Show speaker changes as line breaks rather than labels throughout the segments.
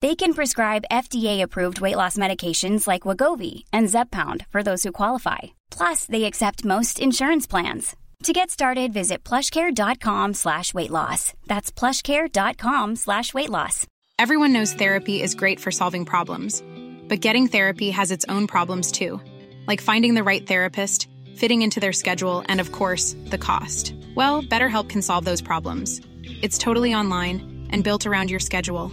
They can prescribe FDA-approved weight loss medications like Wagovi and Zepbound for those who qualify. Plus, they accept most insurance plans. To get started, visit plushcare.com slash weight loss. That's plushcare.com slash weight loss.
Everyone knows therapy is great for solving problems, but getting therapy has its own problems too, like finding the right therapist, fitting into their schedule, and of course, the cost. Well, BetterHelp can solve those problems. It's totally online and built around your schedule.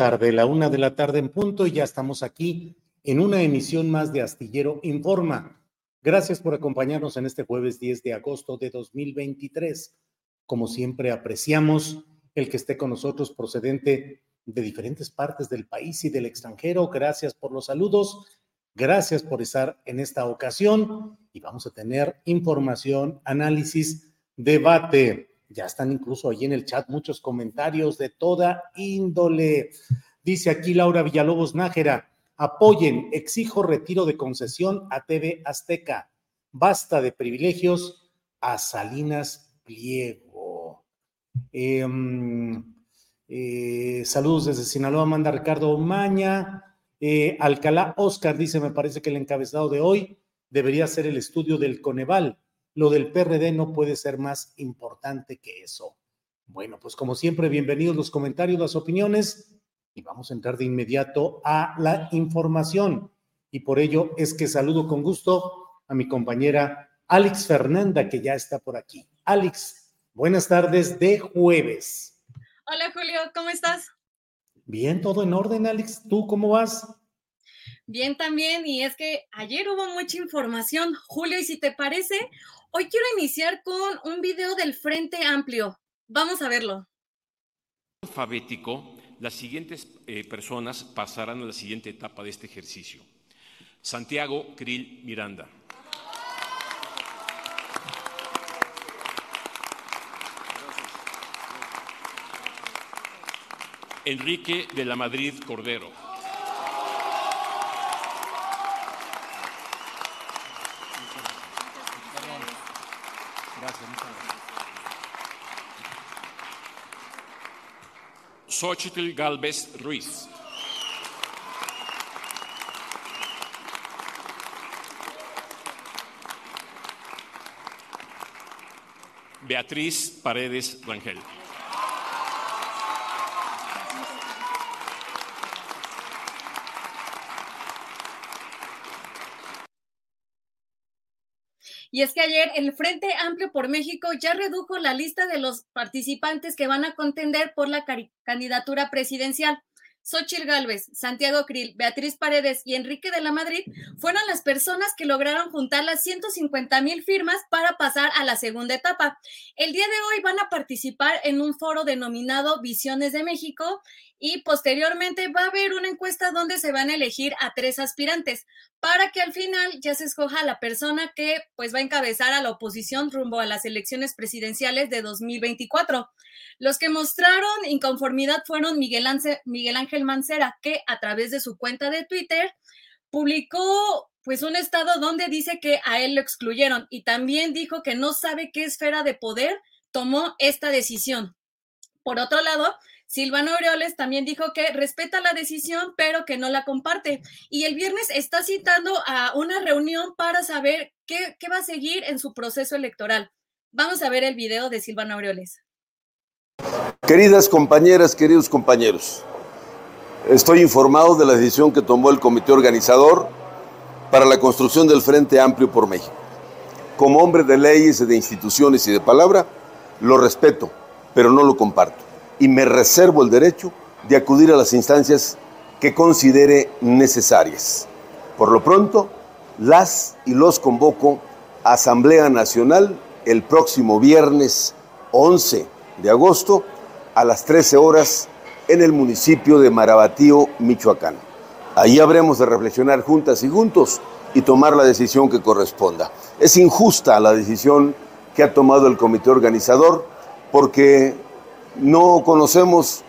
tarde, la una de la tarde en punto, y ya estamos aquí en una emisión más de Astillero Informa. Gracias por acompañarnos en este jueves 10 de agosto de 2023. Como siempre, apreciamos el que esté con nosotros procedente de diferentes partes del país y del extranjero. Gracias por los saludos. Gracias por estar en esta ocasión y vamos a tener información, análisis, debate ya están incluso ahí en el chat muchos comentarios de toda índole. Dice aquí Laura Villalobos Nájera, apoyen, exijo retiro de concesión a TV Azteca. Basta de privilegios a Salinas Pliego. Em, eh, saludos desde Sinaloa, manda Ricardo Maña. Eh, Alcalá Oscar dice, me parece que el encabezado de hoy debería ser el estudio del Coneval lo del PRD no puede ser más importante que eso. Bueno, pues como siempre, bienvenidos los comentarios, las opiniones y vamos a entrar de inmediato a la información. Y por ello es que saludo con gusto a mi compañera Alex Fernanda, que ya está por aquí. Alex, buenas tardes de jueves.
Hola Julio, ¿cómo estás?
Bien, todo en orden, Alex. ¿Tú cómo vas?
Bien también, y es que ayer hubo mucha información, Julio, y si te parece, Hoy quiero iniciar con un video del Frente Amplio. Vamos a verlo.
Alfabético, las siguientes eh, personas pasarán a la siguiente etapa de este ejercicio. Santiago Krill Miranda. Enrique de la Madrid Cordero. Xochitl Galvez Ruiz. Beatriz Paredes Rangel.
Y es que ayer el Frente Amplio por México ya redujo la lista de los participantes que van a contender por la candidatura presidencial. Xochitl Gálvez, Santiago Krill, Beatriz Paredes y Enrique de la Madrid fueron las personas que lograron juntar las 150 mil firmas para pasar a la segunda etapa. El día de hoy van a participar en un foro denominado Visiones de México y posteriormente va a haber una encuesta donde se van a elegir a tres aspirantes para que al final ya se escoja la persona que pues va a encabezar a la oposición rumbo a las elecciones presidenciales de 2024. Los que mostraron inconformidad fueron Miguel, Miguel Ángel Mancera, que a través de su cuenta de Twitter publicó pues un estado donde dice que a él lo excluyeron y también dijo que no sabe qué esfera de poder tomó esta decisión. Por otro lado, Silvano Aureoles también dijo que respeta la decisión, pero que no la comparte. Y el viernes está citando a una reunión para saber qué, va a seguir en su proceso electoral. Vamos a ver el video de Silvano Aureoles.
Queridas compañeras, queridos compañeros, estoy informado de la decisión que tomó el comité organizador para la construcción del Frente Amplio por México. Como hombre de leyes, de instituciones y de palabra, lo respeto, pero no lo comparto. Y me reservo el derecho de acudir a las instancias que considere necesarias. Por lo pronto, las y los convoco a Asamblea Nacional el próximo viernes 11 de agosto a las 13 horas en el municipio de Marabatío, Michoacán. Ahí habremos de reflexionar juntas y juntos y tomar la decisión que corresponda. Es injusta la decisión que ha tomado el comité organizador porque no conocemos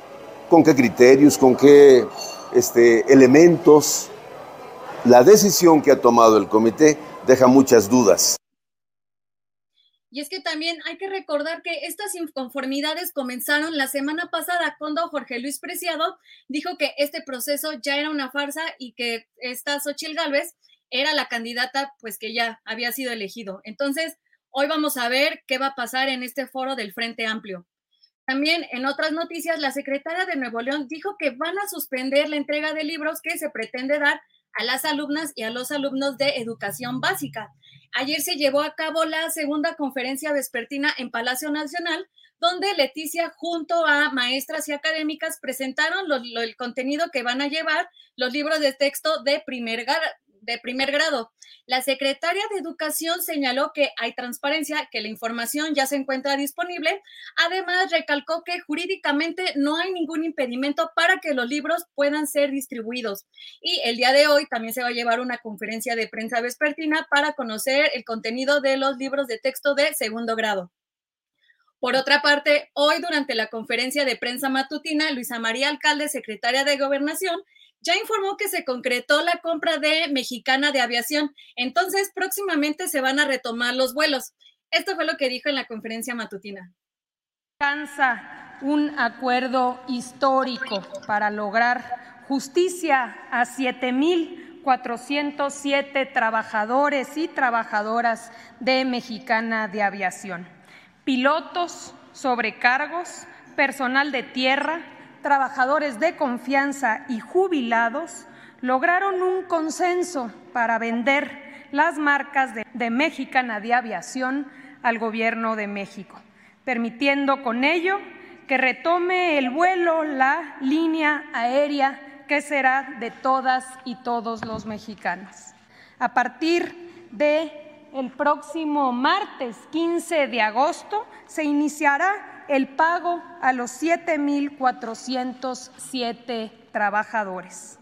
con qué criterios, con qué este, elementos. La decisión que ha tomado el comité deja muchas dudas.
Y es que también hay que recordar que estas inconformidades comenzaron la semana pasada cuando Jorge Luis Preciado dijo que este proceso ya era una farsa y que esta Xochil Gálvez era la candidata pues que ya había sido elegido. Entonces, hoy vamos a ver qué va a pasar en este foro del Frente Amplio. También en otras noticias, la secretaria de Nuevo León dijo que van a suspender la entrega de libros que se pretende dar a las alumnas y a los alumnos de educación básica. Ayer se llevó a cabo la segunda conferencia vespertina en Palacio Nacional, donde Leticia junto a maestras y académicas presentaron el contenido que van a llevar los libros de texto de primer, de primer grado. La secretaria de Educación señaló que hay transparencia, que la información ya se encuentra disponible. Además, recalcó que jurídicamente no hay ningún impedimento para que los libros puedan ser distribuidos. Y el día de hoy también se va a llevar una conferencia de prensa vespertina para conocer el contenido de los libros de texto de segundo grado. Por otra parte, hoy durante la conferencia de prensa matutina, Luisa María Alcalde, secretaria de Gobernación, ya informó que se concretó la compra de Mexicana de Aviación. Entonces, próximamente se van a retomar los vuelos. Esto fue lo que dijo en la conferencia matutina.
Alcanza un acuerdo histórico para lograr justicia a 7.407 trabajadores y trabajadoras de Mexicana de Aviación, pilotos, sobrecargos, personal de tierra, trabajadores de confianza y jubilados lograron un consenso para vender las marcas de, de, Mexicana de Aviación al Gobierno de México, permitiendo con ello que retome el vuelo la línea aérea que será de todas y todos los mexicanos. A partir de el próximo martes 15 de agosto se iniciará el pago a los 7.407 trabajadores.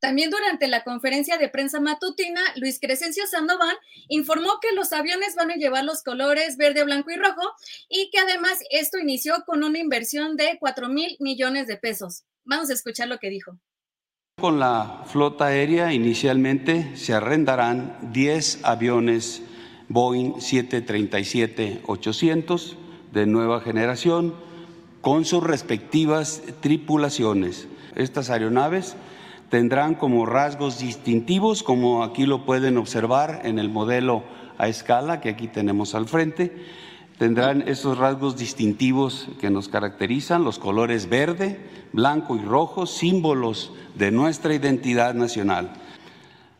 También durante la conferencia de prensa matutina, Luis Crescencio Sandoval informó que los aviones van a llevar los colores verde, blanco y rojo y que además esto inició con una inversión de 4 mil millones de pesos. Vamos a escuchar lo que dijo.
Con la flota aérea inicialmente se arrendarán 10 aviones Boeing 737-800 de nueva generación con sus respectivas tripulaciones. Estas aeronaves tendrán como rasgos distintivos, como aquí lo pueden observar en el modelo a escala que aquí tenemos al frente, tendrán esos rasgos distintivos que nos caracterizan, los colores verde, blanco y rojo, símbolos de nuestra identidad nacional.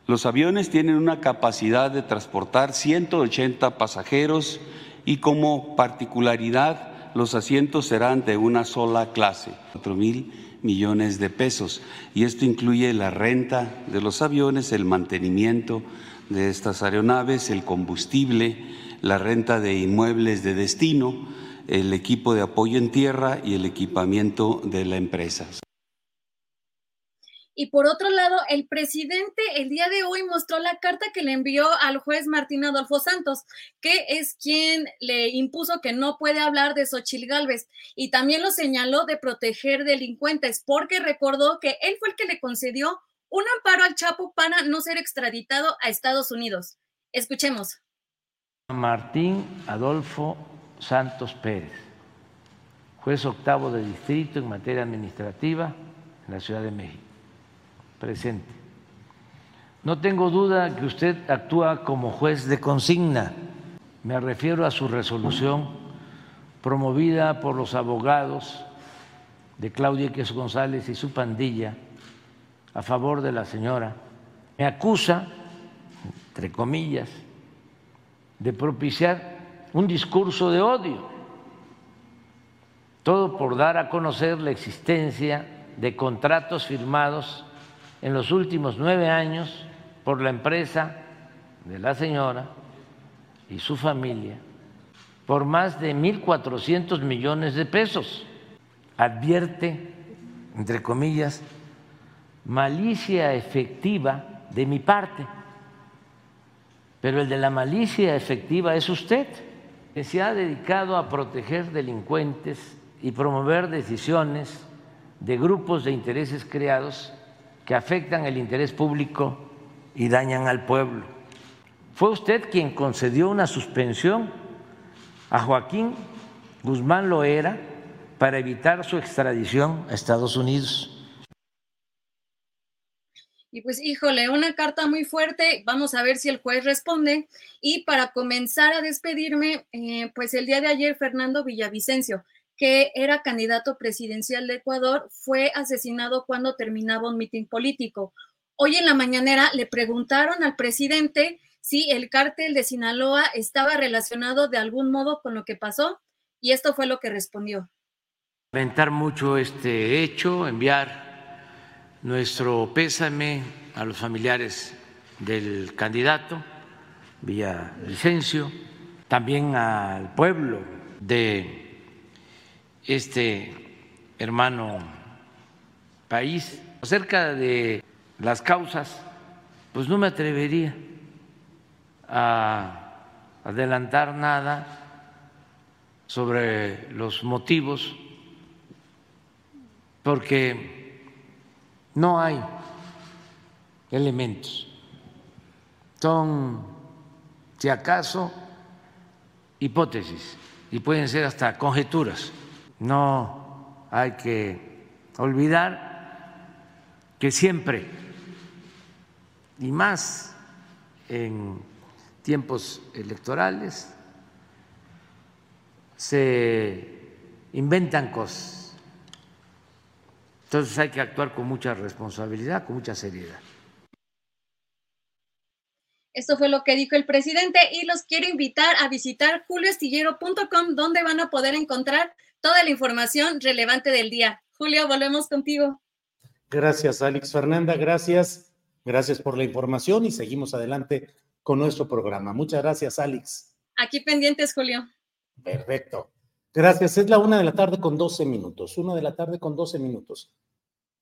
Los aviones tienen una capacidad de transportar 180 pasajeros y como particularidad los asientos serán de una sola clase, 4 mil millones de pesos. Y esto incluye la renta de los aviones, el mantenimiento de estas aeronaves, el combustible, la renta de inmuebles de destino, el equipo de apoyo en tierra y el equipamiento de la empresa.
Y por otro lado, el presidente el día de hoy mostró la carta que le envió al juez Martín Adolfo Santos, que es quien le impuso que no puede hablar de Xochil Gálvez. Y también lo señaló de proteger delincuentes, porque recordó que él fue el que le concedió un amparo al Chapo para no ser extraditado a Estados Unidos. Escuchemos.
Martín Adolfo Santos Pérez juez octavo de distrito en materia administrativa en la Ciudad de México. Presente. No tengo duda que usted actúa como juez de consigna. Me refiero a su resolución promovida por los abogados de Claudia X González y su pandilla a favor de la señora. Me acusa, entre comillas, de propiciar un discurso de odio. Todo por dar a conocer la existencia de contratos firmados en los últimos nueve años por la empresa de la señora y su familia por más de 1.400 millones de pesos. Advierte, entre comillas, malicia efectiva de mi parte, pero el de la malicia efectiva es usted, que se ha dedicado a proteger delincuentes y promover decisiones de grupos de intereses creados que afectan el interés público y dañan al pueblo. Fue usted quien concedió una suspensión a Joaquín Guzmán Loera para evitar su extradición a Estados Unidos.
Y pues, híjole, una carta muy fuerte. Vamos a ver si el juez responde. Y para comenzar a despedirme, eh, pues el día de ayer, Fernando Villavicencio, que era candidato presidencial de Ecuador, fue asesinado cuando terminaba un mitin político. Hoy en la mañanera le preguntaron al presidente si el cártel de Sinaloa estaba relacionado de algún modo con lo que pasó y esto fue lo que respondió.
Lamentar mucho este hecho, enviar nuestro pésame a los familiares del candidato Villavicencio, también al pueblo de este hermano país. Acerca de las causas, pues no me atrevería a adelantar nada sobre los motivos, porque no hay elementos. Son, si acaso, hipótesis y pueden ser hasta conjeturas. No hay que olvidar que siempre, y más en tiempos electorales, se inventan cosas entonces hay que actuar con mucha responsabilidad, con mucha seriedad.
Esto fue lo que dijo el presidente y los quiero invitar a visitar julioestillero.com donde van a poder encontrar toda la información relevante del día. Julio, volvemos contigo.
Gracias, Alex Fernanda, gracias. Gracias por la información y seguimos adelante con nuestro programa. Muchas gracias, Alex.
Aquí pendientes, Julio.
Perfecto. Gracias. Es la una de la tarde con 12 minutos. Una de la tarde con 12 minutos.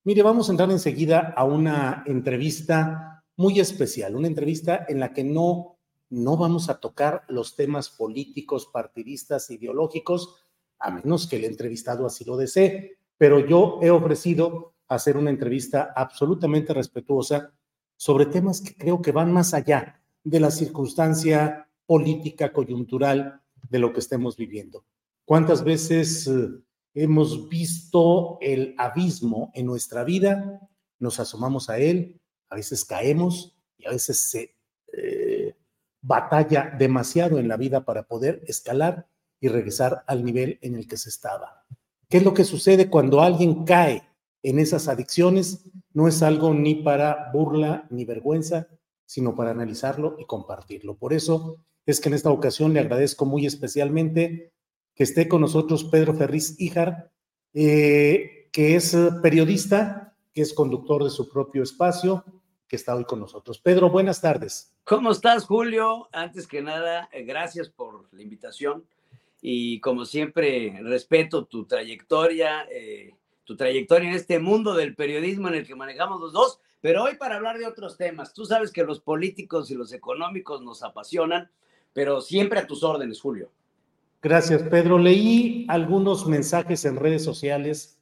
Mire, vamos a entrar enseguida a una entrevista muy especial, una entrevista en la que no, no vamos a tocar los temas políticos, partidistas, ideológicos, a menos que el entrevistado así lo desee. Pero yo he ofrecido hacer una entrevista absolutamente respetuosa sobre temas que creo que van más allá de la circunstancia política coyuntural de lo que estemos viviendo. ¿Cuántas veces eh, hemos visto el abismo en nuestra vida? Nos asomamos a él, a veces caemos y a veces se eh, batalla demasiado en la vida para poder escalar y regresar al nivel en el que se estaba. ¿Qué es lo que sucede cuando alguien cae en esas adicciones? No es algo ni para burla ni vergüenza, sino para analizarlo y compartirlo. Por eso es que en esta ocasión le agradezco muy especialmente que esté con nosotros Pedro Ferriz Híjar, eh, que es periodista, que es conductor de su propio espacio, que está hoy con nosotros. Pedro, buenas tardes.
¿Cómo estás, Julio? Antes que nada, eh, gracias por la invitación y como siempre, respeto tu trayectoria, eh, tu trayectoria en este mundo del periodismo en el que manejamos los dos, pero hoy para hablar de otros temas. Tú sabes que los políticos y los económicos nos apasionan, pero siempre a tus órdenes, Julio.
Gracias, Pedro. Leí algunos mensajes en redes sociales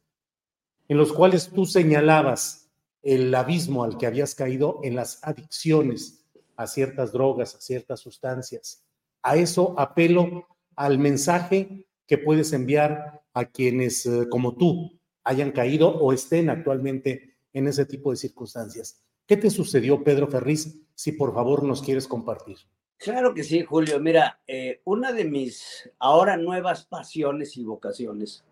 en los cuales tú señalabas el abismo al que habías caído en las adicciones a ciertas drogas, a ciertas sustancias. A eso apelo al mensaje que puedes enviar a quienes eh, como tú hayan caído o estén actualmente en ese tipo de circunstancias. ¿Qué te sucedió, Pedro Ferriz? Si por favor nos quieres compartir.
Claro que sí, Julio. Mira, eh, una de mis ahora nuevas pasiones y vocaciones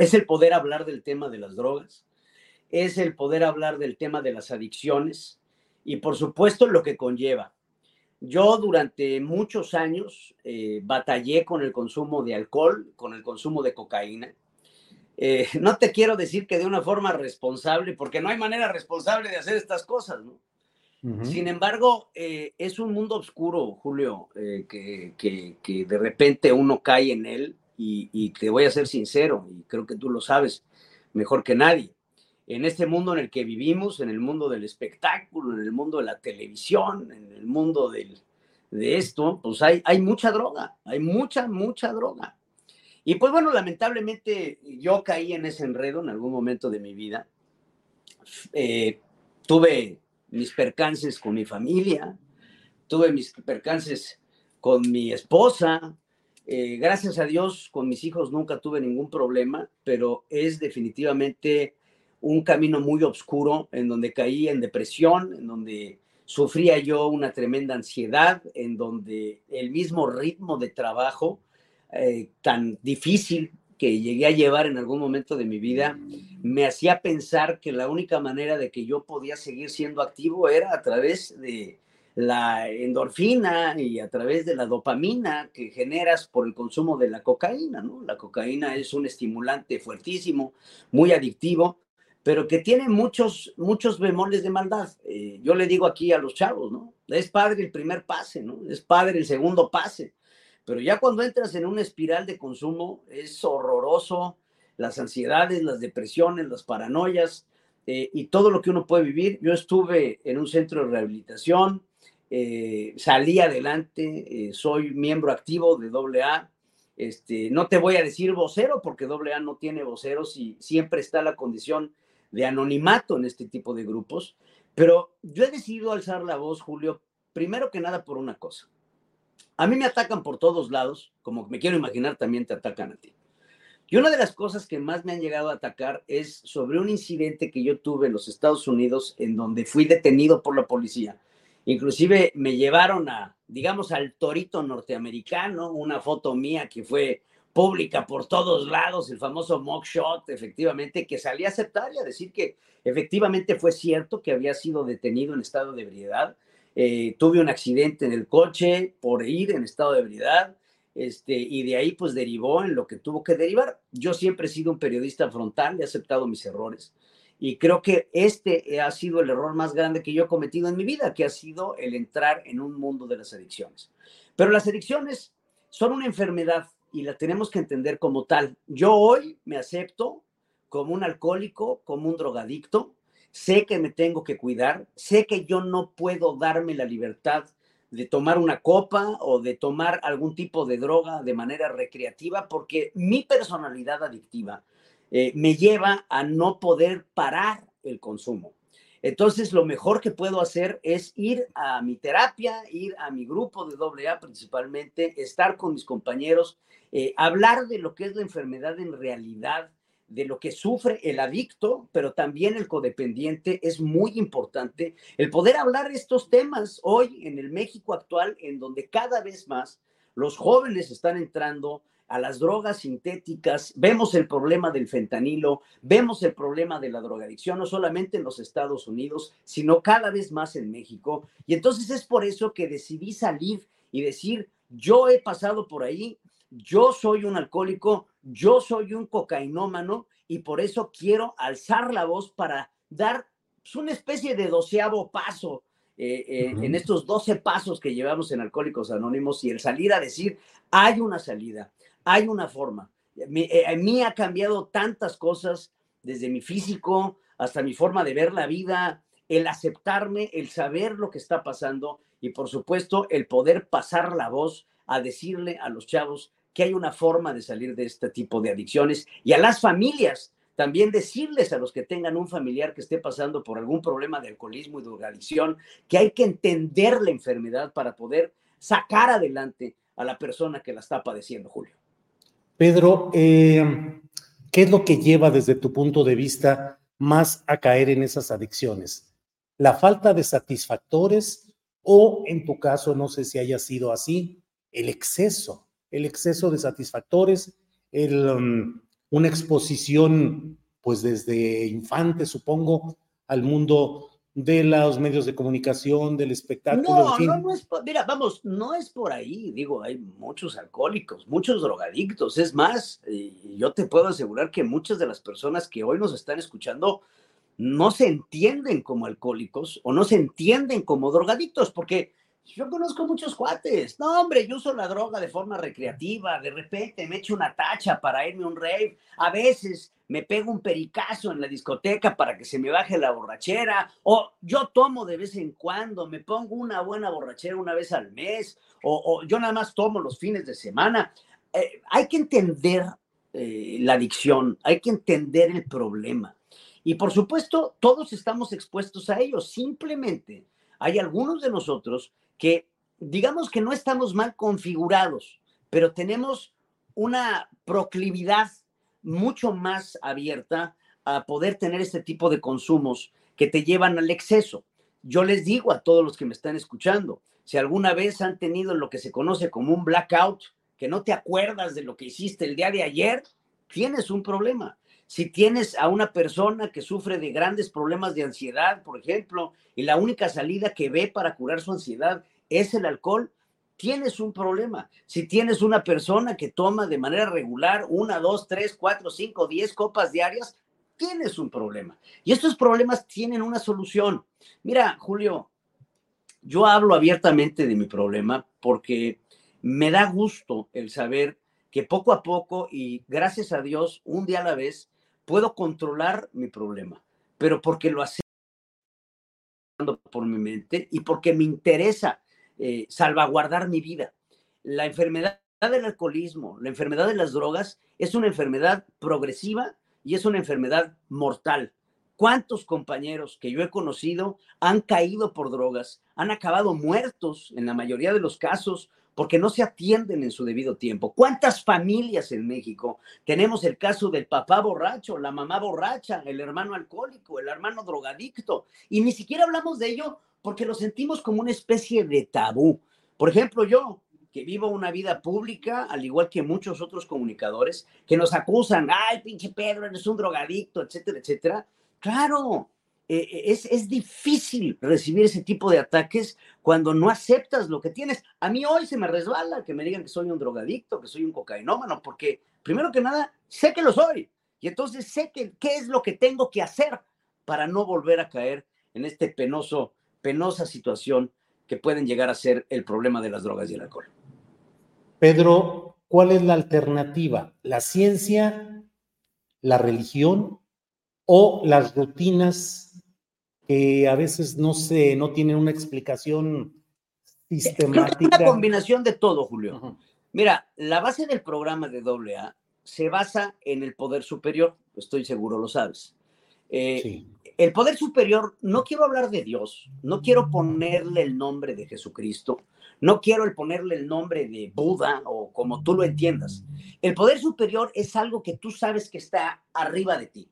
es el poder hablar del tema de las drogas, es el poder hablar del tema de las adicciones y por supuesto lo que conlleva. Yo durante muchos años eh, batallé con el consumo de alcohol, con el consumo de cocaína. Eh, no te quiero decir que de una forma responsable, porque no hay manera responsable de hacer estas cosas, ¿no? Sin embargo, eh, es un mundo oscuro, Julio, que, que, de repente uno cae en él y, y, te voy a ser sincero, y creo que tú lo sabes mejor que nadie. En este mundo en el que vivimos, en el mundo del espectáculo, en el mundo de la televisión, en el mundo del, de esto, pues hay, hay mucha droga, hay mucha, mucha droga. Y pues bueno, lamentablemente yo caí en ese enredo en algún momento de mi vida. Eh, tuve mis percances con mi familia, tuve mis percances con mi esposa. Eh, gracias a Dios, con mis hijos nunca tuve ningún problema, pero es definitivamente un camino muy oscuro en donde caí en depresión, en donde sufría yo una tremenda ansiedad, en donde el mismo ritmo de trabajo eh, tan difícil que llegué a llevar en algún momento de mi vida, me hacía pensar que la única manera de que yo podía seguir siendo activo era a través de la endorfina y a través de la dopamina que generas por el consumo de la cocaína, ¿no? La cocaína es un estimulante fuertísimo, muy adictivo, pero que tiene muchos, muchos bemoles de maldad. Eh, yo le digo aquí a los chavos, ¿no? Es padre el primer pase, ¿no? Es padre el segundo pase pero ya cuando entras en una espiral de consumo es horroroso, las ansiedades, las depresiones, las paranoias eh, y todo lo que uno puede vivir. Yo estuve en un centro de rehabilitación, eh, salí adelante, eh, soy miembro activo de AA. Este, no te voy a decir vocero porque AA no tiene voceros y siempre está la condición de anonimato en este tipo de grupos, pero yo he decidido alzar la voz, Julio, primero que nada por una cosa. A mí me atacan por todos lados, como me quiero imaginar también te atacan a ti. Y una de las cosas que más me han llegado a atacar es sobre un incidente que yo tuve en los Estados Unidos en donde fui detenido por la policía. Inclusive me llevaron a, digamos, al torito norteamericano, una foto mía que fue pública por todos lados, el famoso shot, efectivamente, que salí a aceptar y a decir que efectivamente fue cierto que había sido detenido en estado de ebriedad eh, tuve un accidente en el coche por ir en estado de ebriedad, este, y de ahí pues derivó en lo que tuvo que derivar. Yo siempre he sido un periodista frontal, he aceptado mis errores, y creo que este ha sido el error más grande que yo he cometido en mi vida, que ha sido el entrar en un mundo de las adicciones. Pero las adicciones son una enfermedad y la tenemos que entender como tal. Yo hoy me acepto como un alcohólico, como un drogadicto, sé que me tengo que cuidar, sé que yo no puedo darme la libertad de tomar una copa o de tomar algún tipo de droga de manera recreativa porque mi personalidad adictiva eh, me lleva a no poder parar el consumo. Entonces, lo mejor que puedo hacer es ir a mi terapia, ir a mi grupo de AA principalmente, estar con mis compañeros, eh, hablar de lo que es la enfermedad en realidad, de lo que sufre el adicto, pero también el codependiente, es muy importante el poder hablar de estos temas. Hoy en el México actual, en donde cada vez más los jóvenes están entrando a las drogas sintéticas, vemos el problema del fentanilo, vemos el problema de la drogadicción, no solamente en los Estados Unidos, sino cada vez más en México. Y entonces es por eso que decidí salir y decir, yo he pasado por ahí, yo soy un alcohólico, yo soy un cocainómano y por eso quiero alzar la voz para dar pues, una especie de doceavo paso eh, eh, en estos doce pasos que llevamos en Alcohólicos Anónimos y el salir a decir, hay una salida, hay una forma. Eh, a mí ha cambiado tantas cosas, desde mi físico hasta mi forma de ver la vida, el aceptarme, el saber lo que está pasando y por supuesto el poder pasar la voz a decirle a los chavos que hay una forma de salir de este tipo de adicciones y a las familias también decirles a los que tengan un familiar que esté pasando por algún problema de alcoholismo y drogadicción que hay que entender la enfermedad para poder sacar adelante a la persona que la está padeciendo, Julio.
Pedro, eh, ¿qué es lo que lleva desde tu punto de vista más a caer en esas adicciones? ¿La falta de satisfactores o en tu caso, no sé si haya sido así, el exceso, el exceso de satisfactores, el, um, una exposición, pues desde infante, supongo, al mundo de los medios de comunicación, del espectáculo.
No, no, no es por, mira, vamos, no es por ahí, digo, hay muchos alcohólicos, muchos drogadictos, es más, yo te puedo asegurar que muchas de las personas que hoy nos están escuchando no se entienden como alcohólicos o no se entienden como drogadictos, porque yo conozco muchos cuates. No, hombre, yo uso la droga de forma recreativa. De repente me echo una tacha para irme a un rave. A veces me pego un pericazo en la discoteca para que se me baje la borrachera. O yo tomo de vez en cuando, me pongo una buena borrachera una vez al mes. O, yo nada más tomo los fines de semana. Eh, hay que entender eh, la adicción, hay que entender el problema. Y por supuesto, todos estamos expuestos a ello. Simplemente hay algunos de nosotros que digamos que no estamos mal configurados, pero tenemos una proclividad mucho más abierta a poder tener este tipo de consumos que te llevan al exceso. Yo les digo a todos los que me están escuchando, si alguna vez han tenido lo que se conoce como un blackout, que no te acuerdas de lo que hiciste el día de ayer, tienes un problema. Si tienes a una persona que sufre de grandes problemas de ansiedad, por ejemplo, y la única salida que ve para curar su ansiedad es el alcohol, tienes un problema. Si tienes una persona que toma de manera regular una, dos, tres, cuatro, cinco, diez copas diarias, tienes un problema. Y estos problemas tienen una solución. Mira, Julio, yo hablo abiertamente de mi problema porque me da gusto el saber que poco a poco y gracias a Dios, un día a la vez, puedo controlar mi problema, pero porque lo hace por mi mente y porque me interesa eh, salvaguardar mi vida. La enfermedad del alcoholismo, la enfermedad de las drogas es una enfermedad progresiva y es una enfermedad mortal. ¿Cuántos compañeros que yo he conocido han caído por drogas, han acabado muertos en la mayoría de los casos porque no se atienden en su debido tiempo. ¿Cuántas familias en México tenemos el caso del papá borracho, la mamá borracha, el hermano alcohólico, el hermano drogadicto? Y ni siquiera hablamos de ello porque lo sentimos como una especie de tabú. Por ejemplo, yo, que vivo una vida pública, al igual que muchos otros comunicadores, que nos acusan, ay, pinche Pedro, eres un drogadicto, etcétera, etcétera. Claro, eh, eh, es, es, difícil recibir ese tipo de ataques cuando no aceptas lo que tienes. A mí hoy se me resbala que me digan que soy un drogadicto, que soy un cocainómano, porque primero que nada, sé que lo soy. Y entonces sé que, qué es lo que tengo que hacer para no volver a caer en este penoso, penosa situación que pueden llegar a ser el problema de las drogas y el alcohol.
Pedro, ¿cuál es la alternativa? ¿La ciencia, la religión o las rutinas que a veces no se, no tienen una explicación sistemática.
una combinación de todo, Julio. Mira, la base del programa de AA se basa en el poder superior, estoy seguro lo sabes. Eh, el poder superior, no quiero hablar de Dios, no quiero ponerle el nombre de Jesucristo, no quiero el ponerle el nombre de Buda o como tú lo entiendas. El poder superior es algo que tú sabes que está arriba de ti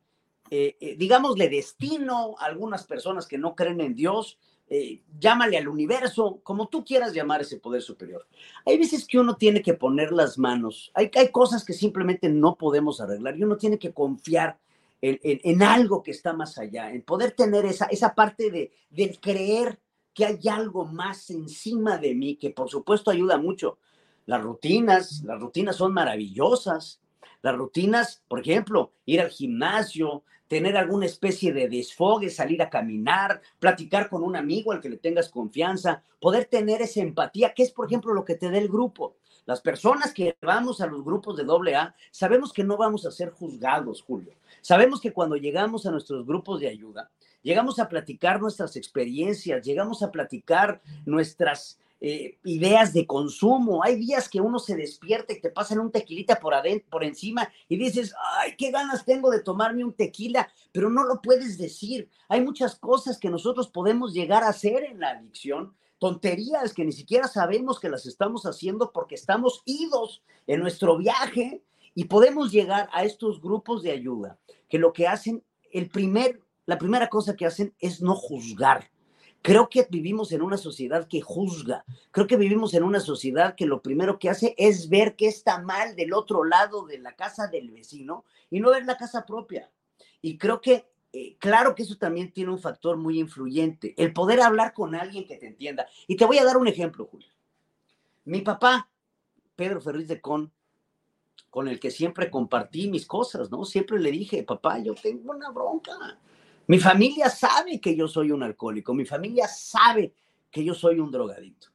eh, eh, digámosle, destino a algunas personas que no creen en Dios, eh, llámale al universo, como tú quieras llamar ese poder superior. Hay veces que uno tiene que poner las manos, hay, hay cosas que simplemente no podemos arreglar y uno tiene que confiar en, en, algo que está más allá, en poder tener esa, esa parte de, de creer que hay algo más encima de mí, que por supuesto ayuda mucho. Las rutinas, las rutinas son maravillosas. Las rutinas, por ejemplo, ir al gimnasio, tener alguna especie de desfogue, salir a caminar, platicar con un amigo al que le tengas confianza, poder tener esa empatía, que es, por ejemplo, lo que te da el grupo. Las personas que vamos a los grupos de AA sabemos que no vamos a ser juzgados, Julio. Sabemos que cuando llegamos a nuestros grupos de ayuda, llegamos a platicar nuestras experiencias, llegamos a platicar nuestras eh, ideas de consumo. Hay días que uno se despierta y te pasan un tequilita por, por encima y dices, ay, qué ganas tengo de tomarme un tequila, pero no lo puedes decir. Hay muchas cosas que nosotros podemos llegar a hacer en la adicción, tonterías que ni siquiera sabemos que las estamos haciendo porque estamos idos en nuestro viaje Y podemos llegar a estos grupos de ayuda que lo que hacen, el primer, la primera cosa que hacen es no juzgar. Creo que vivimos en una sociedad que juzga. Creo que vivimos en una sociedad que lo primero que hace es ver qué está mal del otro lado de la casa del vecino y no ver la casa propia. Y creo que, eh, claro que eso también tiene un factor muy influyente, el poder hablar con alguien que te entienda. Y te voy a dar un ejemplo, Julio. Mi papá, Pedro Ferriz de Con, con el que siempre compartí mis cosas, ¿no? Siempre le dije, papá, yo tengo una bronca. Mi familia sabe que yo soy un alcohólico, mi familia sabe que yo soy un drogadito.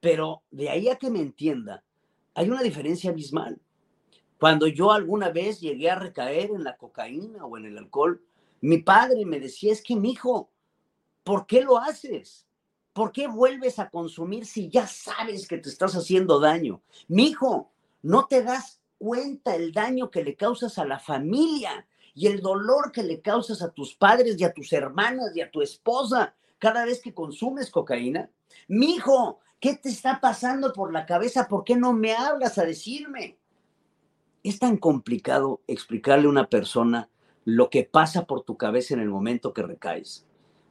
Pero de ahí a que me entienda, hay una diferencia abismal. Cuando yo alguna vez llegué a recaer en la cocaína o en el alcohol, mi padre me decía, es que mi hijo, ¿por qué lo haces? ¿Por qué vuelves a consumir si ya sabes que te estás haciendo daño? Mi hijo, no te das cuenta el daño que le causas a la familia y el dolor que le causas a tus padres y a tus hermanas y a tu esposa cada vez que consumes cocaína. Mi hijo, ¿qué te está pasando por la cabeza? ¿Por qué no me hablas a decirme? Es tan complicado explicarle a una persona lo que pasa por tu cabeza en el momento que recaes.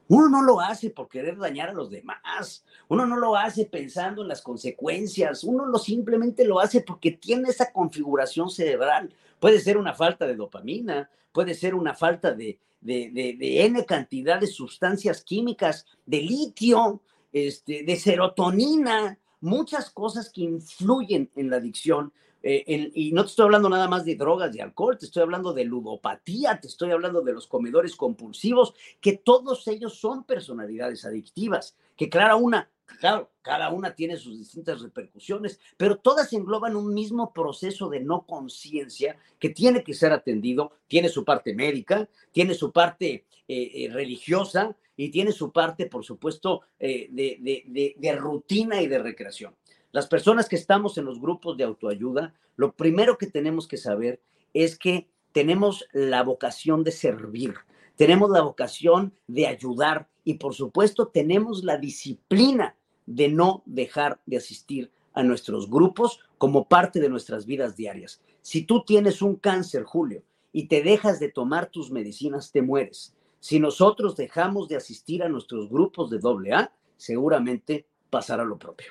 Uno no lo hace por querer dañar a los demás. Uno no lo hace pensando en las consecuencias. Uno lo simplemente lo hace porque tiene esa configuración cerebral. Puede ser una falta de dopamina, puede ser una falta de, de, de, N cantidad de sustancias químicas, de litio, este, de serotonina, muchas cosas que influyen en la adicción eh, y no te estoy hablando nada más de drogas, de alcohol, te estoy hablando de ludopatía, te estoy hablando de los comedores compulsivos, que todos ellos son personalidades adictivas, que claro, una, claro, cada una tiene sus distintas repercusiones, pero todas engloban un mismo proceso de no conciencia que tiene que ser atendido, tiene su parte médica, tiene su parte eh, eh, religiosa y tiene su parte, por supuesto, de rutina y de recreación. Las personas que estamos en los grupos de autoayuda, lo primero que tenemos que saber es que tenemos la vocación de servir, tenemos la vocación de ayudar y por supuesto tenemos la disciplina de no dejar de asistir a nuestros grupos como parte de nuestras vidas diarias. Si tú tienes un cáncer, Julio, y te dejas de tomar tus medicinas, te mueres. Si nosotros dejamos de asistir a nuestros grupos de AA, seguramente pasará lo propio.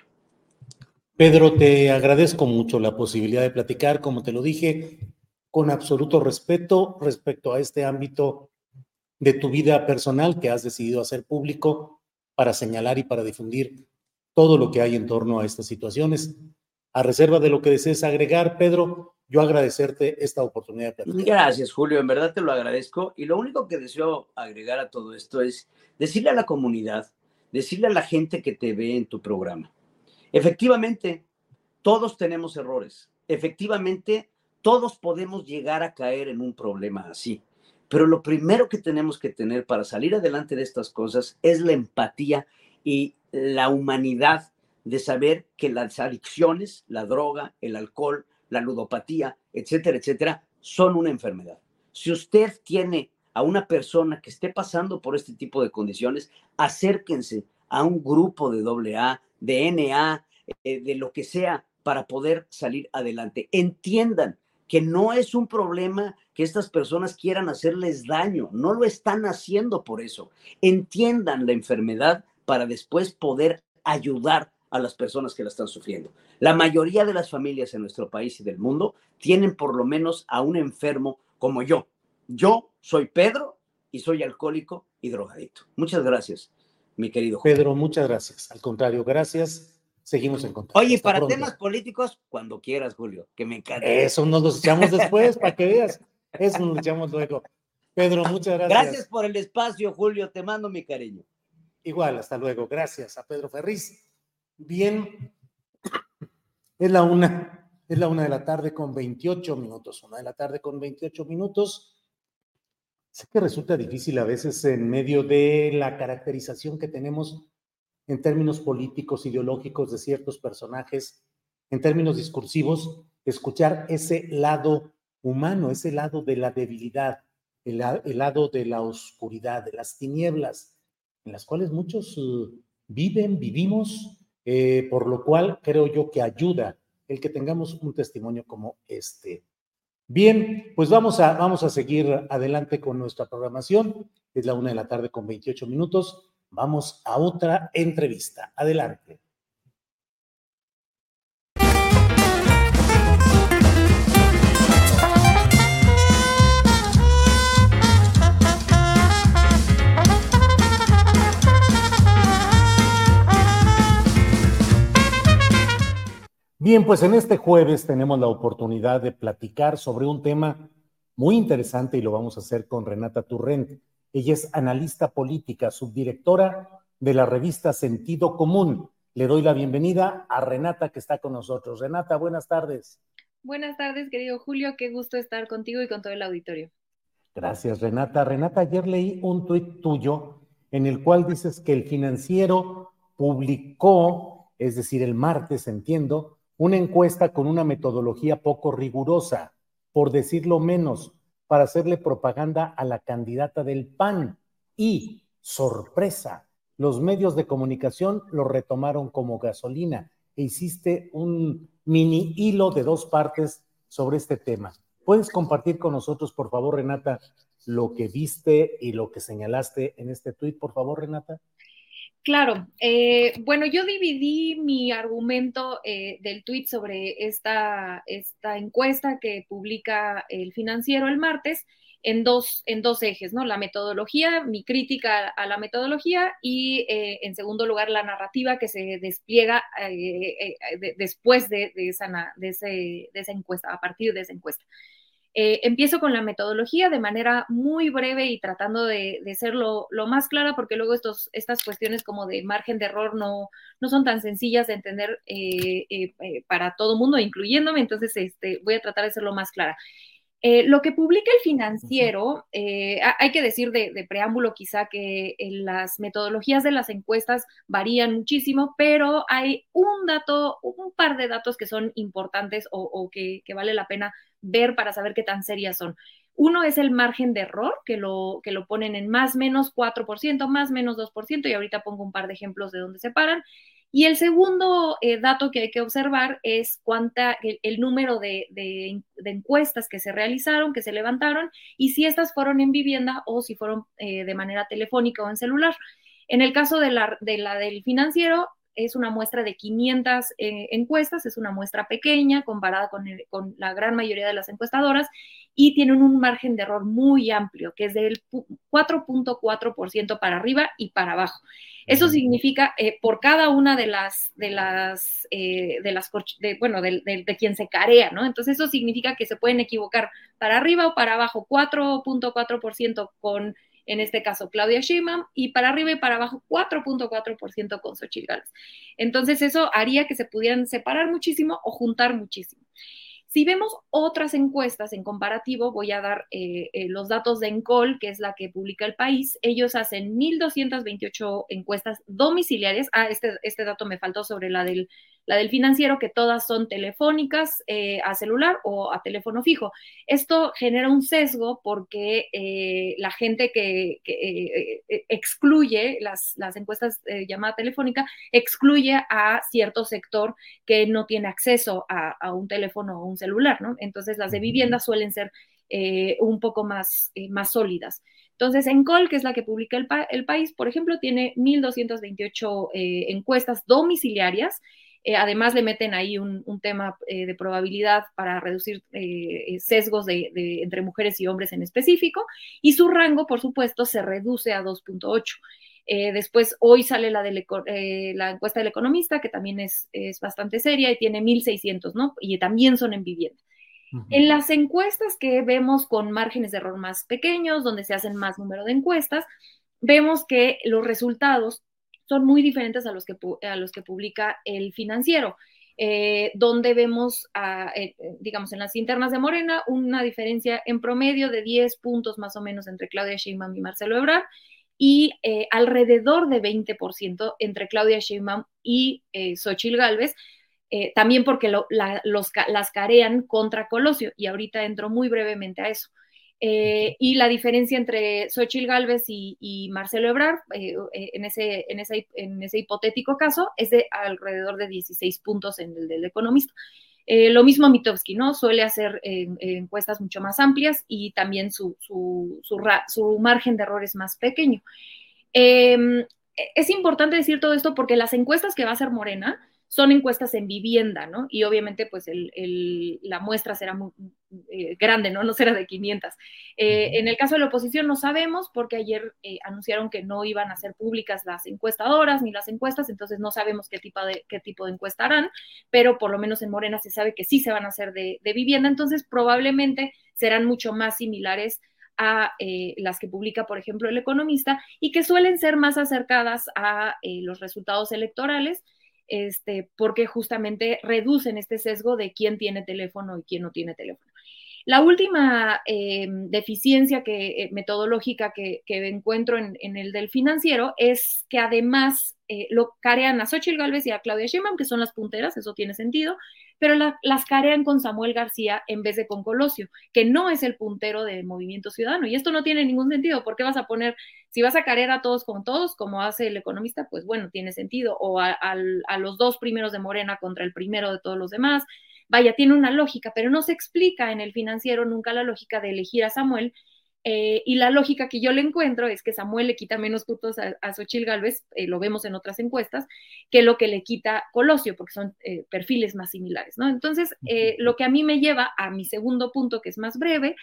Pedro, te agradezco mucho la posibilidad de platicar, como te lo dije, con absoluto respeto respecto a este ámbito de tu vida personal que has decidido hacer público para señalar y para difundir todo lo que hay en torno a estas situaciones. A reserva de lo que desees agregar, Pedro, yo agradecerte esta oportunidad.
Gracias, Julio, en verdad te lo agradezco. Y lo único que deseo agregar a todo esto es decirle a la comunidad, decirle a la gente que te ve en tu programa, Efectivamente, todos tenemos errores. Efectivamente, todos podemos llegar a caer en un problema así. Pero lo primero que tenemos que tener para salir adelante de estas cosas es la empatía y la humanidad de saber que las adicciones, la droga, el alcohol, la ludopatía, etcétera, etcétera, son una enfermedad. Si usted tiene a una persona que esté pasando por este tipo de condiciones, acérquense a un grupo de AA, de NA, eh, de lo que sea, para poder salir adelante. Entiendan que no es un problema que estas personas quieran hacerles daño, no lo están haciendo por eso. Entiendan la enfermedad para después poder ayudar a las personas que la están sufriendo. La mayoría de las familias en nuestro país y del mundo tienen por lo menos a un enfermo como yo. Yo soy Pedro y soy alcohólico y drogadito. Muchas gracias mi querido
Pedro, muchas gracias. Al contrario, gracias. Seguimos en contacto.
Oye, para temas políticos, cuando quieras, Julio, que me encanta.
Eso nos lo echamos después, para que veas. Eso nos echamos luego. Pedro, muchas gracias.
Gracias por el espacio, Julio. Te mando mi cariño.
Igual, hasta luego. Gracias a Pedro Ferriz. Bien, es la una, es la una de la tarde con 28 minutos. Una de la tarde con 28 minutos. Sé que resulta difícil a veces en medio de la caracterización que tenemos en términos políticos, ideológicos de ciertos personajes, en términos discursivos, escuchar ese lado humano, ese lado de la debilidad, el, lado de la oscuridad, de las tinieblas, en las cuales muchos uh, viven, vivimos, eh, por lo cual creo yo que ayuda el que tengamos un testimonio como este. Bien, pues vamos a, vamos a seguir adelante con nuestra programación. Es la una de la tarde con 28 minutos. Vamos a otra entrevista. Adelante. Bien, pues en este jueves tenemos la oportunidad de platicar sobre un tema muy interesante y lo vamos a hacer con Renata Turrent. Ella es analista política, subdirectora de la revista Sentido Común. Le doy la bienvenida a Renata que está con nosotros. Renata, buenas tardes.
Buenas tardes, querido Julio. Qué gusto estar contigo y con todo el auditorio.
Gracias, Renata. Renata, ayer leí un tuit tuyo en el cual dices que el financiero publicó, es decir, el martes, entiendo, una encuesta con una metodología poco rigurosa, por decirlo menos, para hacerle propaganda a la candidata del PAN. Y, sorpresa, los medios de comunicación lo retomaron como gasolina e hiciste un mini hilo de dos partes sobre este tema. ¿Puedes compartir con nosotros, por favor, Renata, lo que viste y lo que señalaste en este tuit, por favor, Renata?
Claro, eh, bueno, yo dividí mi argumento eh, del tweet sobre esta, esta encuesta que publica el financiero el martes en dos, en dos ejes, ¿no? La metodología, mi crítica a la metodología y eh, en segundo lugar la narrativa que se despliega después de, esa, de, de esa encuesta, a partir de esa encuesta. Eh, empiezo con la metodología de manera muy breve y tratando de, de ser lo, más clara, porque luego estas cuestiones como de margen de error no, no son tan sencillas de entender eh, eh, para todo mundo, incluyéndome, entonces este, voy a tratar de ser lo más clara. Lo que publica el financiero, hay que decir de, preámbulo quizá que las metodologías de las encuestas varían muchísimo, pero hay un dato, un par de datos que son importantes o, o que, que, vale la pena ver para saber qué tan serias son. Uno es el margen de error, que lo, que lo ponen en más menos 4%, más menos 2%, y ahorita pongo un par de ejemplos de dónde se paran. Y el segundo eh, dato que hay que observar es cuánta, el, número de, encuestas que se realizaron, que se levantaron, y si estas fueron en vivienda o si fueron eh, de manera telefónica o en celular. En el caso de la, de la del financiero, es una muestra de 500 eh, encuestas, es una muestra pequeña comparada con, con, la gran mayoría de las encuestadoras y tienen un margen de error muy amplio, que es del 4.4% para arriba y para abajo. Eso significa eh, por cada una de las, de las, eh, de las, bueno, de, de, quien se carea, ¿no? Entonces eso significa que se pueden equivocar para arriba o para abajo, 4.4% con en este caso Claudia Sheinbaum, y para arriba y para abajo 4.4% con Xochitl Gálvez. Entonces eso haría que se pudieran separar muchísimo o juntar muchísimo. Si vemos otras encuestas en comparativo, voy a dar eh, eh, los datos de Encol, que es la que publica el país. Ellos hacen 1.228 encuestas domiciliarias. Ah, este, este dato me faltó sobre la del la del financiero, que todas son telefónicas eh, a celular o a teléfono fijo. Esto genera un sesgo porque eh, la gente que, eh, excluye las, las encuestas llamada telefónica, excluye a cierto sector que no tiene acceso a, un teléfono o un celular, ¿no? Entonces las de vivienda suelen ser un poco más, más sólidas. Entonces, Encol, que es la que publica el, el país, por ejemplo, tiene 1.228 encuestas domiciliarias eh, además le meten ahí un, tema eh, de probabilidad para reducir eh, sesgos de, entre mujeres y hombres en específico. Y su rango, por supuesto, se reduce a 2.8. después, hoy sale la, la encuesta del economista, que también es, es bastante seria y tiene 1.600, ¿no? Y también son en vivienda. En las encuestas que vemos con márgenes de error más pequeños, donde se hacen más número de encuestas, vemos que los resultados son muy diferentes a los que, a los que publica el financiero. Eh, donde vemos, eh, digamos, en las internas de Morena, una diferencia en promedio de 10 puntos más o menos entre Claudia Sheinbaum y Marcelo Ebrard, y eh, alrededor de 20% entre Claudia Sheinbaum y Xochil Gálvez, también porque los, las carean contra Colosio, y ahorita entro muy brevemente a eso. Eh, y la diferencia entre Xochitl Galvez y, Marcelo Ebrard, eh, eh, en, ese, en, ese, en ese hipotético caso, es de alrededor de 16 puntos en el del economista. Eh, lo mismo Mitowski, ¿no? Suele hacer encuestas mucho más amplias y también su, su, su, margen de error es más pequeño. Em, es importante decir todo esto porque las encuestas que va a hacer Morena son encuestas en vivienda, ¿no? Y obviamente, pues la muestra será muy eh, grande, ¿no? No será de 500. Eh, en el caso de la oposición no sabemos porque ayer eh, anunciaron que no iban a ser públicas las encuestadoras ni las encuestas, entonces no sabemos qué tipo de, qué tipo de encuesta harán, pero por lo menos en Morena se sabe que sí se van a hacer de, de vivienda, entonces probablemente serán mucho más similares a las que publica, por ejemplo, el economista y que suelen ser más acercadas a los resultados electorales este, porque justamente reducen este sesgo de quién tiene teléfono y quién no tiene teléfono. La última eh, deficiencia eh, metodológica que, encuentro en, el del financiero es que además eh, lo carean a Xochitl Galvez y a Claudia Sheinbaum, que son las punteras, eso tiene sentido, pero las carean con Samuel García en vez de con Colosio, que no es el puntero de Movimiento Ciudadano. Y esto no tiene ningún sentido. ¿Por qué vas a poner, si vas a carear a todos con todos, como hace el economista, pues bueno, tiene sentido. O a, a los dos primeros de Morena contra el primero de todos los demás vaya, tiene una lógica, pero no se explica en el financiero nunca la lógica de elegir a Samuel. Eh, y la lógica que yo le encuentro es que Samuel le quita menos puntos a, a Xochil Gálvez, eh, lo vemos en otras encuestas, que lo que le quita Colosio, porque son eh, perfiles más similares, ¿no? Entonces, lo que a mí me lleva a mi segundo punto, que es más breve,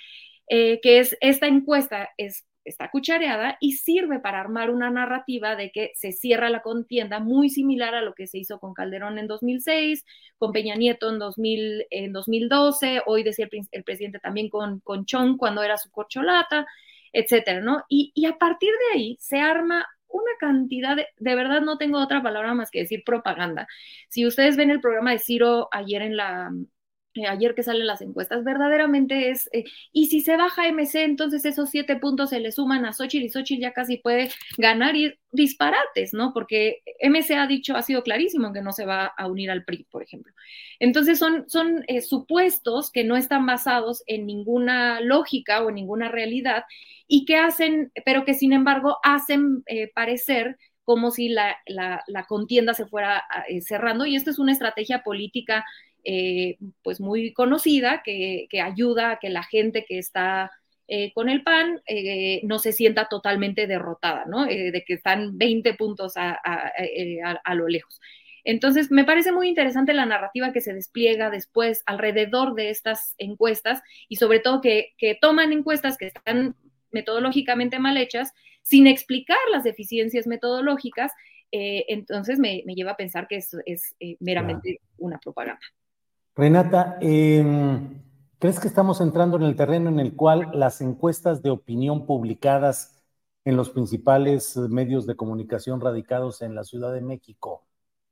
que es esta encuesta es está cuchareada y sirve para armar una narrativa de que se cierra la contienda muy similar a lo que se hizo con Calderón en 2006, con Peña Nieto en, 2000, en 2012, hoy decía el, presidente también con, con Chong cuando era su corcholata, etcétera, ¿no? Y, y, a partir de ahí se arma una cantidad de, de verdad no tengo otra palabra más que decir propaganda. Si ustedes ven el programa de Ciro ayer en la, eh, ayer que salen las encuestas, verdaderamente es, eh, y si se baja MC, entonces esos siete puntos se le suman a Xochitl y Xochitl ya casi puede ganar y disparates, ¿no? Porque MC ha dicho, ha sido clarísimo que no se va a unir al PRI, por ejemplo. Entonces son, son eh, supuestos que no están basados en ninguna lógica o en ninguna realidad y que hacen, pero que sin embargo hacen parecer como si la, la, la, contienda se fuera cerrando y esto es una estrategia política eh, pues muy conocida que, ayuda a que la gente que está eh, con el PAN eh, no se sienta totalmente derrotada, ¿no? de que están 20 puntos a, lo lejos. Entonces, me parece muy interesante la narrativa que se despliega después alrededor de estas encuestas y sobre todo que, toman encuestas que están metodológicamente mal hechas sin explicar las deficiencias metodológicas. entonces, me, lleva a pensar que es, es meramente una propaganda.
Renata, em, ¿crees que estamos entrando en el terreno en el cual las encuestas de opinión publicadas en los principales medios de comunicación radicados en la Ciudad de México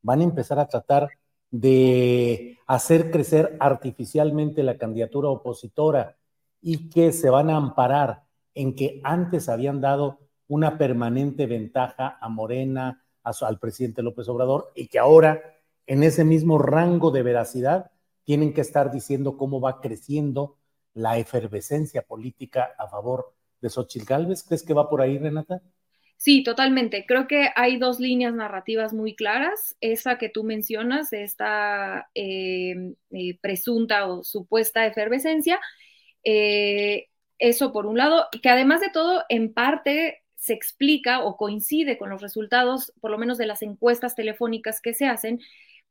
van a empezar a tratar de hacer crecer artificialmente la candidatura opositora y que se van a amparar en que antes habían dado una permanente ventaja a Morena, al presidente López Obrador, y que ahora en ese mismo rango de veracidad tienen que estar diciendo cómo va creciendo la efervescencia política a favor de Xochitl Gálvez. ¿Crees que va por ahí, Renata?
Sí, totalmente. Creo que hay dos líneas narrativas muy claras. Esa que tú mencionas, esta eh, eh, presunta o supuesta efervescencia. Eh, eso por un lado, que además de todo, en parte se explica o coincide con los resultados, por lo menos de las encuestas telefónicas que se hacen,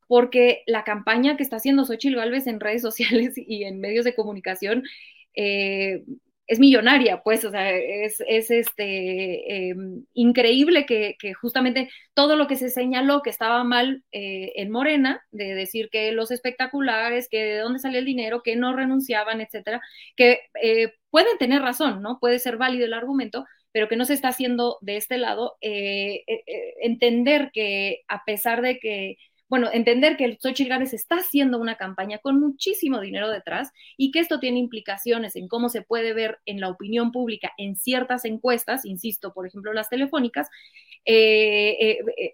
porque la campaña que está haciendo Xochitl Gálvez en redes sociales y en medios de comunicación eh, es millonaria, pues, o sea, es, este, em, increíble que, justamente todo lo que se señaló que estaba mal eh, en Morena, de decir que los espectaculares, que de dónde sale el dinero, que no renunciaban, etcétera, que eh, pueden tener razón, ¿no? Puede ser válido el argumento, pero que no se está haciendo de este lado, entender que a pesar de que bueno, entender que el Xochitl Gálvez está haciendo una campaña con muchísimo dinero detrás y que esto tiene implicaciones en cómo se puede ver en la opinión pública en ciertas encuestas, insisto, por ejemplo, las telefónicas, eh, eh,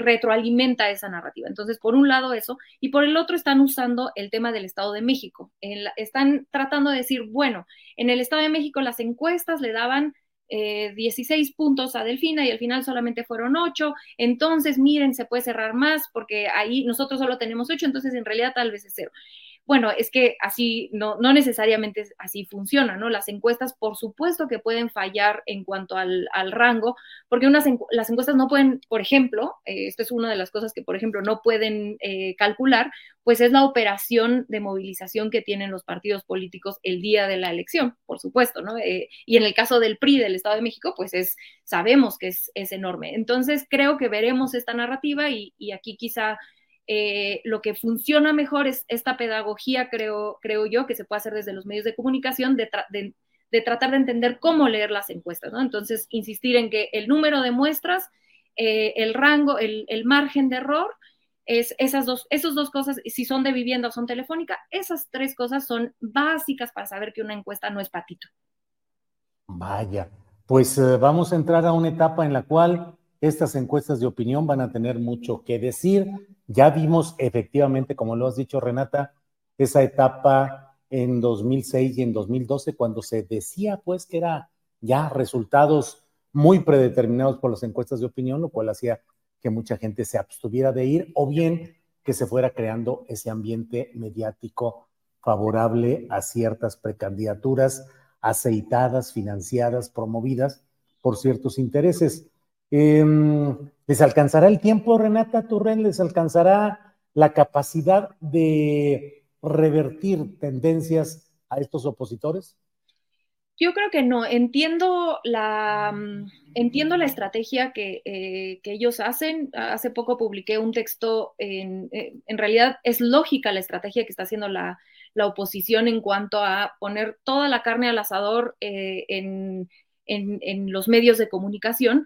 retroalimenta esa narrativa. Entonces, por un lado eso, y por el otro están usando el tema del Estado de México. están tratando de decir, bueno, en el Estado de México las encuestas le daban 16 eh, puntos a Delfina y al final solamente fueron 8. Entonces, miren, se puede cerrar más porque ahí nosotros solo tenemos 8, entonces en realidad tal vez es cero. Bueno, es que así no, no necesariamente así funciona, ¿no? Las encuestas, por supuesto que pueden fallar en cuanto al, rango, porque unas las encuestas no pueden, por ejemplo, eh, esto es una de las cosas que, por ejemplo, no pueden eh, calcular, pues es la operación de movilización que tienen los partidos políticos el día de la elección, por supuesto, ¿no? Eh, y en el caso del PRI del Estado de México, pues es, sabemos que es, es enorme. Entonces, creo que veremos esta narrativa y, y aquí quizá eh, lo que funciona mejor es esta pedagogía, creo, creo yo, que se puede hacer desde los medios de comunicación, de, tratar de entender cómo leer las encuestas, ¿no? Entonces, insistir en que el número de muestras, eh, el rango, el, margen de error, es esas dos, esas dos cosas, si son de vivienda o son telefónica, esas tres cosas son básicas para saber que una encuesta no es patito.
Vaya, pues eh, vamos a entrar a una etapa en la cual estas encuestas de opinión van a tener mucho que decir. Ya vimos efectivamente, como lo has dicho Renata, esa etapa en 2006 y en 2012 cuando se decía pues que era ya resultados muy predeterminados por las encuestas de opinión, lo cual hacía que mucha gente se abstuviera de ir o bien que se fuera creando ese ambiente mediático favorable a ciertas precandidaturas aceitadas, financiadas, promovidas por ciertos intereses. Em, ¿Les alcanzará el tiempo, Renata Turren? ¿Les alcanzará la capacidad de revertir tendencias a estos opositores?
Yo creo que no. Entiendo la, entiendo la estrategia que, eh, ellos hacen. Hace poco publiqué un texto, en, eh, en, realidad es lógica la estrategia que está haciendo la, oposición en cuanto a poner toda la carne al asador eh, en, en, los medios de comunicación,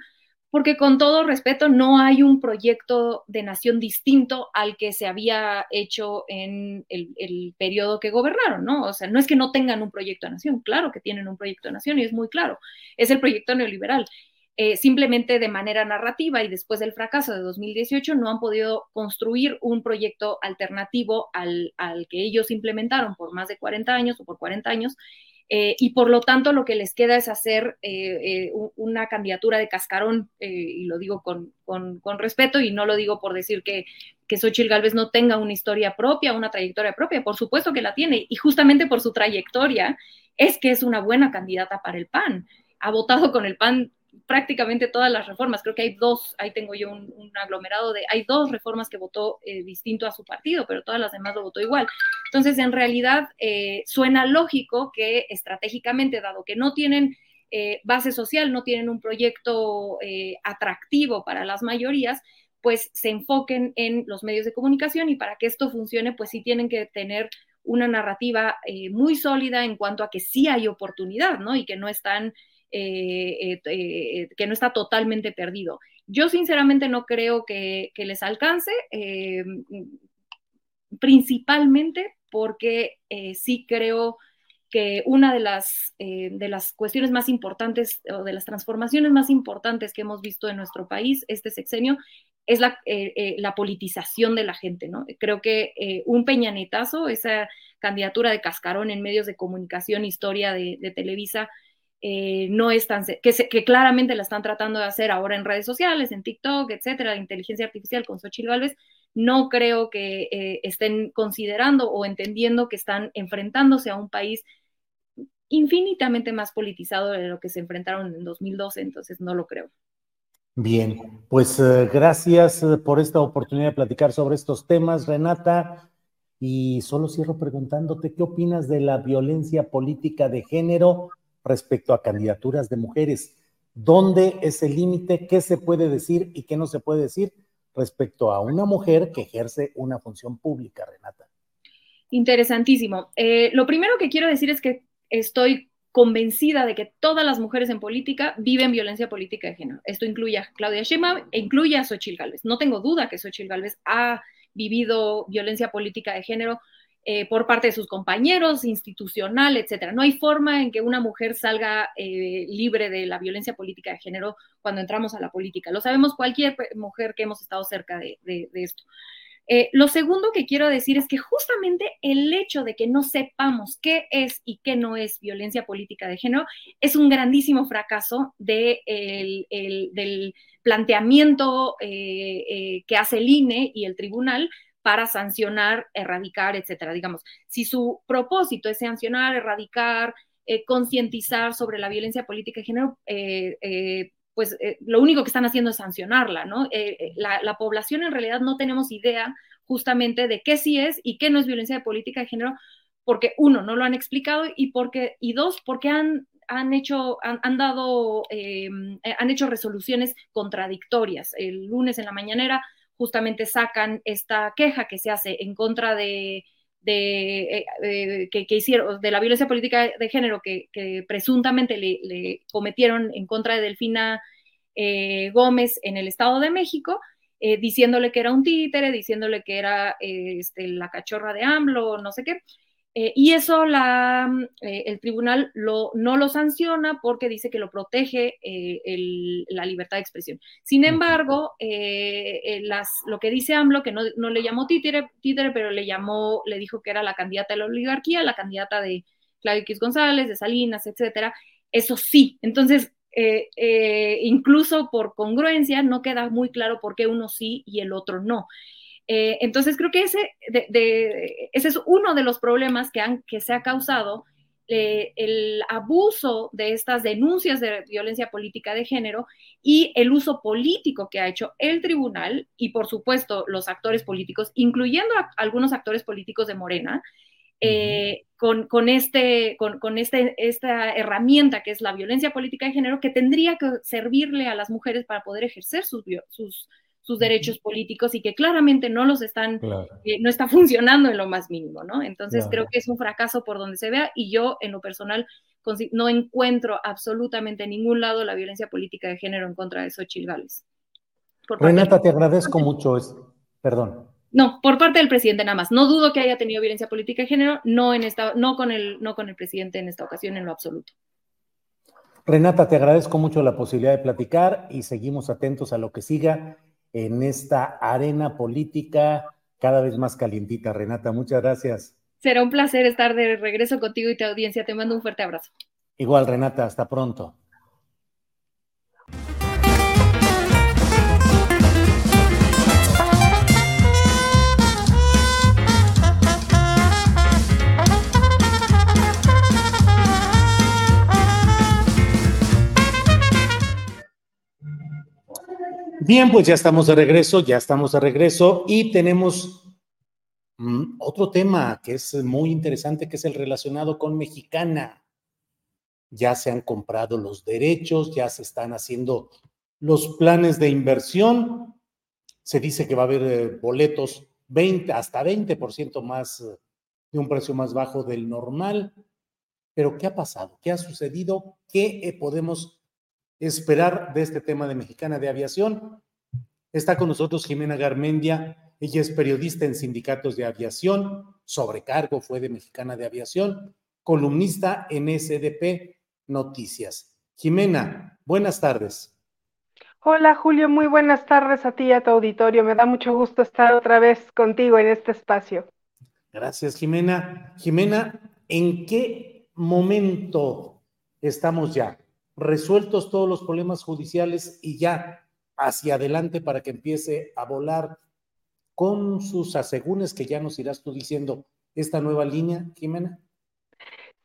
porque con todo respeto no hay un proyecto de nación distinto al que se había hecho en el, periodo que gobernaron, ¿no? O sea, no es que no tengan un proyecto de nación, claro que tienen un proyecto de nación y es muy claro, es el proyecto neoliberal. Eh, simplemente de manera narrativa y después del fracaso de 2018 no han podido construir un proyecto alternativo al, al que ellos implementaron por más de 40 años o por 40 años eh, y por lo tanto lo que les queda es hacer eh, eh, una candidatura de cascarón, y lo digo con, respeto y no lo digo por decir que, que Xochitl Galvez no tenga una historia propia, una trayectoria propia, por supuesto que la tiene, y justamente por su trayectoria es que es una buena candidata para el PAN. Ha votado con el PAN prácticamente todas las reformas. Creo que hay dos, ahí tengo yo un, aglomerado de, hay dos reformas que votó eh, distinto a su partido, pero todas las demás lo votó igual. Entonces, en realidad, eh, suena lógico que estratégicamente, dado que no tienen eh, base social, no tienen un proyecto atractivo para las mayorías, pues se enfoquen en los medios de comunicación y para que esto funcione, pues sí tienen que tener una narrativa muy sólida en cuanto a que sí hay oportunidad, ¿no? Y que no están eh, eh, eh, que no está totalmente perdido. Yo sinceramente no creo que, les alcance, principalmente porque sí creo que una de las, de las cuestiones más importantes o de las transformaciones más importantes que hemos visto en nuestro país este sexenio es la, la politización de la gente, ¿no? Creo que un peñanetazo, esa candidatura de cascarón en medios de comunicación, historia de, de Televisa, eh, no es tan, que, claramente la están tratando de hacer ahora en redes sociales, en TikTok, etcétera, inteligencia artificial con Xochitl Galvez, no creo que eh, estén considerando o entendiendo que están enfrentándose a un país infinitamente más politizado de lo que se enfrentaron en 2012, entonces no lo creo.
Bien, pues eh, gracias por esta oportunidad de platicar sobre estos temas, Renata. Y solo cierro preguntándote, ¿qué opinas de la violencia política de género respecto a candidaturas de mujeres. ¿Dónde es el límite? ¿Qué se puede decir y qué no se puede decir respecto a una mujer que ejerce una función pública, Renata?
Interesantísimo. Eh, lo primero que quiero decir es que estoy convencida de que todas las mujeres en política viven violencia política de género. Esto incluye a Claudia Sheinbaum e incluye a Xochitl Gálvez. No tengo duda que Xochitl Gálvez ha vivido violencia política de género eh, por parte de sus compañeros, institucional, etcétera. No hay forma en que una mujer salga eh, libre de la violencia política de género cuando entramos a la política. Lo sabemos cualquier mujer que hemos estado cerca de, esto. Eh, lo segundo que quiero decir es que justamente el hecho de que no sepamos qué es y qué no es violencia política de género es un grandísimo fracaso del planteamiento que hace el INE y el tribunal para sancionar, erradicar, etcétera. Digamos, si su propósito es sancionar, erradicar, eh, concientizar sobre la violencia política de género, eh, eh, pues lo único que están haciendo es sancionarla, ¿no? La, la, población en realidad no tenemos idea justamente de qué sí es y qué no es violencia de política de género, porque uno, no lo han explicado y porque, y dos, porque han han hecho, han, dado, han hecho resoluciones contradictorias. El lunes en la mañanera justamente sacan esta queja que se hace en contra de, de, eh, que, hicieron, de la violencia política de género que, presuntamente le, cometieron en contra de Delfina eh, Gómez en el Estado de México, eh, diciéndole que era un títere, diciéndole que era este, la cachorra de AMLO, no sé qué. Eh, y eso la, mm, eh, el tribunal lo, no lo sanciona porque dice que lo protege eh, la libertad de expresión. Sin embargo, las, lo que dice AMLO, que no, no, le llamó títere, títere, pero le llamó, le dijo que era la candidata de la oligarquía, la candidata de Claudio X González, de Salinas, etcétera, eso sí. Entonces, incluso por congruencia, no queda muy claro por qué uno sí y el otro no. Eh, entonces creo que ese, ese es uno de los problemas que, han, que se ha causado eh, el abuso de estas denuncias de violencia política de género y el uso político que ha hecho el tribunal y por supuesto los actores políticos, incluyendo a algunos actores políticos de Morena, eh, con, con, este, con, con este, esta herramienta que es la violencia política de género que tendría que servirle a las mujeres para poder ejercer sus, sus, sus derechos políticos y que claramente no los están, eh, no está funcionando en lo más mínimo, ¿no? Entonces creo que es un fracaso por donde se vea y yo en lo personal no encuentro absolutamente en ningún lado la violencia política de género en contra de Xochitl Gales.
Renata, te agradezco mucho. Perdón.
No, por parte del presidente nada más. No dudo que haya tenido violencia política de género, no, en esta, no, con el, no con el presidente en esta ocasión en lo absoluto.
Renata, te agradezco mucho la posibilidad de platicar y seguimos atentos a lo que siga en esta arena política cada vez más calientita. Renata, muchas gracias.
Será un placer estar de regreso contigo y tu audiencia. Te mando un fuerte abrazo.
Igual, Renata, hasta pronto. Bien, pues ya estamos de regreso, ya estamos de regreso y tenemos mm, otro tema que es muy interesante, que es el relacionado con Mexicana. Ya se han comprado los derechos, ya se están haciendo los planes de inversión. Se dice que va a haber eh, boletos 20, hasta 20% más eh, de un precio más bajo del normal. Pero ¿qué ha pasado? ¿Qué ha sucedido? ¿Qué eh, podemos esperar de este tema de Mexicana de Aviación. Está con nosotros Jimena Garmendia, ella es periodista en sindicatos de aviación, sobrecargo fue de Mexicana de Aviación, columnista en SDP Noticias. Jimena, buenas tardes.
Hola Julio, muy buenas tardes a ti y a tu auditorio. Me da mucho gusto estar otra vez contigo en este espacio.
Gracias, Jimena. Jimena, ¿en qué momento estamos ya? Resueltos todos los problemas judiciales y ya hacia adelante para que empiece a volar con sus asegúnes que ya nos irás tú diciendo esta nueva línea, Jimena?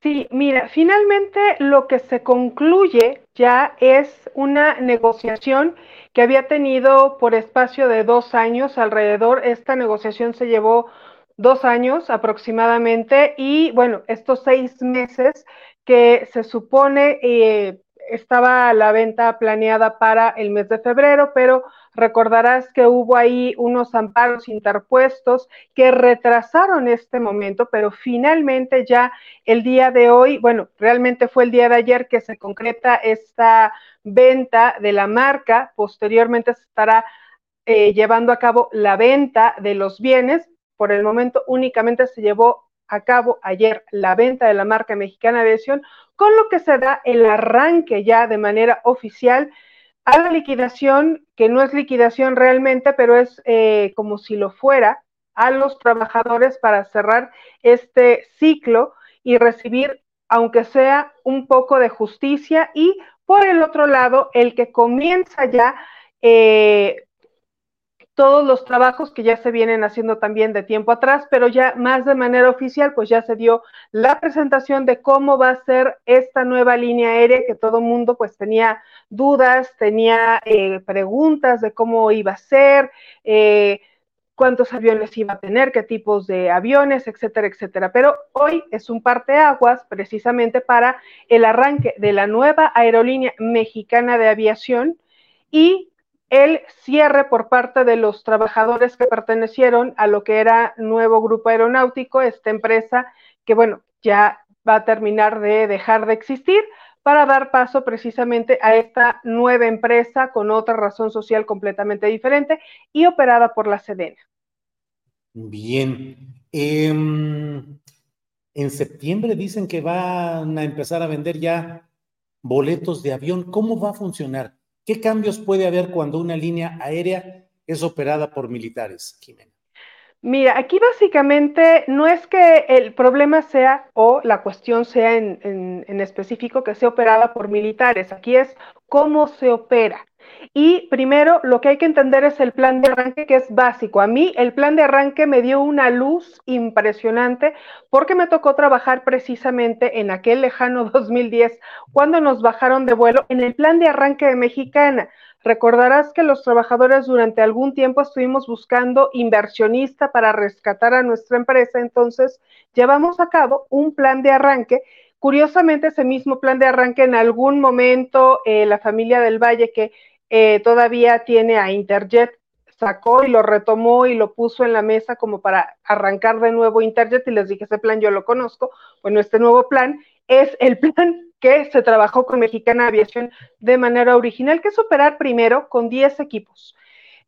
Sí, mira, finalmente lo que se concluye ya es una negociación que había tenido por espacio de dos años alrededor. Esta negociación se llevó dos años aproximadamente y bueno, estos seis meses que se supone eh, estaba la venta planeada para el mes de febrero, pero recordarás que hubo ahí unos amparos interpuestos que retrasaron este momento, pero finalmente ya el día de hoy, bueno, realmente fue el día de ayer que se concreta esta venta de la marca, posteriormente se estará eh, llevando a cabo la venta de los bienes, por el momento únicamente se llevó a cabo ayer la venta de la marca mexicana de aviación, con lo que se da el arranque ya de manera oficial a la liquidación, que no es liquidación realmente, pero es eh, como si lo fuera, a los trabajadores para cerrar este ciclo y recibir, aunque sea un poco de justicia, y por el otro lado, el que comienza ya eh, todos los trabajos que ya se vienen haciendo también de tiempo atrás, pero ya más de manera oficial, pues ya se dio la presentación de cómo va a ser esta nueva línea aérea que todo mundo pues tenía dudas, tenía eh, preguntas de cómo iba a ser, eh, cuántos aviones iba a tener, qué tipos de aviones, etcétera, etcétera. Pero hoy es un parteaguas precisamente para el arranque de la nueva aerolínea mexicana de aviación y el cierre por parte de los trabajadores que pertenecieron a lo que era nuevo grupo aeronáutico, esta empresa que, bueno, ya va a terminar de dejar de existir para dar paso precisamente a esta nueva empresa con otra razón social completamente diferente y operada por la Sedena.
Bien. Em, en septiembre dicen que van a empezar a vender ya boletos de avión. ¿Cómo va a funcionar? ¿Qué cambios puede haber cuando una línea aérea es operada por militares, Jimena?
Mira, aquí básicamente no es que el problema sea o la cuestión sea en, específico que sea operada por militares, aquí es cómo se opera. Y primero, lo que hay que entender es el plan de arranque, que es básico. A mí el plan de arranque me dio una luz impresionante porque me tocó trabajar precisamente en aquel lejano 2010, cuando nos bajaron de vuelo en el plan de arranque de Mexicana. Recordarás que los trabajadores durante algún tiempo estuvimos buscando inversionista para rescatar a nuestra empresa, entonces llevamos a cabo un plan de arranque Curiosamente, ese mismo plan de arranque en algún momento eh, la familia del Valle, que eh, todavía tiene a Interjet, sacó y lo retomó y lo puso en la mesa como para arrancar de nuevo Interjet y les dije, ese plan yo lo conozco. Bueno, este nuevo plan es el plan que se trabajó con Mexicana Aviación de manera original, que es operar primero con 10 equipos.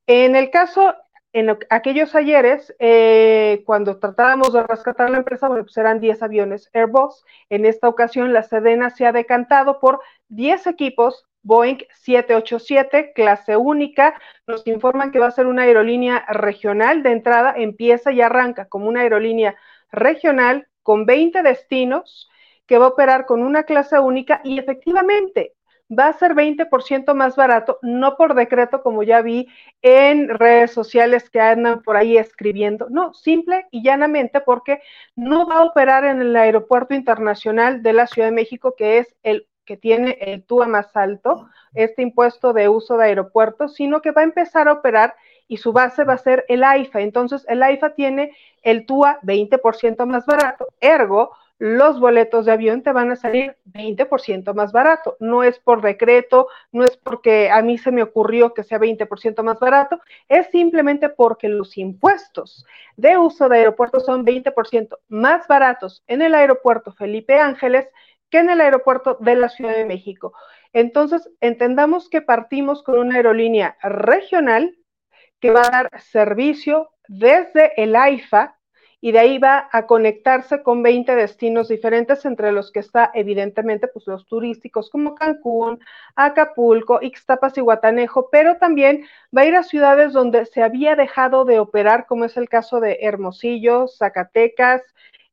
En el caso, en aquellos ayeres, eh, cuando tratábamos de rescatar la empresa, bueno, pues eran 10 aviones Airbus. En esta ocasión, la Sedena se ha decantado por 10 equipos Boeing 787, clase única. Nos informan que va a ser una aerolínea regional. De entrada, empieza y arranca como una aerolínea regional con 20 destinos que va a operar con una clase única y efectivamente va a ser 20% más barato, no por decreto como ya vi en redes sociales que andan por ahí escribiendo, no, simple y llanamente porque no va a operar en el aeropuerto internacional de la Ciudad de México, que es el que tiene el TUA más alto, este impuesto de uso de aeropuertos, sino que va a empezar a operar y su base va a ser el AIFA. Entonces, el AIFA tiene el TUA 20% más barato, ergo, los boletos de avión te van a salir 20% más barato. No es por decreto, no es porque a mí se me ocurrió que sea 20% más barato, es simplemente porque los impuestos de uso de aeropuertos son 20% más baratos en el aeropuerto Felipe Ángeles que en el aeropuerto de la Ciudad de México. Entonces, entendamos que partimos con una aerolínea regional que va a dar servicio desde el AIFA y de ahí va a conectarse con 20 destinos diferentes, entre los que está evidentemente pues los turísticos como Cancún, Acapulco, Ixtapas y Guatanejo, pero también va a ir a ciudades donde se había dejado de operar, como es el caso de Hermosillo, Zacatecas,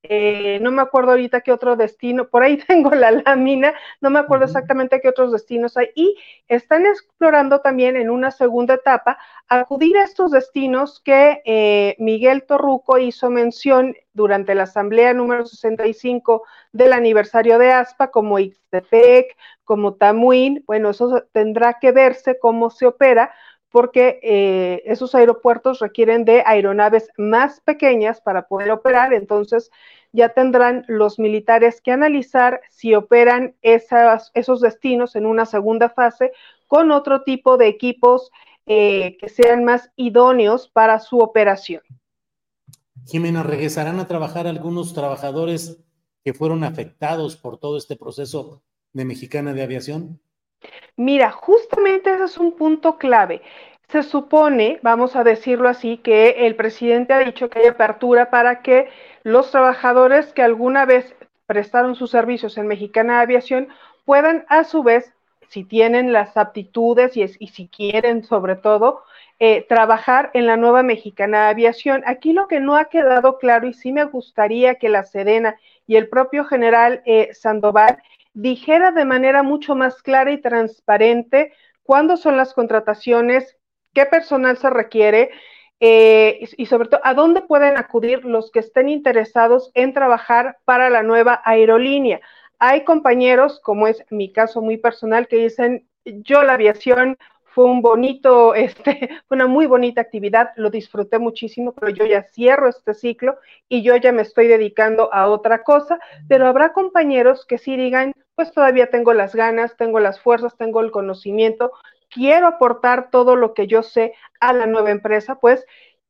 eh, no me acuerdo ahorita qué otro destino, por ahí tengo la lámina, no me acuerdo exactamente qué otros destinos hay, y están explorando también en una segunda etapa acudir a estos destinos que eh, Miguel Torruco hizo mención durante la asamblea número 65 del aniversario de ASPA, como Ixtepec, como Tamuín, bueno, eso tendrá que verse cómo se opera, porque eh, esos aeropuertos requieren de aeronaves más pequeñas para poder operar, entonces ya tendrán los militares que analizar si operan esos destinos en una segunda fase con otro tipo de equipos eh, que sean más idóneos para su operación.
Jimena, ¿regresarán a trabajar algunos trabajadores que fueron afectados por todo este proceso de Mexicana de Aviación?
Mira, justamente ese es un punto clave. Se supone, vamos a decirlo así, que el presidente ha dicho que hay apertura para que los trabajadores que alguna vez prestaron sus servicios en Mexicana Aviación puedan a su vez, si tienen las aptitudes y, si quieren sobre todo, eh, trabajar en la nueva Mexicana Aviación. Aquí lo que no ha quedado claro y sí me gustaría que la Serena y el propio general eh, Sandoval dijera de manera mucho más clara y transparente cuándo son las contrataciones qué personal se requiere eh, y, sobre todo a dónde pueden acudir los que estén interesados en trabajar para la nueva aerolínea. Hay compañeros, como es mi caso muy personal, que dicen, yo la aviación fue un bonito, este, una muy bonita actividad, lo disfruté muchísimo, pero yo ya cierro este ciclo y yo ya me estoy dedicando a otra cosa, pero habrá compañeros que sí digan, pues todavía tengo las ganas, tengo las fuerzas, tengo el conocimiento, quiero aportar todo lo que yo sé a la nueva empresa, pues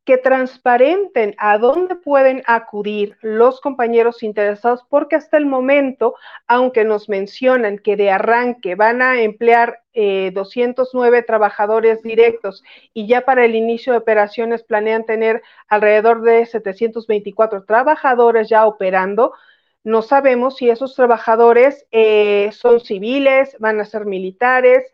que transparenten a dónde pueden acudir los compañeros interesados, porque hasta el momento, aunque nos mencionan que de arranque van a emplear 209 eh, trabajadores directos y ya para el inicio de operaciones planean tener alrededor de 724 trabajadores ya operando, no sabemos si esos trabajadores eh, son civiles, van a ser militares,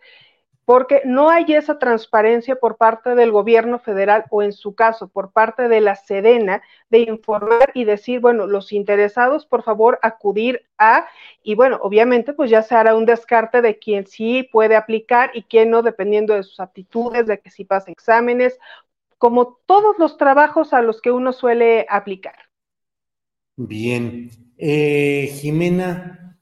porque no hay esa transparencia por parte del gobierno federal o en su caso por parte de la Sedena de informar y decir, bueno, los interesados, por favor, acudir a, y bueno, obviamente pues ya se hará un descarte de quién sí puede aplicar y quién no, dependiendo de sus aptitudes, de que si pasa exámenes, como todos los trabajos a los que uno suele aplicar.
Bien. Eh, Jimena,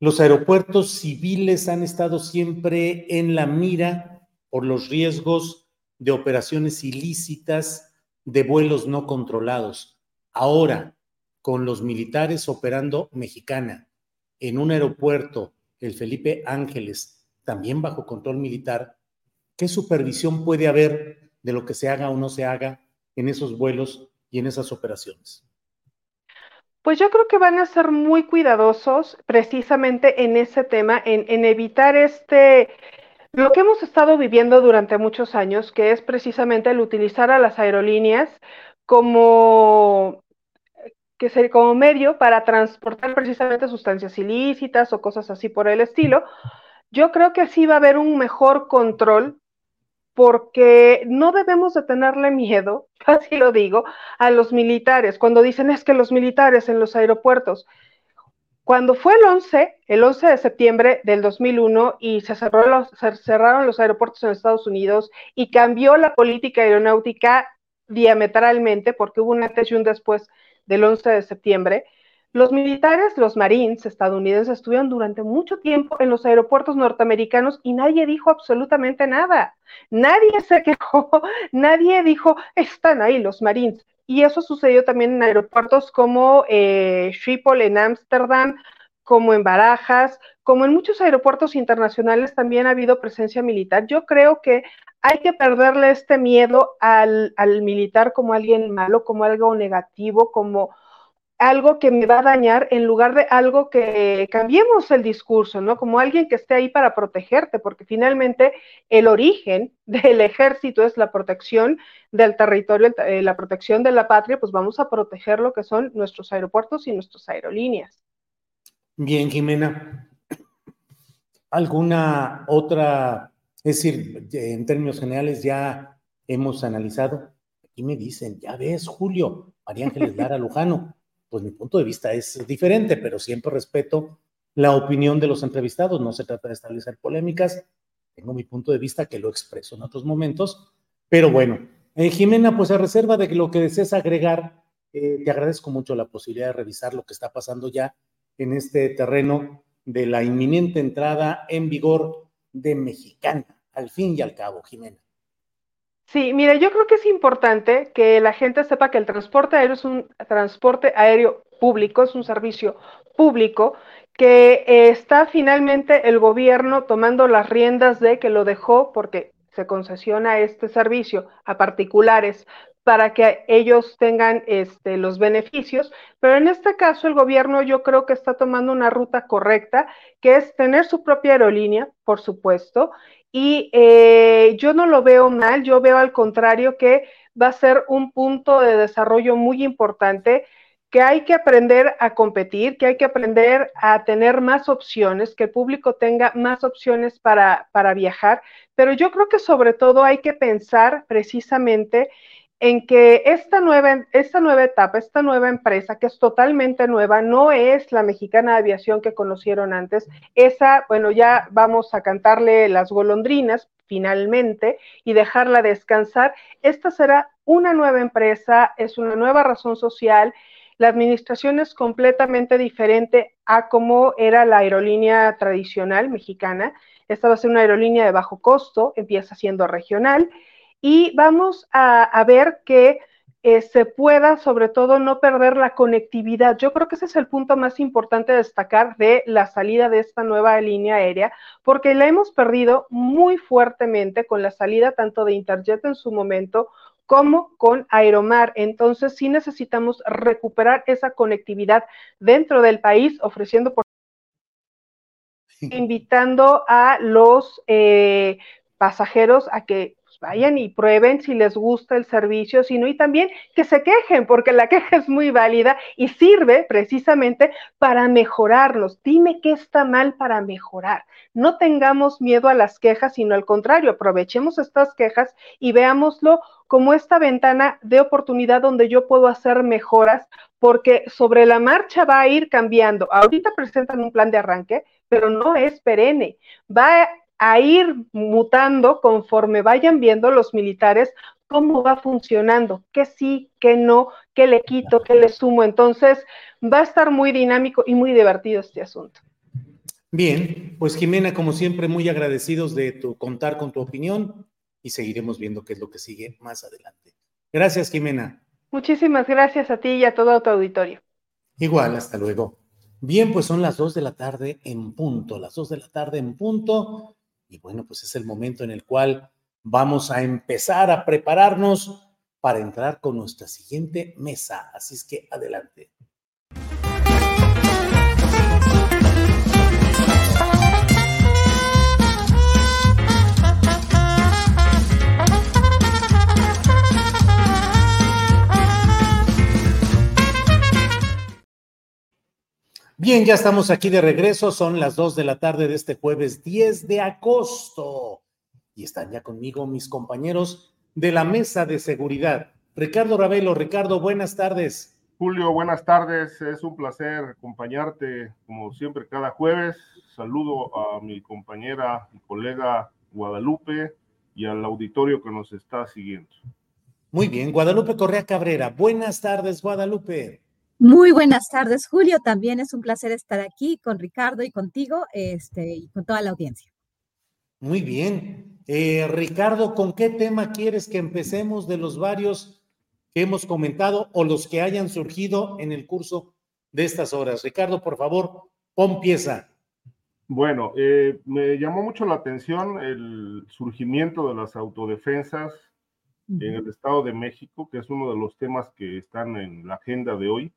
los aeropuertos civiles han estado siempre en la mira por los riesgos de operaciones ilícitas de vuelos no controlados. Ahora, con los militares operando mexicana en un aeropuerto, el Felipe Ángeles, también bajo control militar, ¿qué supervisión puede haber de lo que se haga o no se haga en esos vuelos y en esas operaciones?
Pues yo creo que van a ser muy cuidadosos precisamente en ese tema, en, evitar este, lo que hemos estado viviendo durante muchos años, que es precisamente el utilizar a las aerolíneas como que ser como medio para transportar precisamente sustancias ilícitas o cosas así por el estilo. Yo creo que sí va a haber un mejor control porque no debemos de tenerle miedo, así lo digo, a los militares. Cuando dicen es que los militares en los aeropuertos, cuando fue el 11, el 11 de septiembre del 2001 y se, cerró los, se cerraron los aeropuertos en Estados Unidos y cambió la política aeronáutica diametralmente porque hubo un antes y un después del 11 de septiembre, los militares, los marines estadounidenses estuvieron durante mucho tiempo en los aeropuertos norteamericanos y nadie dijo absolutamente nada. Nadie se quejó, nadie dijo, están ahí los marines. Y eso sucedió también en aeropuertos como eh, Schiphol en Ámsterdam, como en Barajas, como en muchos aeropuertos internacionales también ha habido presencia militar. Yo creo que hay que perderle este miedo al, al militar como alguien malo, como algo negativo, como algo que me va a dañar en lugar de algo que cambiemos el discurso, ¿no? Como alguien que esté ahí para protegerte, porque finalmente el origen del ejército es la protección del territorio, eh, la protección de la patria, pues vamos a proteger lo que son nuestros aeropuertos y nuestras aerolíneas.
Bien, Jimena. ¿Alguna otra, es decir, en términos generales ya hemos analizado? Aquí me dicen, ya ves, Julio, María Ángeles Lara Lujano, pues mi punto de vista es diferente, pero siempre respeto la opinión de los entrevistados. No se trata de establecer polémicas. Tengo mi punto de vista que lo expreso en otros momentos. Pero bueno, eh, Jimena, pues a reserva de lo que desees agregar, eh, te agradezco mucho la posibilidad de revisar lo que está pasando ya en este terreno de la inminente entrada en vigor de Mexicana, al fin y al cabo, Jimena.
Sí, mira, yo creo que es importante que la gente sepa que el transporte aéreo es un transporte aéreo público, es un servicio público que eh, está finalmente el gobierno tomando las riendas de que lo dejó porque se concesiona este servicio a particulares para que ellos tengan este, los beneficios, pero en este caso el gobierno yo creo que está tomando una ruta correcta, que es tener su propia aerolínea, por supuesto, y eh, yo no lo veo mal, yo veo al contrario que va a ser un punto de desarrollo muy importante, que hay que aprender a competir, que hay que aprender a tener más opciones, que el público tenga más opciones para, para viajar, pero yo creo que sobre todo hay que pensar precisamente en que esta nueva, esta nueva etapa, esta nueva empresa, que es totalmente nueva, no es la mexicana de aviación que conocieron antes. Esa, bueno, ya vamos a cantarle las golondrinas finalmente y dejarla descansar. Esta será una nueva empresa, es una nueva razón social. La administración es completamente diferente a cómo era la aerolínea tradicional mexicana. Esta va a ser una aerolínea de bajo costo, empieza siendo regional y vamos a, ver que eh, se pueda, sobre todo, no perder la conectividad. Yo creo que ese es el punto más importante de destacar de la salida de esta nueva línea aérea, porque la hemos perdido muy fuertemente con la salida tanto de Interjet en su momento como con Aeromar. Entonces, sí necesitamos recuperar esa conectividad dentro del país, ofreciendo por invitando a los eh, pasajeros a que vayan y prueben si les gusta el servicio, sino y también que se quejen, porque la queja es muy válida y sirve precisamente para mejorarlos. Dime qué está mal para mejorar. No tengamos miedo a las quejas, sino al contrario, aprovechemos estas quejas y veámoslo como esta ventana de oportunidad donde yo puedo hacer mejoras, porque sobre la marcha va a ir cambiando. Ahorita presentan un plan de arranque, pero no es perenne. Va a ir mutando conforme vayan viendo los militares cómo va funcionando, qué sí, qué no, qué le quito, qué le sumo. Entonces, va a estar muy dinámico y muy divertido este asunto.
Bien, pues Jimena, como siempre, muy agradecidos de tu, contar con tu opinión y seguiremos viendo qué es lo que sigue más adelante. Gracias, Jimena.
Muchísimas gracias a ti y a todo tu auditorio.
Igual, hasta luego. Bien, pues son las dos de la tarde en punto, las dos de la tarde en punto. Y bueno, pues es el momento en el cual vamos a empezar a prepararnos para entrar con nuestra siguiente mesa. Así es que adelante. Bien, ya estamos aquí de regreso. Son las 2 de la tarde de este jueves 10 de agosto. Y están ya conmigo mis compañeros de la mesa de seguridad. Ricardo Ravelo. Ricardo, buenas tardes.
Julio, buenas tardes. Es un placer acompañarte como siempre cada jueves. Saludo a mi compañera y colega Guadalupe y al auditorio que nos está siguiendo.
Muy bien, Guadalupe Correa Cabrera. Buenas tardes, Guadalupe.
Muy buenas tardes, Julio. También es un placer estar aquí con Ricardo y contigo este, y con toda la audiencia.
Muy bien. Eh, Ricardo, ¿con qué tema quieres que empecemos de los varios que hemos comentado o los que hayan surgido en el curso de estas horas? Ricardo, por favor, pon pieza.
Bueno, eh, me llamó mucho la atención el surgimiento de las autodefensas en el Estado de México, que es uno de los temas que están en la agenda de hoy.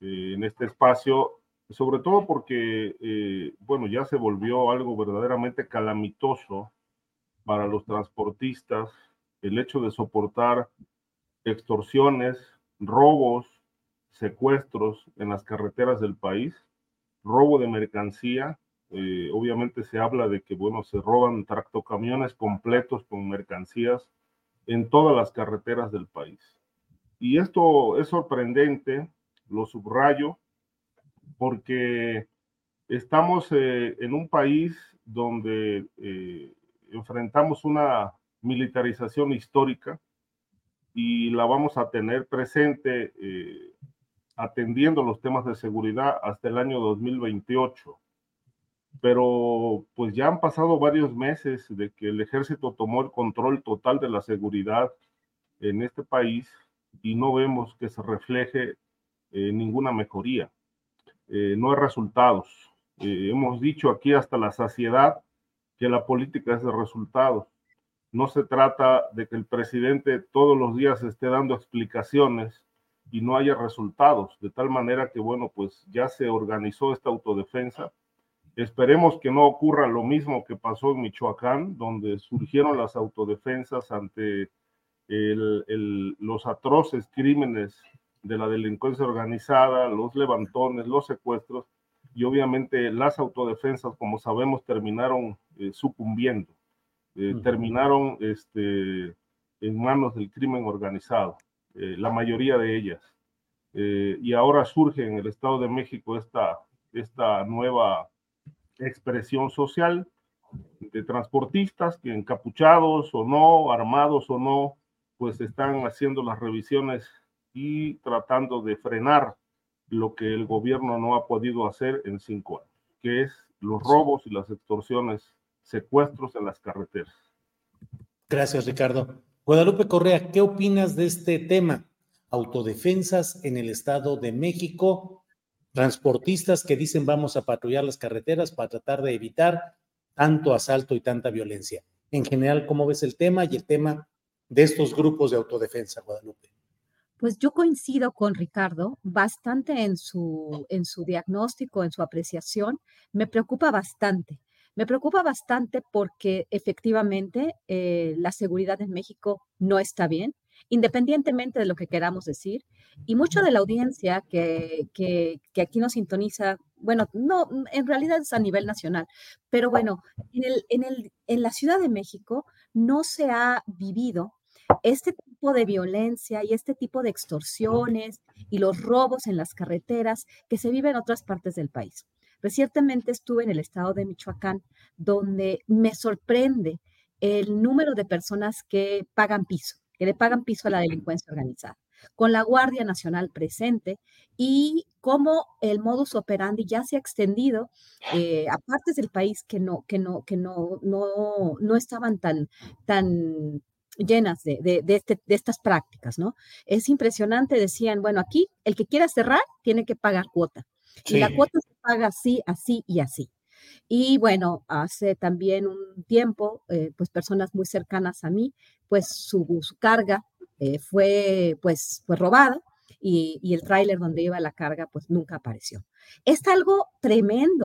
Eh, en este espacio, sobre todo porque, eh, bueno, ya se volvió algo verdaderamente calamitoso para los transportistas el hecho de soportar extorsiones, robos, secuestros en las carreteras del país, robo de mercancía. Eh, obviamente se habla de que, bueno, se roban tractocamiones completos con mercancías en todas las carreteras del país. Y esto es sorprendente lo subrayo, porque estamos eh, en un país donde eh, enfrentamos una militarización histórica y la vamos a tener presente eh, atendiendo los temas de seguridad hasta el año 2028. Pero pues ya han pasado varios meses de que el ejército tomó el control total de la seguridad en este país y no vemos que se refleje eh, ninguna mejoría, eh, no hay resultados. Eh, hemos dicho aquí hasta la saciedad que la política es de resultados. No se trata de que el presidente todos los días esté dando explicaciones y no haya resultados, de tal manera que, bueno, pues ya se organizó esta autodefensa. Esperemos que no ocurra lo mismo que pasó en Michoacán, donde surgieron las autodefensas ante los atroces crímenes de la delincuencia organizada, los levantones, los secuestros y obviamente las autodefensas, como sabemos, terminaron eh, sucumbiendo, eh, terminaron este, en manos del crimen organizado, eh, la mayoría de ellas. Y ahora surge en el Estado de México esta, esta nueva expresión social de transportistas que encapuchados o no, armados o no, pues están haciendo las revisiones y tratando de frenar lo que el gobierno no ha podido hacer en cinco años, que es los robos y las extorsiones, secuestros en las carreteras.
Gracias, Ricardo. Guadalupe Correa, ¿qué opinas de este tema? Autodefensas en el Estado de México, transportistas que dicen vamos a patrullar las carreteras para tratar de evitar tanto asalto y tanta violencia. En general, ¿cómo ves el tema y el tema de estos grupos de autodefensa, Guadalupe?
Pues yo coincido con Ricardo bastante en su, en su diagnóstico, en su apreciación. Me preocupa bastante. Me preocupa bastante porque efectivamente eh, la seguridad en México no está bien, independientemente de lo que queramos decir. Y mucha de la audiencia que, que, que, aquí nos sintoniza, bueno, no, en realidad es a nivel nacional, pero bueno, en, el, en, el, en la Ciudad de México no se ha vivido este tipo de violencia y este tipo de extorsiones y los robos en las carreteras que se viven en otras partes del país. Recientemente estuve en el estado de Michoacán, donde me sorprende el número de personas que pagan piso, que le pagan piso a la delincuencia organizada, con la Guardia Nacional presente y cómo el modus operandi ya se ha extendido eh, a partes del país que no, que no, que no, no, no estaban tan, tan llenas de, de, este, de, estas prácticas, ¿no? Es impresionante, decían, bueno, aquí el que quiera cerrar tiene que pagar cuota. Y la cuota se paga así, así y así. Y bueno, hace también un tiempo, eh, pues personas muy cercanas a mí, pues su, su carga eh, fue, pues, fue robada y, y el tráiler donde iba la carga, pues nunca apareció. Es algo tremendo.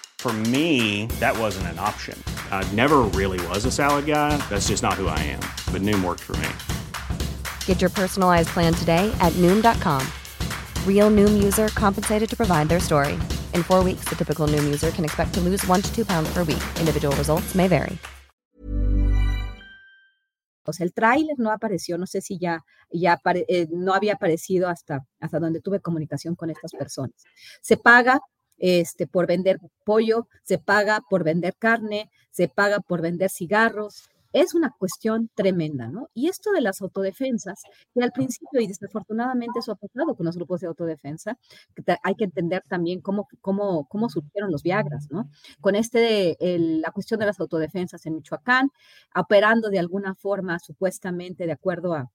For me, that wasn't an option. I never really was a salad guy. That's just not who I am. But Noom worked for me.
Get your personalized plan today at Noom.com. Real Noom user compensated to provide their story. In four weeks, the typical Noom user can expect to lose one to two pounds per week. Individual results may vary.
O sea, el tráiler no apareció, no sé si ya, ya eh, no había aparecido hasta, hasta donde tuve comunicación con estas personas. Se paga este, por vender pollo, se paga por vender carne, se paga por vender cigarros. Es una cuestión tremenda, ¿no? Y esto de las autodefensas, que al principio, y desafortunadamente eso ha pasado con los grupos de autodefensa, hay que entender también cómo, cómo, cómo surgieron los Viagras, ¿no? Con este, la cuestión de las autodefensas en Michoacán, operando de alguna forma supuestamente de acuerdo a,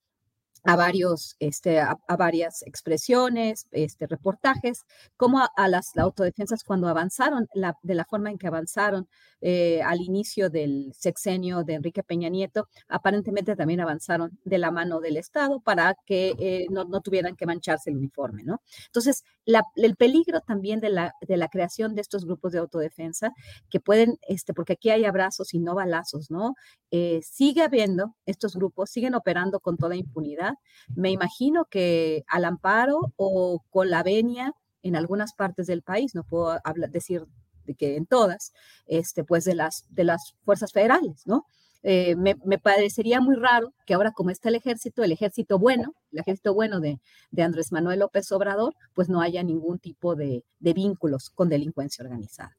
a, varios, este, a, varias expresiones, este, reportajes, como a, las autodefensas cuando avanzaron, la, de la forma en que avanzaron eh, al inicio del sexenio de Enrique Peña Nieto, aparentemente también avanzaron de la mano del Estado para que eh, no, no, tuvieran que mancharse el uniforme, ¿no? Entonces, la, el peligro también de la, de la creación de estos grupos de autodefensa, que pueden, este, porque aquí hay abrazos y no balazos, ¿no? Eh, sigue habiendo estos grupos, siguen operando con toda impunidad me imagino que al amparo o con la venia en algunas partes del país, no puedo decir de que en todas, este, pues de las, de las fuerzas federales, ¿no? Eh, me, parecería muy raro que ahora como está el ejército, el ejército bueno, el ejército bueno de, Andrés Manuel López Obrador, pues no haya ningún tipo de, vínculos con delincuencia organizada.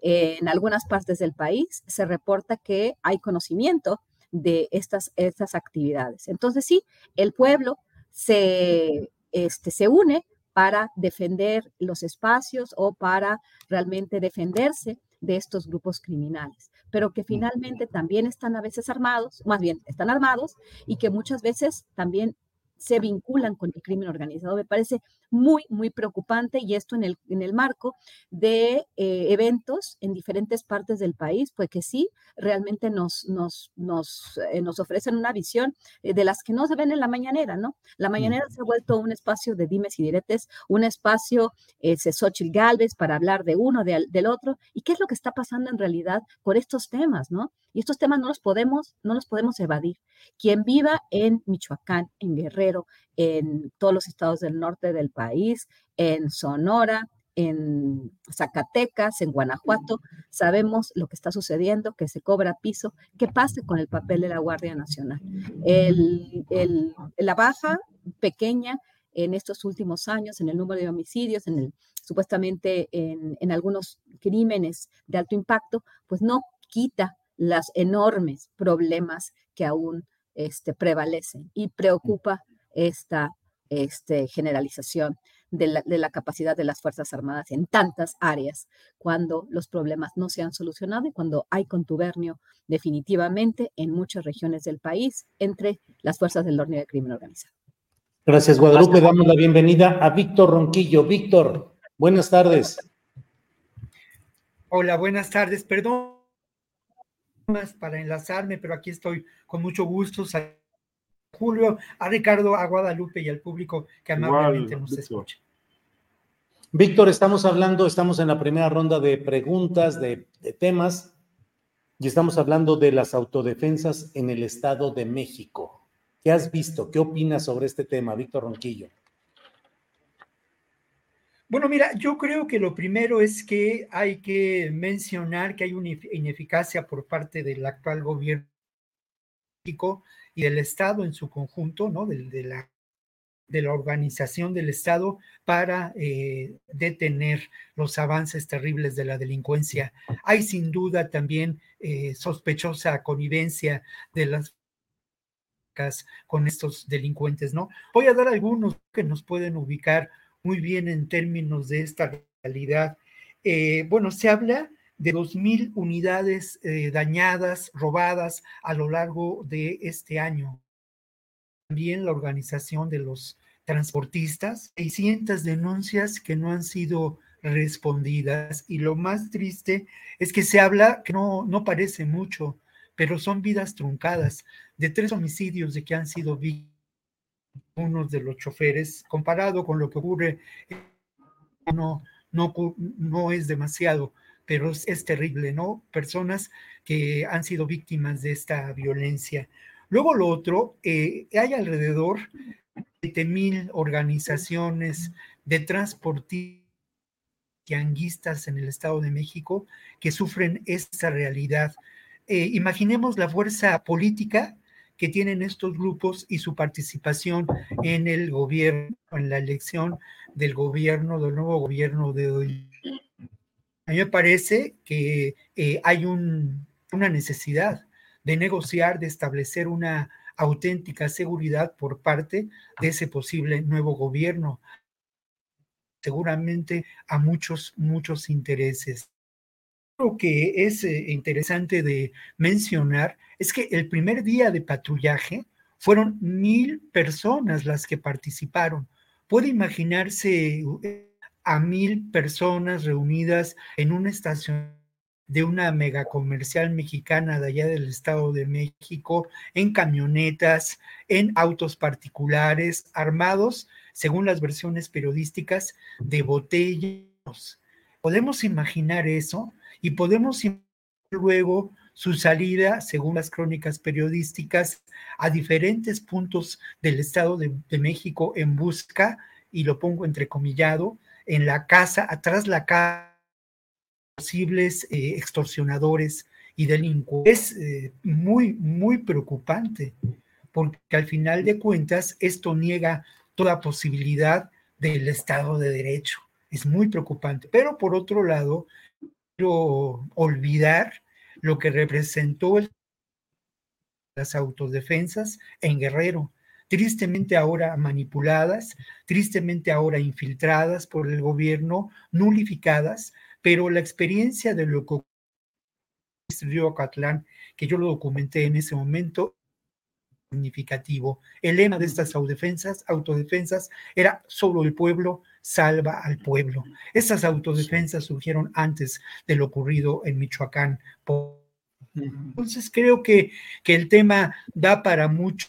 en algunas partes del país se reporta que hay conocimiento de estas, estas actividades. Entonces sí, el pueblo se, este, se une para defender los espacios o para realmente defenderse de estos grupos criminales, pero que finalmente también están a veces armados, más bien están armados y que muchas veces también se vinculan con el crimen organizado. Me parece muy, muy preocupante y esto en el, en el marco de eh, eventos en diferentes partes del país, pues que sí, realmente nos, nos, nos, eh, nos ofrecen una visión eh, de las que no se ven en la mañanera, ¿no? La mañanera se ha vuelto un espacio de dimes y diretes, un espacio, ese Xochitl Galvez, para hablar de uno, del otro, y qué es lo que está pasando en realidad con estos temas, ¿no? Y estos temas no los podemos, no los podemos evadir. Quien viva en Michoacán, en Guerrero, en todos los estados del norte del país, en Sonora, en Zacatecas, en Guanajuato, sabemos lo que está sucediendo, que se cobra piso, qué pasa con el papel de la Guardia Nacional. la baja pequeña en estos últimos años en el número de homicidios, en el, supuestamente en, en algunos crímenes de alto impacto, pues no quita los enormes problemas que aún este, prevalecen y preocupa esta este, generalización de la, capacidad de las Fuerzas Armadas en tantas áreas cuando los problemas no se han solucionado y cuando hay contubernio definitivamente en muchas regiones del país entre las fuerzas del orden del crimen organizado.
Gracias, Guadalupe. Damos la bienvenida a Víctor Ronquillo. Víctor, buenas tardes.
Hola, buenas tardes. Perdón para enlazarme, pero aquí estoy con mucho gusto. Julio, a Ricardo, a Guadalupe y al público que amablemente nos escucha.
Víctor, estamos hablando, estamos en la primera ronda de preguntas, de, de temas, y estamos hablando de las autodefensas en el Estado de México. ¿Qué has visto? ¿Qué opinas sobre este tema, Víctor Ronquillo?
Bueno, mira, yo creo que lo primero es que hay que mencionar que hay una ineficacia por parte del actual gobierno y del Estado en su conjunto, ¿no? De, la, de la organización del Estado para eh, detener los avances terribles de la delincuencia. Hay sin duda también eh, sospechosa connivencia de las con estos delincuentes, ¿no? Voy a dar algunos que nos pueden ubicar muy bien en términos de esta realidad. Eh, bueno, se habla de dos mil unidades eh, dañadas, robadas a lo largo de este año. También la organización de los transportistas, 600 denuncias que no han sido respondidas y lo más triste es que se habla, que no, no parece mucho, pero son vidas truncadas, de tres homicidios de que han sido víctimas unos de los choferes, comparado con lo que ocurre, no, no, no es demasiado, pero es, terrible, ¿no? Personas que han sido víctimas de esta violencia. Luego lo otro, eh, hay alrededor de mil organizaciones de transportistas en el Estado de México que sufren esta realidad. Eh, imaginemos la fuerza política que tienen estos grupos y su participación en el gobierno, en la elección del gobierno, del nuevo gobierno de. A mí me parece que eh, hay una necesidad de negociar, de establecer una auténtica seguridad por parte de ese posible nuevo gobierno, seguramente a muchos, muchos intereses. Lo que es eh, interesante de mencionar es que el primer día de patrullaje fueron mil personas las que participaron. Puede imaginarse eh, a mil personas reunidas en una estación de una mega comercial mexicana de allá del Estado de México, en camionetas, en autos particulares, armados, según las versiones periodísticas, de botellas. ¿Podemos imaginar eso? y podemos luego su salida, según las crónicas periodísticas, a diferentes puntos del Estado de, México en busca, y lo pongo entrecomillado, en la casa, atrás la casa, posibles eh, extorsionadores y delincuentes. Es eh, muy, muy preocupante, porque al final de cuentas esto niega toda posibilidad del Estado de Derecho. Es muy preocupante. Pero por otro lado, olvidar lo que representó las autodefensas en Guerrero, tristemente ahora manipuladas, tristemente ahora infiltradas por el gobierno, nulificadas, pero la experiencia de lo que ocurrió Catlán, que yo lo documenté en ese momento, significativo. El lema de estas autodefensas, autodefensas era solo el pueblo salva al pueblo. Estas autodefensas surgieron antes de lo ocurrido en Michoacán. Entonces creo que, que el tema da para mucho.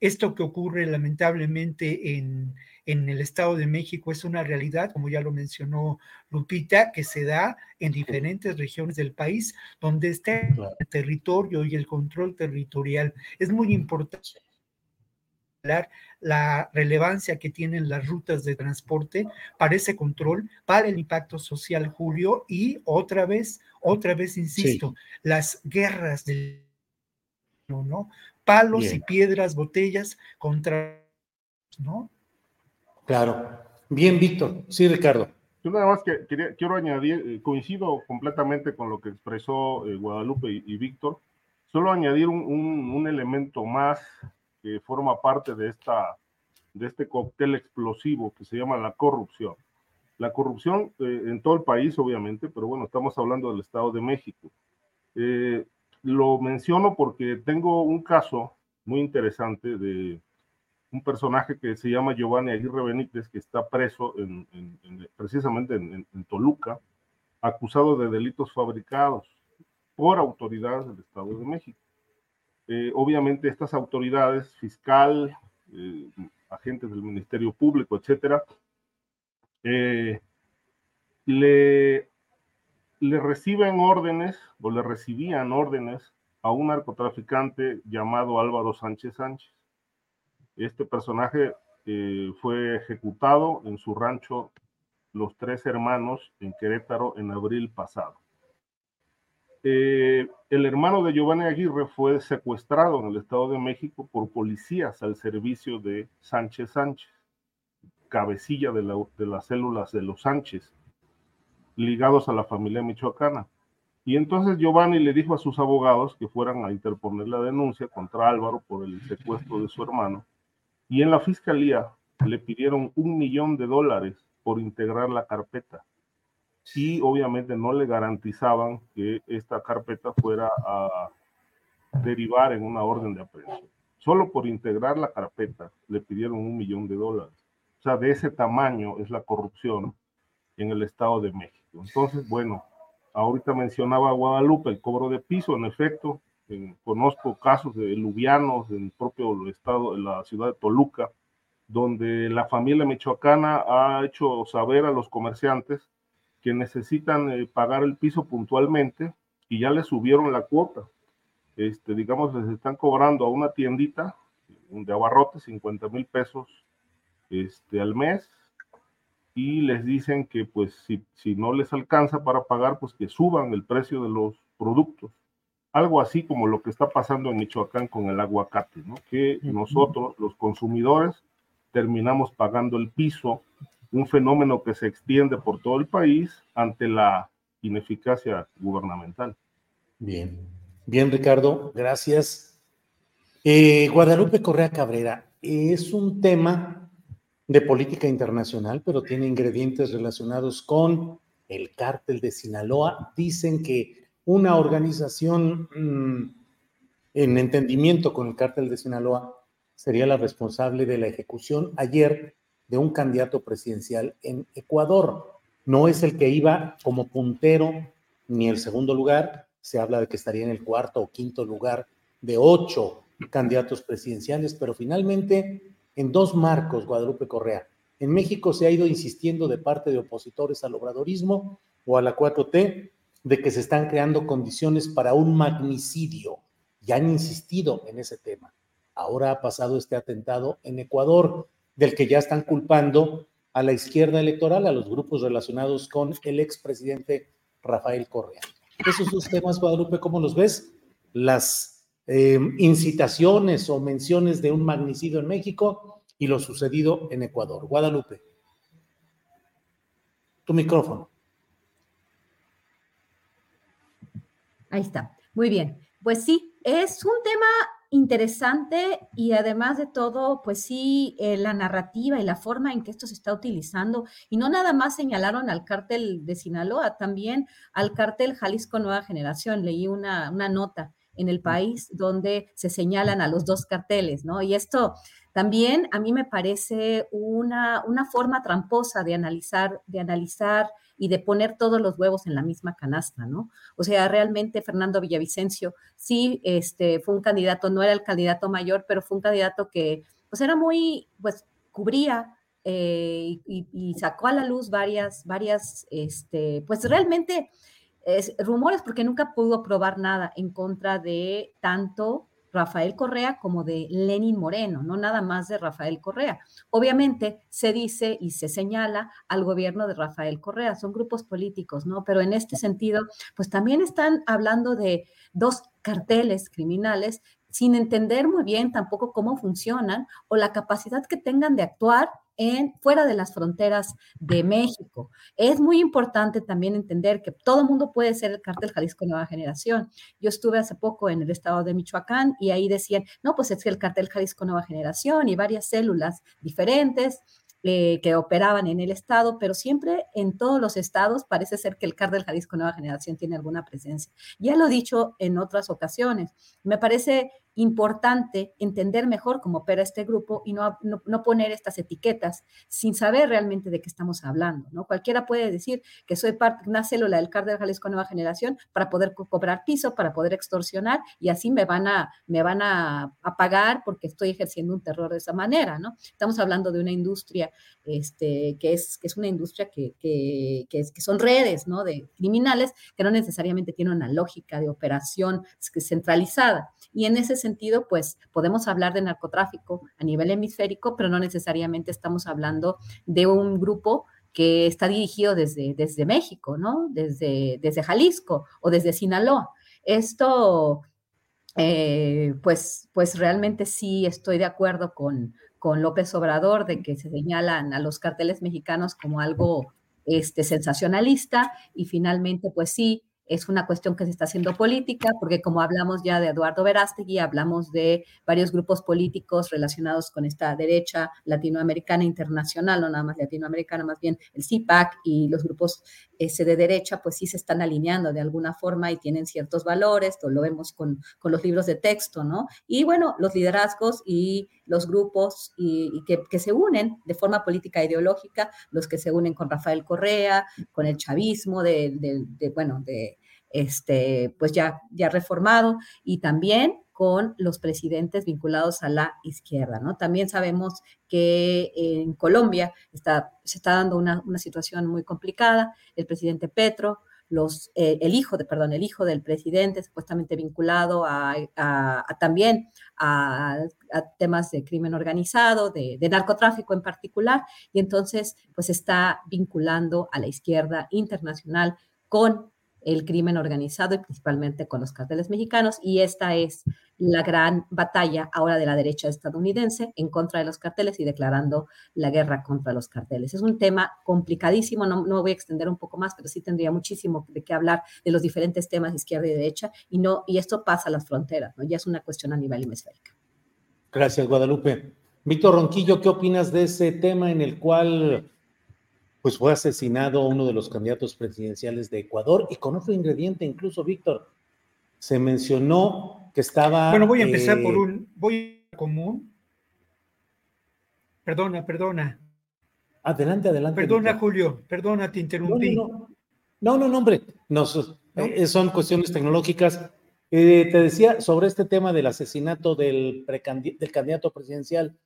Esto que ocurre lamentablemente en, en el Estado de México es una realidad, como ya lo mencionó Lupita, que se da en diferentes regiones del país, donde está el territorio y el control territorial. Es muy importante la relevancia que tienen las rutas de transporte para ese control, para el impacto social, Julio, y otra vez, otra vez, insisto, las guerras del, ¿no? Palos y piedras, botellas contra, ¿no?
Claro. Bien, Víctor. Sí, Ricardo.
Yo nada más que quiero añadir, eh, coincido completamente con lo que expresó eh, Guadalupe y, Víctor, solo añadir un, elemento más que forma parte de, esta, de este cóctel explosivo que se llama la corrupción. La corrupción eh, en todo el país, obviamente, pero bueno, estamos hablando del Estado de México. Lo menciono porque tengo un caso muy interesante de un personaje que se llama Giovanni Aguirre Benítez, que está preso en, precisamente en, Toluca, acusado de delitos fabricados por autoridades del Estado de México. Eh, obviamente estas autoridades, fiscal, eh, agentes del Ministerio Público, etcétera, eh, le, le reciben órdenes o le recibían órdenes a un narcotraficante llamado Álvaro Sánchez Sánchez este personaje eh, fue ejecutado en su rancho Los Tres Hermanos en Querétaro en abril pasado. Eh, el hermano de Giovanni Aguirre fue secuestrado en el Estado de México por policías al servicio de Sánchez Sánchez, cabecilla de, de las células de los Sánchez, ligados a la familia michoacana. Y entonces Giovanni le dijo a sus abogados que fueran a interponer la denuncia contra Álvaro por el secuestro de su hermano y en la fiscalía le pidieron un millón de dólares por integrar la carpeta. Y obviamente no le garantizaban que esta carpeta fuera a derivar en una orden de aprehensión. Solo por integrar la carpeta le pidieron un millón de dólares. O sea, de ese tamaño es la corrupción en el Estado de México. Entonces, bueno, ahorita mencionaba Guadalupe el cobro de piso, en efecto, conozco casos de lubianos en el propio estado, en la ciudad de Toluca, donde la familia michoacana ha hecho saber a los comerciantes que necesitan eh, pagar el piso puntualmente y ya les subieron la cuota. Este, digamos, les están cobrando a una tiendita de abarrotes 50 mil pesos este, al mes y les dicen que pues si, si no les alcanza para pagar, pues que suban el precio de los productos algo así como lo que está pasando en Michoacán con el aguacate, ¿no? que nosotros, los consumidores, terminamos pagando el piso, un fenómeno que se extiende por todo el país ante la ineficacia gubernamental.
Bien, bien Ricardo, gracias. Eh, Guadalupe Correa Cabrera, es un tema de política internacional, pero tiene ingredientes relacionados con el cártel de Sinaloa. Dicen que una organización mm, en entendimiento con el cártel de Sinaloa sería la responsable de la ejecución ayer de un candidato presidencial en Ecuador. No es el que iba como puntero ni el segundo lugar, se habla de que estaría en el cuarto o quinto lugar de ocho candidatos presidenciales, pero finalmente en dos marcos, Guadalupe Correa. En México se ha ido insistiendo de parte de opositores al obradorismo o a la 4T de que se están creando condiciones para un magnicidio. Ya han insistido en ese tema. Ahora ha pasado este atentado en Ecuador, del que ya están culpando a la izquierda electoral, a los grupos relacionados con el expresidente Rafael Correa. Esos dos temas, Guadalupe, ¿cómo los ves? Las eh, incitaciones o menciones de un magnicidio en México y lo sucedido en Ecuador. Guadalupe. Tu micrófono.
Ahí está. Muy bien. Pues sí, es un tema interesante y además de todo, pues sí, eh, la narrativa y la forma en que esto se está utilizando. Y no nada más señalaron al cártel de Sinaloa, también al cártel Jalisco Nueva Generación. Leí una, una nota en el país donde se señalan a los dos carteles, ¿no? Y esto también a mí me parece una, una forma tramposa de analizar, de analizar y de poner todos los huevos en la misma canasta, ¿no? O sea, realmente Fernando Villavicencio sí este, fue un candidato, no era el candidato mayor, pero fue un candidato que pues era muy, pues cubría eh, y, sacó a la luz varias, varias, este, pues realmente es, rumores porque nunca pudo probar nada en contra de tanto Rafael Correa como de Lenin Moreno, no nada más de Rafael Correa. Obviamente se dice y se señala al gobierno de Rafael Correa, son grupos políticos, ¿no? Pero en este sentido, pues también están hablando de dos carteles criminales sin entender muy bien tampoco cómo funcionan o la capacidad que tengan de actuar en, fuera de las fronteras de México. Es muy importante también entender que todo mundo puede ser el cártel Jalisco Nueva Generación. Yo estuve hace poco en el estado de Michoacán y ahí decían, no, pues es el cártel Jalisco Nueva Generación y varias células diferentes eh, que operaban en el estado, pero siempre en todos los estados parece ser que el cártel Jalisco Nueva Generación tiene alguna presencia. Ya lo he dicho en otras ocasiones. Me parece importante entender mejor cómo opera este grupo y no, no, poner estas etiquetas sin saber realmente de qué estamos hablando. ¿no? Cualquiera puede decir que soy parte una célula del cártel Jalisco Nueva Generación para poder cobrar piso, para poder extorsionar y así me van a, me van a, pagar porque estoy ejerciendo un terror de esa manera. ¿no? Estamos hablando de una industria este, que, es, que es una industria que, que, que, que son redes ¿no? de criminales que no necesariamente tienen una lógica de operación centralizada. Y en ese sentido, pues podemos hablar de narcotráfico a nivel hemisférico, pero no necesariamente estamos hablando de un grupo que está dirigido desde, desde México, ¿no? Desde, desde Jalisco o desde Sinaloa. Esto, eh, pues, pues realmente sí estoy de acuerdo con, con López Obrador de que se señalan a los carteles mexicanos como algo este, sensacionalista y finalmente, pues sí, es una cuestión que se está haciendo política, porque como hablamos ya de Eduardo Verástegui, hablamos de varios grupos políticos relacionados con esta derecha latinoamericana internacional, no nada más latinoamericana, más bien el CIPAC y los grupos ese de derecha, pues sí se están alineando de alguna forma y tienen ciertos valores, lo vemos con, con los libros de texto, ¿no? Y bueno, los liderazgos y los grupos y, que, que, se unen de forma política e ideológica, los que se unen con Rafael Correa, con el chavismo de, de, de bueno, de este, pues ya, ya reformado, y también con los presidentes vinculados a la izquierda, ¿no? También sabemos que en Colombia está, se está dando una, una situación muy complicada. El presidente Petro, los, eh, el hijo de, perdón, el hijo del presidente, supuestamente vinculado a, también a, temas de crimen organizado, de, de, narcotráfico en particular, y entonces pues está vinculando a la izquierda internacional con el crimen organizado y principalmente con los carteles mexicanos. Y esta es la gran batalla ahora de la derecha estadounidense en contra de los carteles y declarando la guerra contra los carteles. Es un tema complicadísimo, no, no voy a extender un poco más, pero sí tendría muchísimo de qué hablar de los diferentes temas de izquierda y derecha y, no, y esto pasa a las fronteras, ¿no? ya es una cuestión a nivel hemisférico.
Gracias, Guadalupe. Víctor Ronquillo, ¿qué opinas de ese tema en el cual pues fue asesinado uno de los candidatos presidenciales de Ecuador y con otro ingrediente, incluso Víctor, se mencionó que estaba...
Bueno, voy a empezar por eh, un, voy a común. Perdona, perdona.
Adelante, adelante.
Perdona, Julio, perdona, te interrumpí.
No, no, no, hombre, eh, son cuestiones tecnológicas. Eh, te decía sobre este tema del asesinato del, del candidato presidencial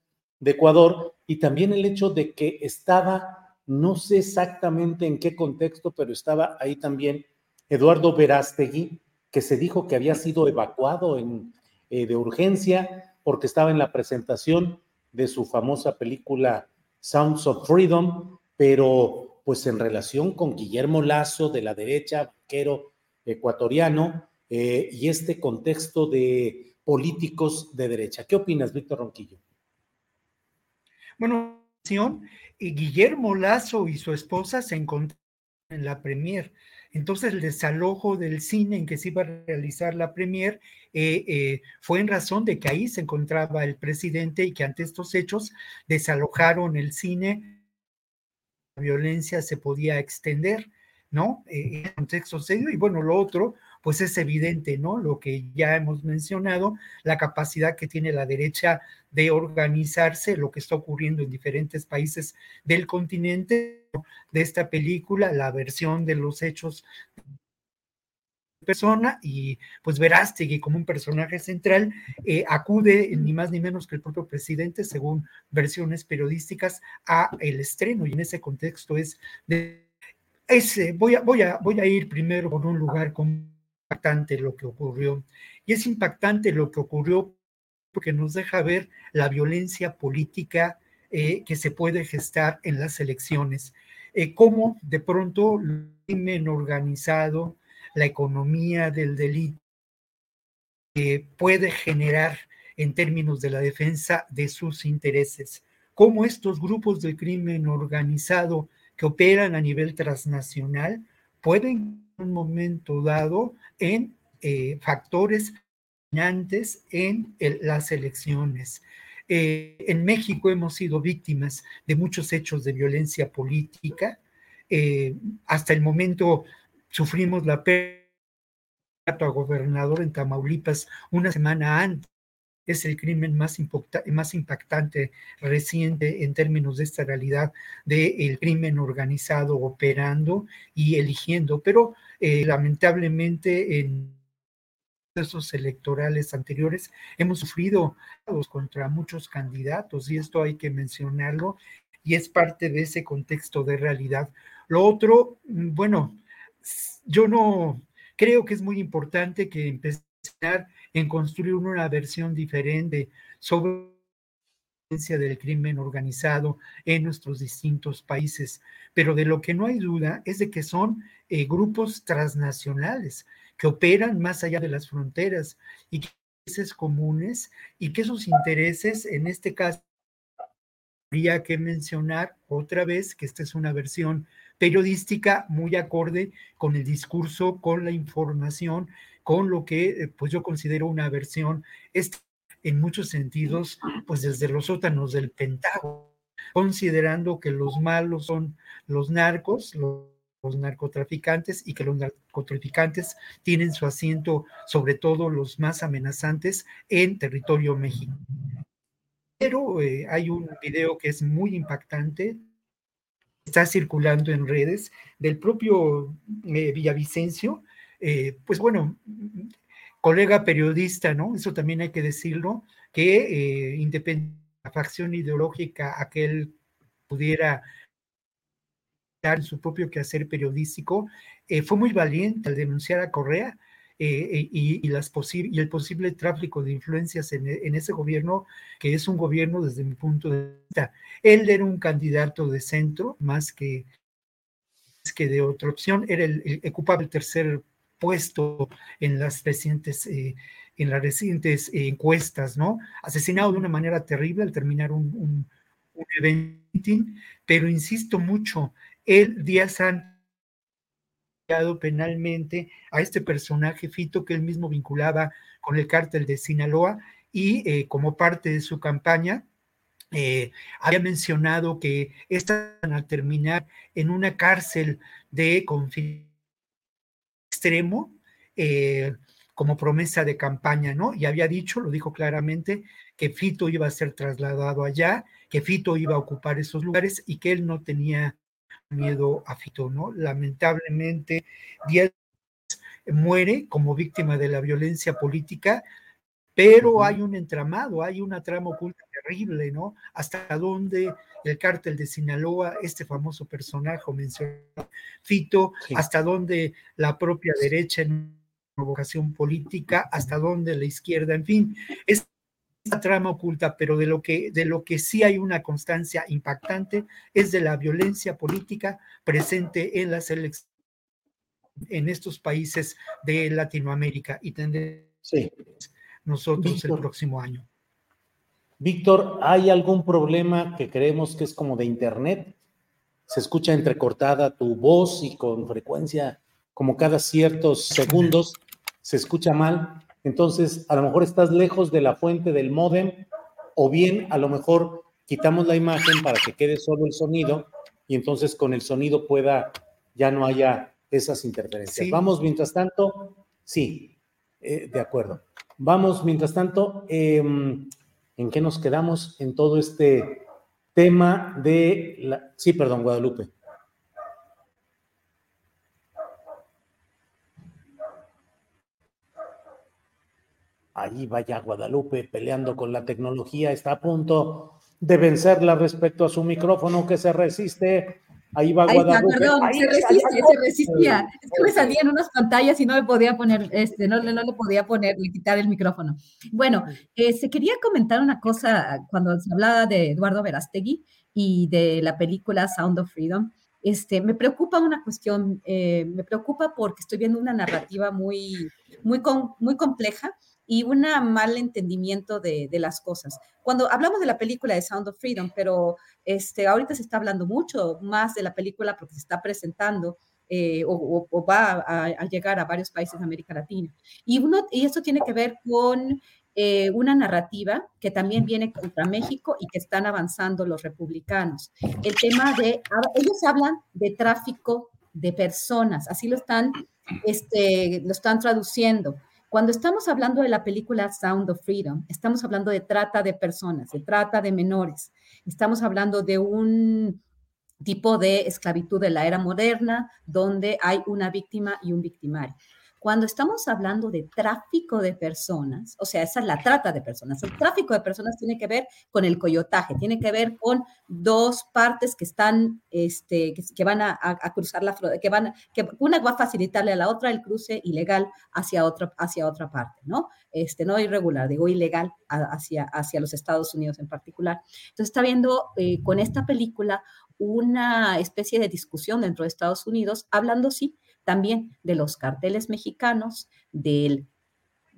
de Ecuador y también el hecho de que estaba no sé exactamente en qué contexto, pero estaba ahí también Eduardo Verástegui, que se dijo que había sido evacuado en, eh, de urgencia porque estaba en la presentación de su famosa película Sounds of Freedom, pero pues en relación con Guillermo Lazo de la derecha, vaquero ecuatoriano, eh, y este contexto de políticos de derecha. ¿Qué opinas, Víctor Ronquillo?
Bueno, Guillermo Lazo y su esposa se encontraron en la premier. Entonces el desalojo del cine en que se iba a realizar la premier eh, eh, fue en razón de que ahí se encontraba el presidente y que ante estos hechos desalojaron el cine. La violencia se podía extender, ¿no? Eh, en contexto serio. Y bueno, lo otro, pues es evidente, ¿no? Lo que ya hemos mencionado, la capacidad que tiene la derecha de organizarse, lo que está ocurriendo en diferentes países del continente, de esta película, la versión de los hechos persona y pues Verástegui como un personaje central eh, acude ni más ni menos que el propio presidente según versiones periodísticas a el estreno y en ese contexto es de ese voy a voy a voy a ir primero por un lugar impactante lo que ocurrió y es impactante lo que ocurrió porque nos deja ver la violencia política eh, que se puede gestar en las elecciones eh, cómo de pronto el crimen organizado la economía del delito que puede generar en términos de la defensa de sus intereses. Cómo estos grupos de crimen organizado que operan a nivel transnacional pueden en un momento dado en eh, factores dominantes en las elecciones. Eh, en México hemos sido víctimas de muchos hechos de violencia política. Eh, hasta el momento sufrimos la pérdida a gobernador en Tamaulipas una semana antes. Es el crimen más, más impactante reciente en términos de esta realidad del crimen organizado operando y eligiendo, pero eh, lamentablemente en procesos electorales anteriores hemos sufrido contra muchos candidatos y esto hay que mencionarlo y es parte de ese contexto de realidad. Lo otro, mm, bueno, yo no creo que es muy importante que empezar en construir una versión diferente sobre del crimen organizado en nuestros distintos países, pero de lo que no hay duda es de que son eh, grupos transnacionales que operan más allá de las fronteras y que intereses comunes y que sus intereses, en este caso, habría que mencionar otra vez que esta es una versión periodística muy acorde con el discurso, con la información, con lo que eh, pues yo considero una versión en muchos sentidos, pues desde los sótanos del Pentágono, considerando que los malos son los narcos, los, narcotraficantes y que los narcotraficantes tienen su asiento, sobre todo los más amenazantes, en territorio mexicano. Pero eh, hay un video que es muy impactante está circulando en redes del propio eh, Villavicencio, eh, pues bueno, colega periodista, ¿no? Eso también hay que decirlo, que eh, independiente de la facción ideológica aquel pudiera dar su propio quehacer periodístico, fue muy valiente al denunciar a Correa eh, y, las y el posible tráfico de influencias en, ese gobierno, que es un gobierno desde mi punto de vista. Él era un candidato de centro más que, que de otra opción, era el, ocupaba el tercer puesto en las recientes, eh, en las recientes encuestas, ¿no? Asesinado de una manera terrible al terminar un, un, evento, pero insisto mucho, él días antes penalmente a este personaje Fito que él mismo vinculaba con el cártel de Sinaloa y eh, como parte de su campaña eh, había mencionado que estaban a terminar en una cárcel de extremo eh, como promesa de campaña, ¿no? Y había dicho, lo dijo claramente, que Fito iba a ser trasladado allá, que Fito iba a ocupar esos lugares y que él no tenía miedo a Fito, ¿no? Lamentablemente, Díaz muere como víctima de la violencia política, pero hay un entramado, hay una trama oculta terrible, ¿no? Hasta dónde el cártel de Sinaloa, este famoso personaje mencionado, Fito, hasta dónde la propia derecha en vocación política, hasta dónde la izquierda, en fin, es trama oculta, pero de lo que de lo que sí hay una constancia impactante es de la violencia política presente en las elecciones en estos países de Latinoamérica y tendremos nosotros el próximo año.
Víctor, ¿hay algún problema que creemos que es como de internet? Se escucha entrecortada tu voz y con frecuencia, como cada ciertos segundos, se escucha mal. Entonces, a lo mejor estás lejos de la fuente del modem o bien a lo mejor quitamos la imagen para que quede solo el sonido y entonces con el sonido pueda, ya no haya esas interferencias. Vamos, mientras tanto, Sí, eh, de acuerdo. Vamos, mientras tanto, em, ¿en qué nos quedamos en todo este tema de la... Sí, perdón, Guadalupe. Ahí vaya Guadalupe peleando con la tecnología, está a punto de vencerla respecto a su micrófono que se resiste. Ahí va Guadalupe.
perdón, se resiste, se resistía. Es que me salían unas pantallas y no me podía poner, este, no, no le podía poner, quitar el micrófono. Bueno, eh, se quería comentar una cosa cuando se hablaba de Eduardo Verastegui y de la película Sound of Freedom. Este, me preocupa una cuestión, eh, me preocupa porque estoy viendo una narrativa muy, muy, muy compleja y un mal entendimiento de, las cosas. Cuando hablamos de la película de Sound of Freedom, pero este, ahorita se está hablando mucho más de la película porque se está presentando eh, o, va a, llegar a varios países de América Latina. Y, uno, y esto tiene que ver con eh, una narrativa que también viene contra México y que están avanzando los republicanos. El tema de, ellos hablan de tráfico de personas, así lo están, este, lo están traduciendo. Cuando estamos hablando de la película Sound of Freedom, estamos hablando de trata de personas, de trata de menores. Estamos hablando de un tipo de esclavitud de la era moderna donde hay una víctima y un victimario. Cuando estamos hablando de tráfico de personas, o sea, esa es la trata de personas. El tráfico de personas tiene que ver con el coyotaje, tiene que ver con dos partes que están, este, que, van a, cruzar la que van, que una va a facilitarle a la otra el cruce ilegal hacia otra, hacia otra parte, ¿no? Este, no irregular, digo ilegal hacia, hacia los Estados Unidos en particular. Entonces está viendo eh, con esta película una especie de discusión dentro de Estados Unidos, hablando, sí, también de los carteles mexicanos, del,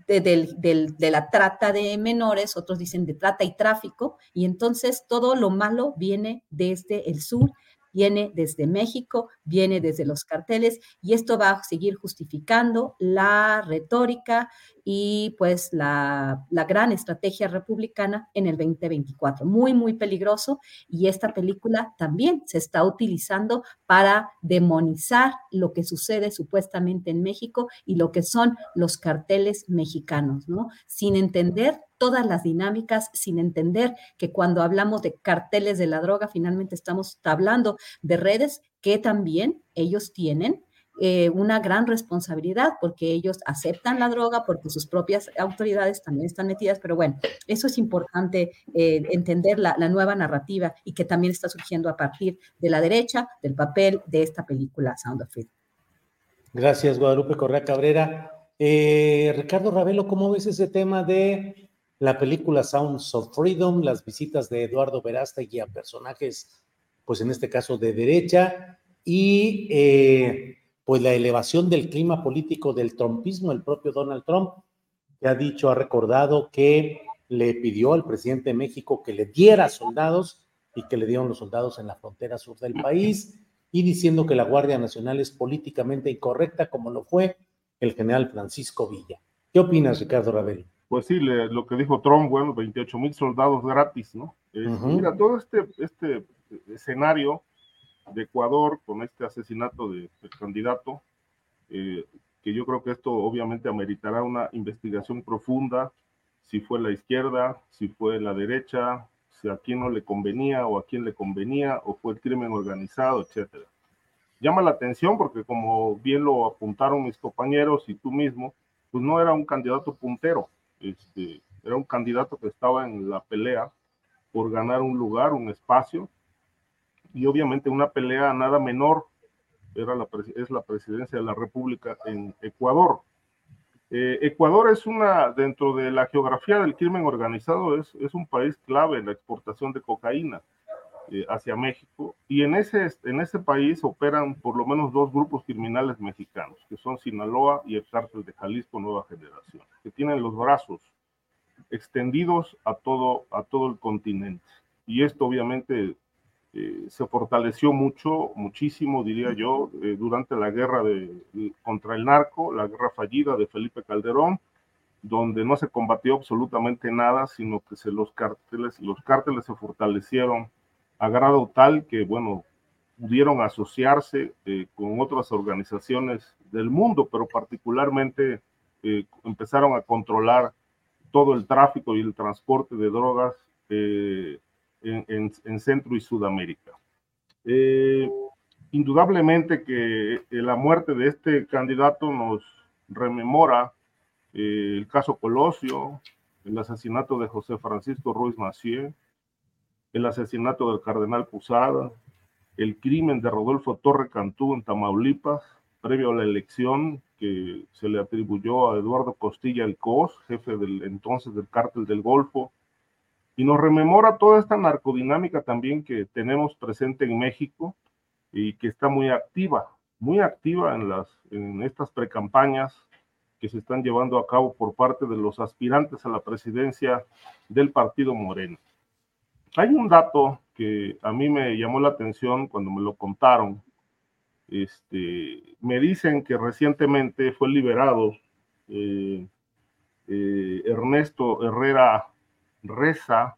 de, la trata de menores, otros dicen de trata y tráfico, y entonces todo lo malo viene desde el sur viene desde México, viene desde los carteles y esto va a seguir justificando la retórica y pues la, gran estrategia republicana en el 2024. Muy, muy peligroso y esta película también se está utilizando para demonizar lo que sucede supuestamente en México y lo que son los carteles mexicanos, ¿no? Sin entender todas las dinámicas sin entender que cuando hablamos de carteles de la droga, finalmente estamos hablando de redes que también ellos tienen eh, una gran responsabilidad porque ellos aceptan la droga, porque sus propias autoridades también están metidas, pero bueno, eso es importante eh, entender la, nueva narrativa y que también está surgiendo a partir de la derecha, del papel de esta película Sound of Freedom.
Gracias, Guadalupe Correa Cabrera. Eh, Ricardo Ravelo, ¿cómo ves ese tema de la película Sounds of Freedom, las visitas de Eduardo Verástegui a personajes, pues en este caso de derecha, y eh, pues la elevación del clima político del trumpismo, el propio Donald Trump, que ha dicho, ha recordado que le pidió al presidente de México que le diera soldados y que le dieron los soldados en la frontera sur del país, y diciendo que la Guardia Nacional es políticamente incorrecta, como lo fue el general Francisco Villa. ¿Qué opinas, Ricardo Ravelo?
pues sí, lo que dijo Trump, bueno, 28 mil soldados gratis, ¿no? Mira, todo este, este escenario de Ecuador con este asesinato del candidato, eh, que yo creo que esto obviamente ameritará una investigación profunda, si fue la izquierda, si fue la derecha, si a quién no le convenía o a quién le convenía, o fue el crimen organizado, etcétera. Llama la atención porque como bien lo apuntaron mis compañeros y tú mismo, pues no era un candidato puntero, este, era un candidato que estaba en la pelea por ganar un lugar, un espacio, y obviamente una pelea nada menor era la, es la presidencia de la República en Ecuador. Eh, Ecuador es una, dentro de la geografía del crimen organizado, es, es un país clave en la exportación de cocaína eh, hacia México, y en ese, en ese país operan por lo menos dos grupos criminales mexicanos, que son Sinaloa y el cártel de Jalisco Nueva Generación que tienen los brazos extendidos a todo, a todo el continente. Y esto obviamente eh, se fortaleció mucho, muchísimo, diría yo, eh, durante la guerra de, contra el narco, la guerra fallida de Felipe Calderón, donde no se combatió absolutamente nada, sino que se, los, cárteles, los cárteles se fortalecieron a grado tal que, bueno, pudieron asociarse eh, con otras organizaciones del mundo, pero particularmente empezaron a controlar todo el tráfico y el transporte de drogas eh, en, Centro y Sudamérica. Eh, indudablemente que la muerte de este candidato nos rememora el caso Colosio, el asesinato de José Francisco Ruiz Macié, el asesinato del cardenal Pusada, el crimen de Rodolfo Torre Cantú en Tamaulipas, previo a la elección que se le atribuyó a Eduardo Costilla el COS, jefe del entonces del cártel del Golfo, y nos rememora toda esta narcodinámica también que tenemos presente en México y que está muy activa, muy activa en, las, en estas precampañas que se están llevando a cabo por parte de los aspirantes a la presidencia del Partido Moreno. Hay un dato que a mí me llamó la atención cuando me lo contaron. Este, me dicen que recientemente fue liberado eh, eh, Ernesto Herrera Reza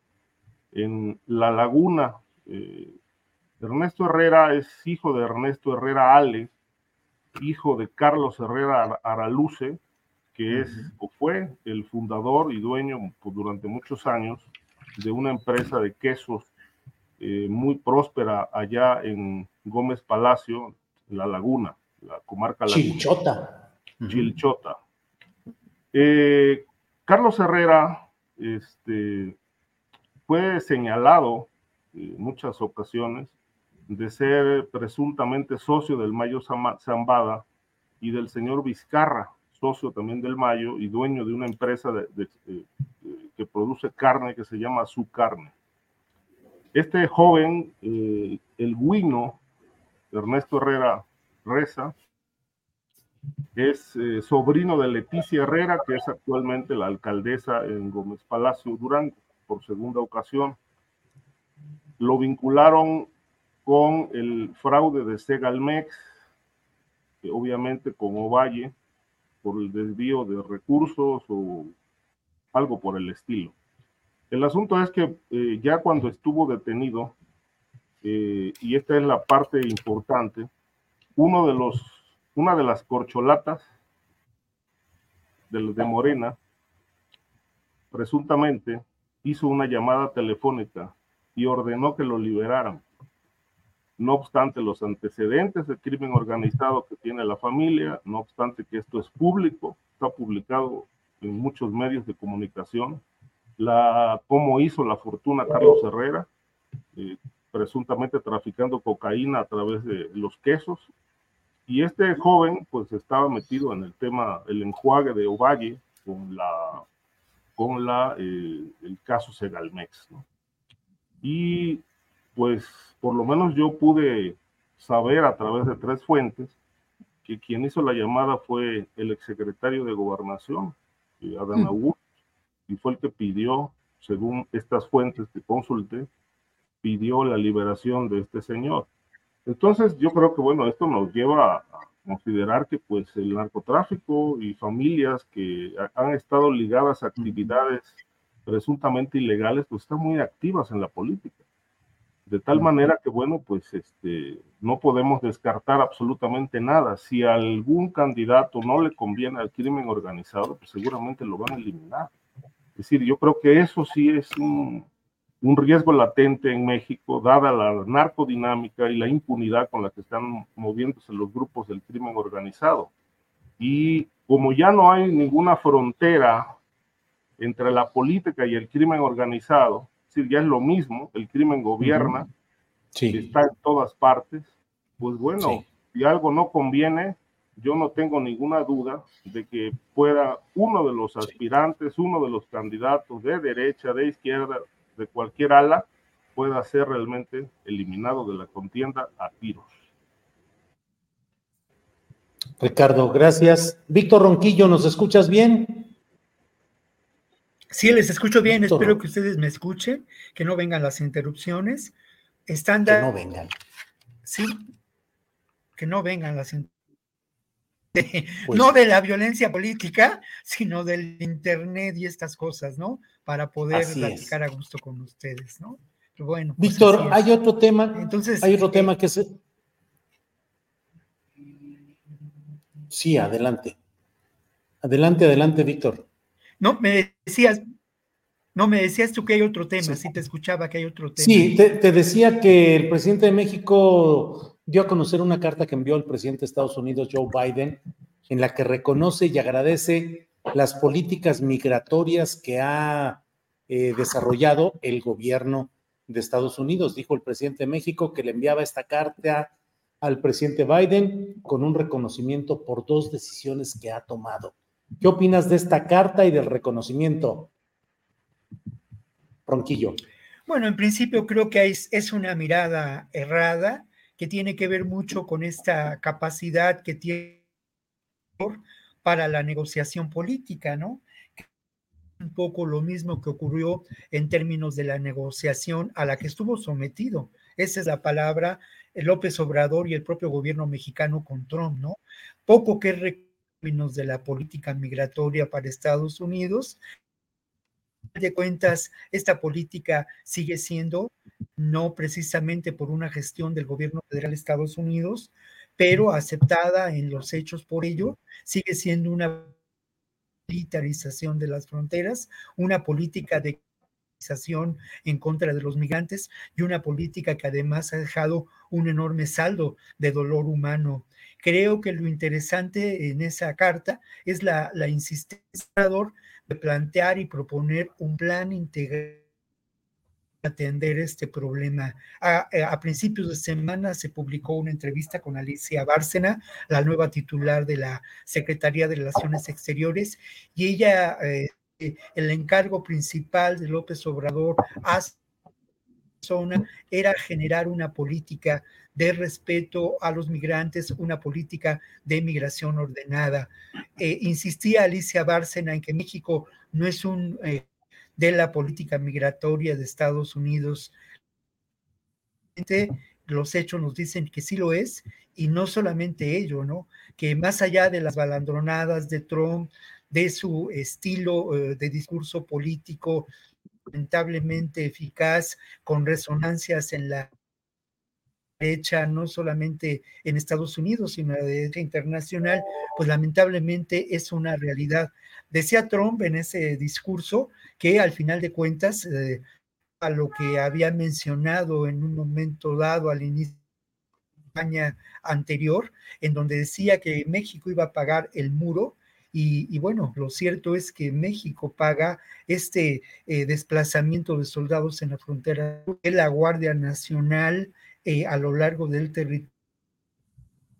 en La Laguna. Eh, Ernesto Herrera es hijo de Ernesto Herrera Ale, hijo de Carlos Herrera Araluce, que es o fue el fundador y dueño durante muchos años de una empresa de quesos eh, muy próspera allá en Gómez Palacio, La Laguna, la comarca Laguna.
Chilchota.
Chilchota. Eh, Carlos Herrera este, fue señalado en muchas ocasiones de ser presuntamente socio del Mayo Zambada y del señor Vizcarra, socio también del Mayo y dueño de una empresa de, que produce carne que se llama Su Carne. Este joven, eh, el Guino, Ernesto Herrera Reza, es eh, sobrino de Leticia Herrera, que es actualmente la alcaldesa en Gómez Palacio Durango, por segunda ocasión. Lo vincularon con el fraude de Segalmex, obviamente con Ovalle, por el desvío de recursos o algo por el estilo. El asunto es que eh, ya cuando estuvo detenido, eh, y esta es la parte importante, uno de los, una de las corcholatas de, de Morena, presuntamente, hizo una llamada telefónica y ordenó que lo liberaran. No obstante los antecedentes de crimen organizado que tiene la familia, no obstante que esto es público, está publicado en muchos medios de comunicación, la, cómo hizo la fortuna Carlos Herrera, eh, presuntamente traficando cocaína a través de los quesos. Y este joven pues estaba metido en el tema, el enjuague de Ovalle con la, con la, eh, el caso Segalmex. Y pues por lo menos yo pude saber a través de tres fuentes que quien hizo la llamada fue el exsecretario de Gobernación, eh, Adán mm. Augusto, y fue el que pidió, según estas fuentes que consulté, pidió la liberación de este señor. Entonces yo creo que bueno, esto nos lleva a considerar que pues el narcotráfico y familias que han estado ligadas a actividades presuntamente ilegales pues están muy activas en la política. De tal manera que, bueno, pues este, no podemos descartar absolutamente nada. Si a algún candidato no le conviene al crimen organizado, pues seguramente lo van a eliminar. Es decir, yo creo que eso sí es un, un riesgo latente en México, dada la narcodinámica y la impunidad con la que están moviéndose los grupos del crimen organizado. Y como ya no hay ninguna frontera entre la política y el crimen organizado, ya es lo mismo, el crimen gobierna, está en todas partes, pues bueno, si algo no conviene, yo no tengo ninguna duda de que pueda uno de los aspirantes, uno de los candidatos de derecha, de izquierda, de cualquier ala, pueda ser realmente eliminado de la contienda a tiros.
Ricardo, gracias. Víctor Ronquillo, ¿nos escuchas bien?
Sí, les escucho bien, espero que ustedes me escuchen, que no vengan las interrupciones. Están
que no vengan.
Sí, que no vengan las interrupciones. Pues no de la violencia política, sino del internet y estas cosas, ¿no? Para poder platicar a gusto con ustedes, ¿no? bueno.
Pues Víctor, hay otro tema. Entonces, hay otro eh, tema que se. Sí, adelante. Adelante, adelante, Víctor.
No, me decías, no, me decías tú que hay otro tema, sí, te escuchaba que hay otro tema.
Sí, te, te, decía que el presidente de México dio a conocer una carta que envió el presidente de Estados Unidos, Joe Biden, en la que reconoce y agradece las políticas migratorias que ha eh, desarrollado el gobierno de Estados Unidos. Dijo el presidente de México que le enviaba esta carta al presidente Biden con un reconocimiento por dos decisiones que ha tomado. ¿Qué opinas de esta carta y del reconocimiento? Ronquillo.
Bueno, en principio creo que es, es una mirada errada que tiene que ver mucho con esta capacidad que tiene para la negociación política, ¿no? Un poco lo mismo que ocurrió en términos de la negociación a la que estuvo sometido. Esa es la palabra López Obrador y el propio gobierno mexicano con Trump, ¿no? Poco que términos de la política migratoria para Estados Unidos de cuentas, esta política sigue siendo no precisamente por una gestión del gobierno federal de Estados Unidos, pero aceptada en los hechos por ello, sigue siendo una militarización de las fronteras, una política de en contra de los migrantes y una política que además ha dejado un enorme saldo de dolor humano. Creo que lo interesante en esa carta es la, la insistencia de plantear y proponer un plan integral atender este problema. Eh, a, principios de semana se publicó una entrevista con Alicia Bárcena, la nueva titular de la Secretaría de Relaciones Exteriores, y ella, eh, el encargo principal de López Obrador a zona era generar una política de respeto a los migrantes, una política de migración ordenada. Eh, insistía Alicia Bárcena en que México no es un eh, de la política migratoria de Estados Unidos. Los hechos nos dicen que sí lo es, y no solamente ello, ¿no? Que más allá de las balandronadas de Trump, de su estilo eh, de discurso político lamentablemente eficaz, con resonancias en la derecha, no solamente en Estados Unidos, sino la derecha internacional, pues lamentablemente es una realidad. Decía Trump en ese discurso que al final de cuentas, eh, a lo que había mencionado en un momento dado al inicio de la campaña anterior, en donde decía que México iba a pagar el muro, y, bueno, lo cierto es que México paga este eh, desplazamiento de soldados en la frontera la Guardia Nacional, eh, a lo largo del territorio.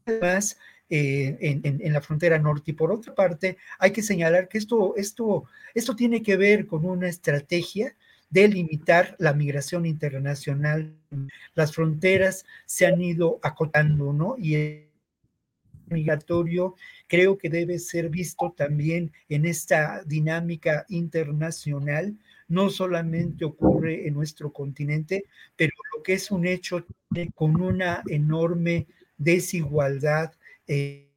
Además, eh, en, la frontera norte. Y por otra parte, hay que señalar que esto, esto, esto tiene que ver con una estrategia de limitar la migración internacional. Las fronteras se han ido acotando, ¿no? Y el migratorio creo que debe ser visto también en esta dinámica internacional no solamente ocurre en nuestro continente, pero lo que es un hecho con una enorme desigualdad eh,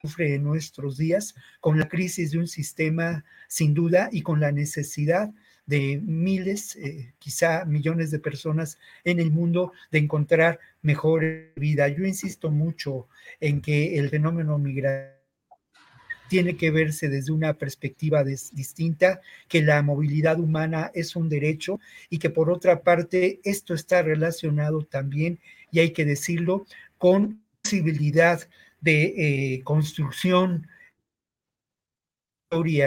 sufre en nuestros días, con la crisis de un sistema sin duda y con la necesidad de miles, eh, quizá millones de personas en el mundo de encontrar mejor vida. Yo insisto mucho en que el fenómeno migratorio tiene que verse desde una perspectiva distinta, que la movilidad humana es un derecho y que por otra parte esto está relacionado también, y hay que decirlo, con posibilidad de eh, construcción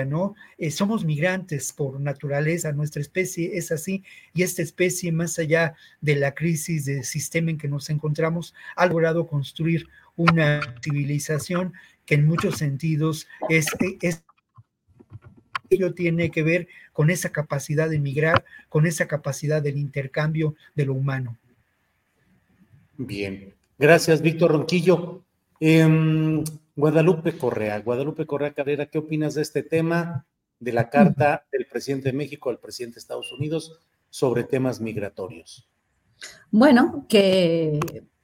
¿no? Eh, somos migrantes por naturaleza, nuestra especie es así, y esta especie, más allá de la crisis de sistema en que nos encontramos, ha logrado construir una civilización que en muchos sentidos es, es ello tiene que ver con esa capacidad de migrar, con esa capacidad del intercambio de lo humano.
Bien, gracias Víctor Ronquillo. Em, Guadalupe Correa, Guadalupe Correa Carrera, ¿qué opinas de este tema de la carta del presidente de México al presidente de Estados Unidos sobre temas migratorios?
Bueno, que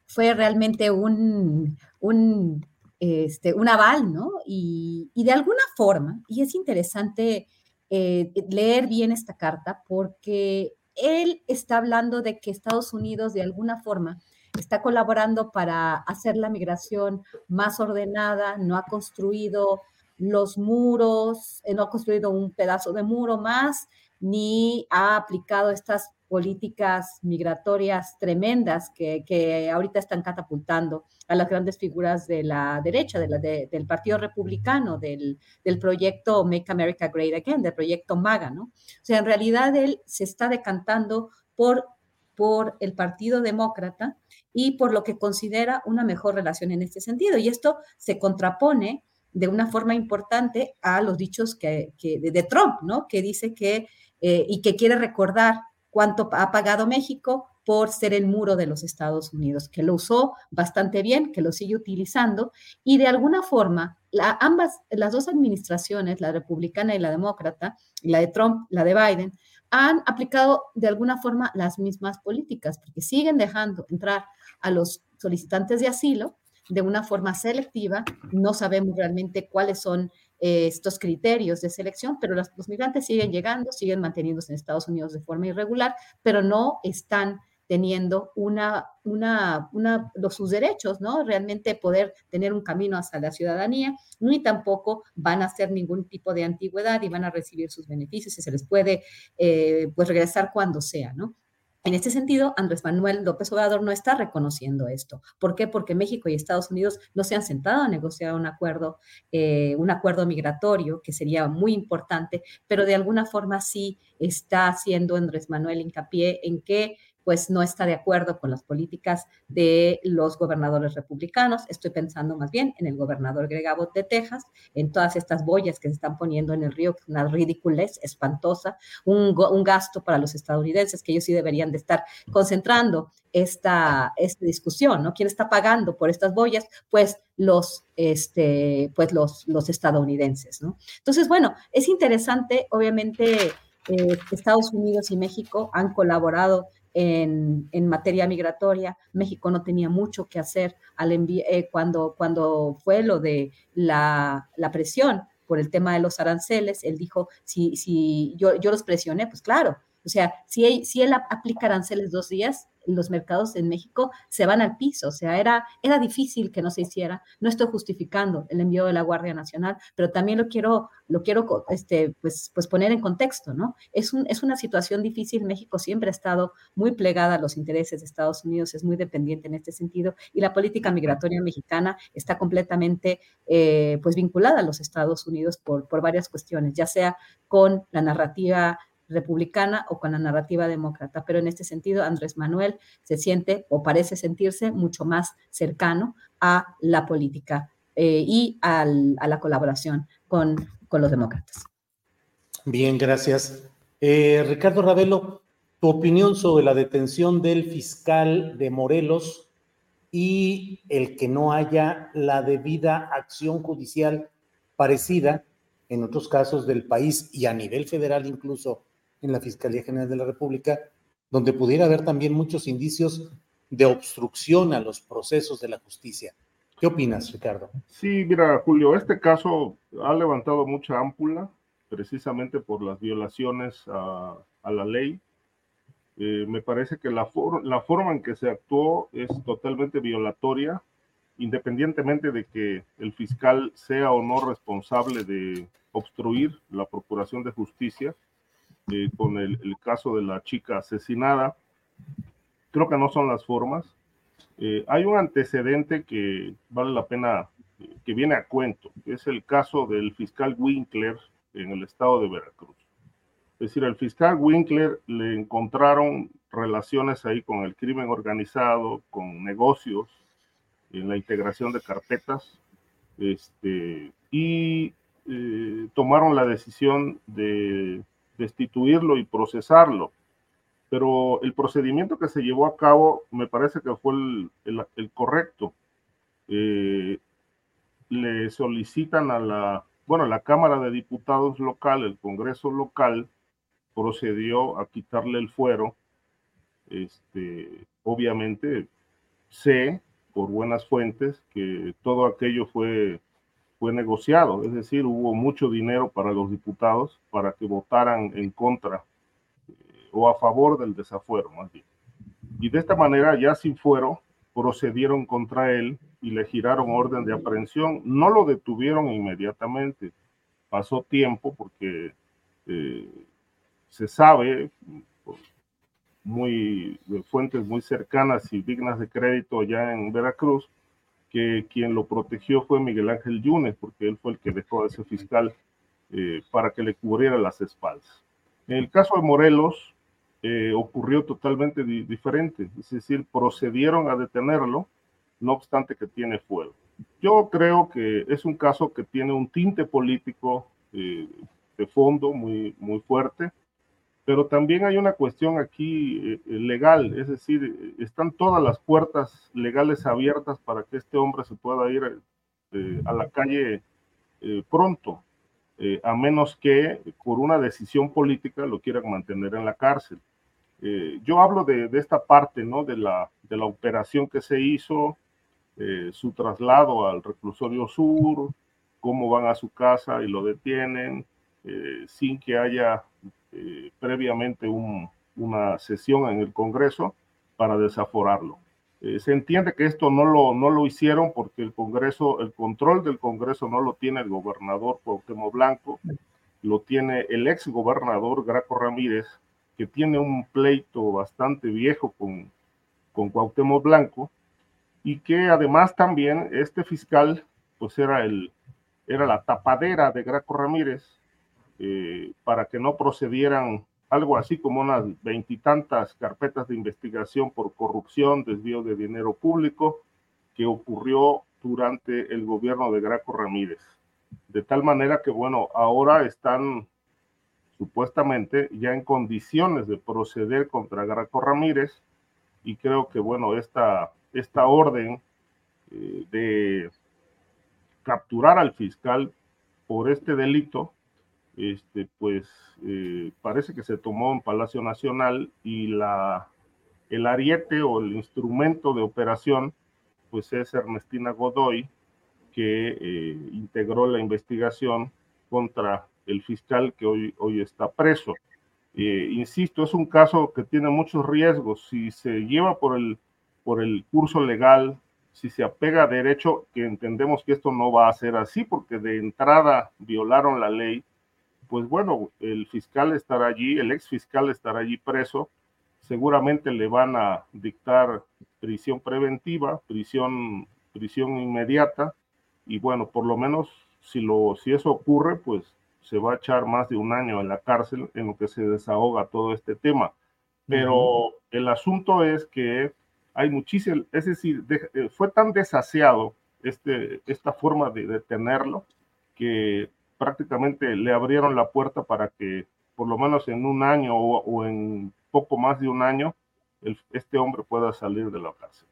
fue realmente un, un este, un aval, ¿no? Y, de alguna forma, y es interesante eh, leer bien esta carta porque él está hablando de que Estados Unidos de alguna forma está colaborando para hacer la migración más ordenada, no ha construido los muros, eh, no ha construido un pedazo de muro más, ni ha aplicado estas políticas migratorias tremendas que, ahorita están catapultando a las grandes figuras de la derecha, de la del Partido Republicano, del, del, proyecto Make America Great Again, del proyecto MAGA, ¿no? O sea, en realidad él se está decantando por, por el Partido Demócrata y por lo que considera una mejor relación en este sentido. Y esto se contrapone de una forma importante a los dichos que, de, Trump, ¿no? Que dice que, eh, y que quiere recordar cuánto ha pagado México por ser el muro de los Estados Unidos, que lo usó bastante bien, que lo sigue utilizando y de alguna forma ambas, las dos administraciones, la republicana y la demócrata, la de Trump, la de Biden, han aplicado de alguna forma las mismas políticas, porque siguen dejando entrar a los solicitantes de asilo de una forma selectiva. No sabemos realmente cuáles son eh, estos criterios de selección, pero los, migrantes siguen llegando, siguen manteniéndose en Estados Unidos de forma irregular, pero no están teniendo una, una, una, los, sus derechos, ¿no? Realmente poder tener un camino hacia la ciudadanía, ni tampoco van a hacer ningún tipo de antigüedad y van a recibir sus beneficios y se les puede, eh, pues, regresar cuando sea, ¿no? En este sentido, Andrés Manuel López Obrador no está reconociendo esto. ¿Por qué? Porque México y Estados Unidos no se han sentado a negociar un acuerdo, eh, un acuerdo migratorio, que sería muy importante, pero de alguna forma sí está haciendo Andrés Manuel hincapié en que pues no está de acuerdo con las políticas de los gobernadores republicanos. Estoy pensando más bien en el gobernador Greg Abbott de Texas, en todas estas boyas que se están poniendo en el río, que es una ridiculez espantosa, un, gasto para los estadounidenses que ellos sí deberían de estar concentrando esta, esta discusión, ¿no? ¿Quién está pagando por estas boyas? Pues los, este, pues los, los estadounidenses, ¿no? Entonces, bueno, es interesante, obviamente, eh, Estados Unidos y México han colaborado en, materia migratoria. México no tenía mucho que hacer al eh, cuando, cuando fue lo de la, presión por el tema de los aranceles. Él dijo, si, si yo, yo los presioné, pues claro. O sea, si si él aplica aranceles dos días, los mercados en México se van al piso, o sea, era, era difícil que no se hiciera. No estoy justificando el envío de la Guardia Nacional, pero también lo quiero, lo quiero este, pues, pues poner en contexto, ¿no? Es, un, es una situación difícil, México siempre ha estado muy plegada a los intereses de Estados Unidos, es muy dependiente en este sentido, y la política migratoria mexicana está completamente eh, pues vinculada a los Estados Unidos por, por varias cuestiones, ya sea con la narrativa republicana o con la narrativa demócrata. Pero en este sentido, Andrés Manuel se siente o parece sentirse mucho más cercano a la política eh, y a la colaboración con, con, los demócratas.
Bien, gracias. Eh, Ricardo Ravelo, tu opinión sobre la detención del fiscal de Morelos y el que no haya la debida acción judicial parecida en otros casos del país y a nivel federal incluso en la Fiscalía General de la República, donde pudiera haber también muchos indicios de obstrucción a los procesos de la justicia. ¿Qué opinas, Ricardo?
Sí, mira, Julio, este caso ha levantado mucha ámpula precisamente por las violaciones a, la ley. Eh, me parece que la, la forma en que se actuó es totalmente violatoria, independientemente de que el fiscal sea o no responsable de obstruir la procuración de justicia eh, con el, caso de la chica asesinada. Creo que no son las formas. Eh, hay un antecedente que vale la pena, que viene a cuento, que es el caso del fiscal Winkler en el estado de Veracruz. Es decir, al fiscal Winkler le encontraron relaciones ahí con el crimen organizado, con negocios, en la integración de carpetas, este, y eh, tomaron la decisión de destituirlo y procesarlo. Pero el procedimiento que se llevó a cabo me parece que fue el, correcto. Eh, le solicitan a la, bueno, la Cámara de Diputados local, el Congreso local, procedió a quitarle el fuero. Este, obviamente sé por buenas fuentes que todo aquello fue fue negociado, es decir, hubo mucho dinero para los diputados para que votaran en contra eh, o a favor del desafuero, más bien. Y de esta manera, ya sin fuero, procedieron contra él y le giraron orden de aprehensión. No lo detuvieron inmediatamente, pasó tiempo porque eh, se sabe muy de fuentes muy cercanas y dignas de crédito ya en Veracruz que quien lo protegió fue Miguel Ángel Yunes, porque él fue el que dejó a ese fiscal eh, para que le cubriera las espaldas. En el caso de Morelos, eh, ocurrió totalmente diferente, es decir, procedieron a detenerlo, no obstante que tiene fuego. Yo creo que es un caso que tiene un tinte político eh, de fondo muy, muy fuerte, pero también hay una cuestión aquí eh, legal, es decir, están todas las puertas legales abiertas para que este hombre se pueda ir eh, a la calle eh, pronto, a menos que por una decisión política lo quieran mantener en la cárcel. yo hablo de, de, esta parte, ¿no? De la, de la operación que se hizo, su traslado al reclusorio sur, cómo van a su casa y lo detienen, sin que haya eh, previamente una sesión en el Congreso para desaforarlo. Eh, se entiende que esto no lo, no lo hicieron porque el Congreso, el control del Congreso no lo tiene el gobernador Cuauhtémoc Blanco, lo tiene el ex gobernador Graco Ramírez, que tiene un pleito bastante viejo con, con Cuauhtémoc Blanco, y que además también este fiscal, pues era, el, era la tapadera de Graco Ramírez, eh, para que no procedieran algo así como unas veintitantas carpetas de investigación por corrupción, desvío de dinero público, que ocurrió durante el gobierno de Graco Ramírez. De tal manera que, bueno, ahora están supuestamente ya en condiciones de proceder contra Graco Ramírez y creo que, bueno, esta, esta orden eh, de capturar al fiscal por este delito este, pues eh, parece que se tomó en Palacio Nacional y la, el ariete o el instrumento de operación, pues es Ernestina Godoy, que eh, integró la investigación contra el fiscal que hoy, hoy está preso. Eh, insisto, es un caso que tiene muchos riesgos. Si se lleva por el, por el curso legal, si se apega a derecho, que entendemos que esto no va a ser así, porque de entrada violaron la ley, pues bueno, el fiscal estará allí, el ex fiscal estará allí preso, seguramente le van a dictar prisión preventiva, prisión, prisión inmediata, y bueno, por lo menos si, lo, si eso ocurre, pues se va a echar más de un año en la cárcel en lo que se desahoga todo este tema. Pero el asunto es que hay muchísimo, es decir, eh, fue tan desasiado este, esta forma de detenerlo que prácticamente le abrieron la puerta para que por lo menos en un año o, en poco más de un año este hombre pueda salir de la cárcel.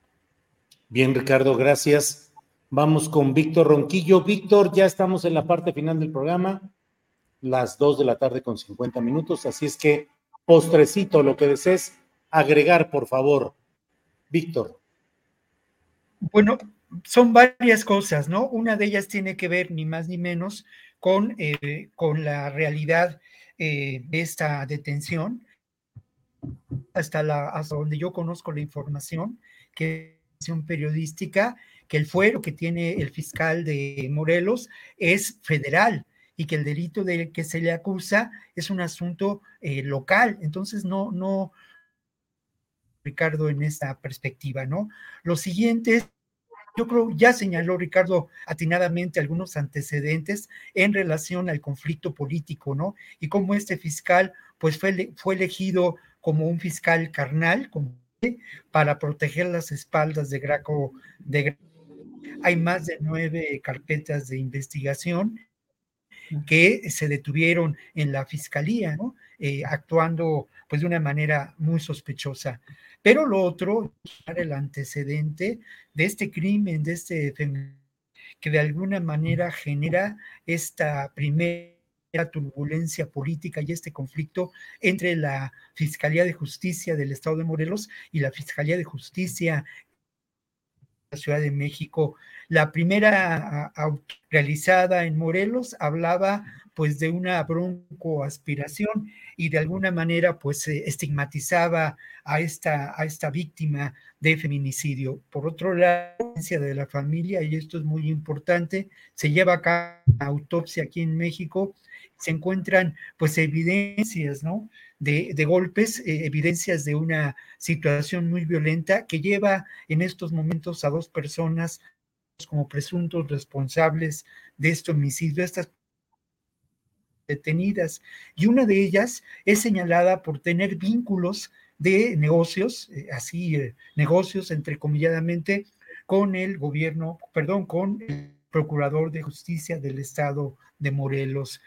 Bien, Ricardo, gracias. Vamos con Víctor Ronquillo. Víctor, ya estamos en la parte final del programa, las dos de la tarde con 50 minutos, así es que postrecito, lo que desees agregar, por favor. Víctor.
Bueno, son varias cosas, ¿no? Una de ellas tiene que ver ni más ni menos con, eh, con la realidad eh, de esta detención, hasta, la, hasta donde yo conozco la información, que es periodística, que el fuero que tiene el fiscal de Morelos es federal y que el delito del que se le acusa es un asunto eh, local. Entonces, no, no, Ricardo, en esta perspectiva, ¿no? Lo siguiente es yo creo, ya señaló Ricardo atinadamente algunos antecedentes en relación al conflicto político, ¿no? Y cómo este fiscal, pues fue, fue elegido como un fiscal carnal, para proteger las espaldas de Graco. De, hay más de nueve carpetas de investigación que se detuvieron en la fiscalía, ¿no? Eh, actuando pues de una manera muy sospechosa. Pero lo otro, el antecedente de este crimen, de este que de alguna manera genera esta primera turbulencia política y este conflicto entre la Fiscalía de Justicia del Estado de Morelos y la Fiscalía de Justicia de la Ciudad de México. La primera realizada en Morelos hablaba pues de una broncoaspiración y de alguna manera pues estigmatizaba a esta, a esta víctima de feminicidio. Por otro lado, la de la familia, y esto es muy importante, se lleva a cabo una autopsia aquí en México, se encuentran pues evidencias, ¿no? De, de golpes, eh, evidencias de una situación muy violenta que lleva en estos momentos a dos personas como presuntos responsables de este homicidio. Estas detenidas y una de ellas es señalada por tener vínculos de negocios, eh, así eh, negocios entrecomilladamente, con el gobierno, perdón, con el procurador de justicia del estado de Morelos.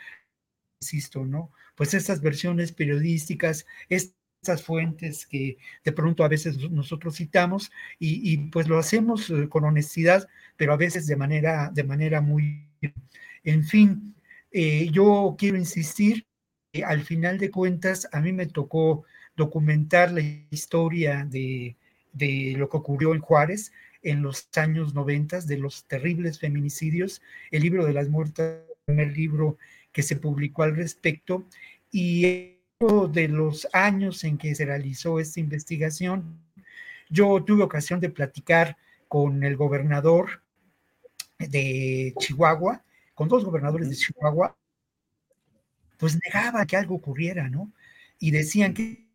Insisto, ¿no? Pues estas versiones periodísticas, estas fuentes que de pronto a veces nosotros citamos y, pues lo hacemos eh, con honestidad, pero a veces de manera, de manera muy, en fin, eh, yo quiero insistir, que al final de cuentas, a mí me tocó documentar la historia de, lo que ocurrió en Juárez en los años 90, de los terribles feminicidios, el libro de las muertas, el primer libro que se publicó al respecto, y de los años en que se realizó esta investigación, yo tuve ocasión de platicar con el gobernador de Chihuahua, con dos gobernadores de Chihuahua, pues negaba que algo ocurriera, ¿no? Y decían que,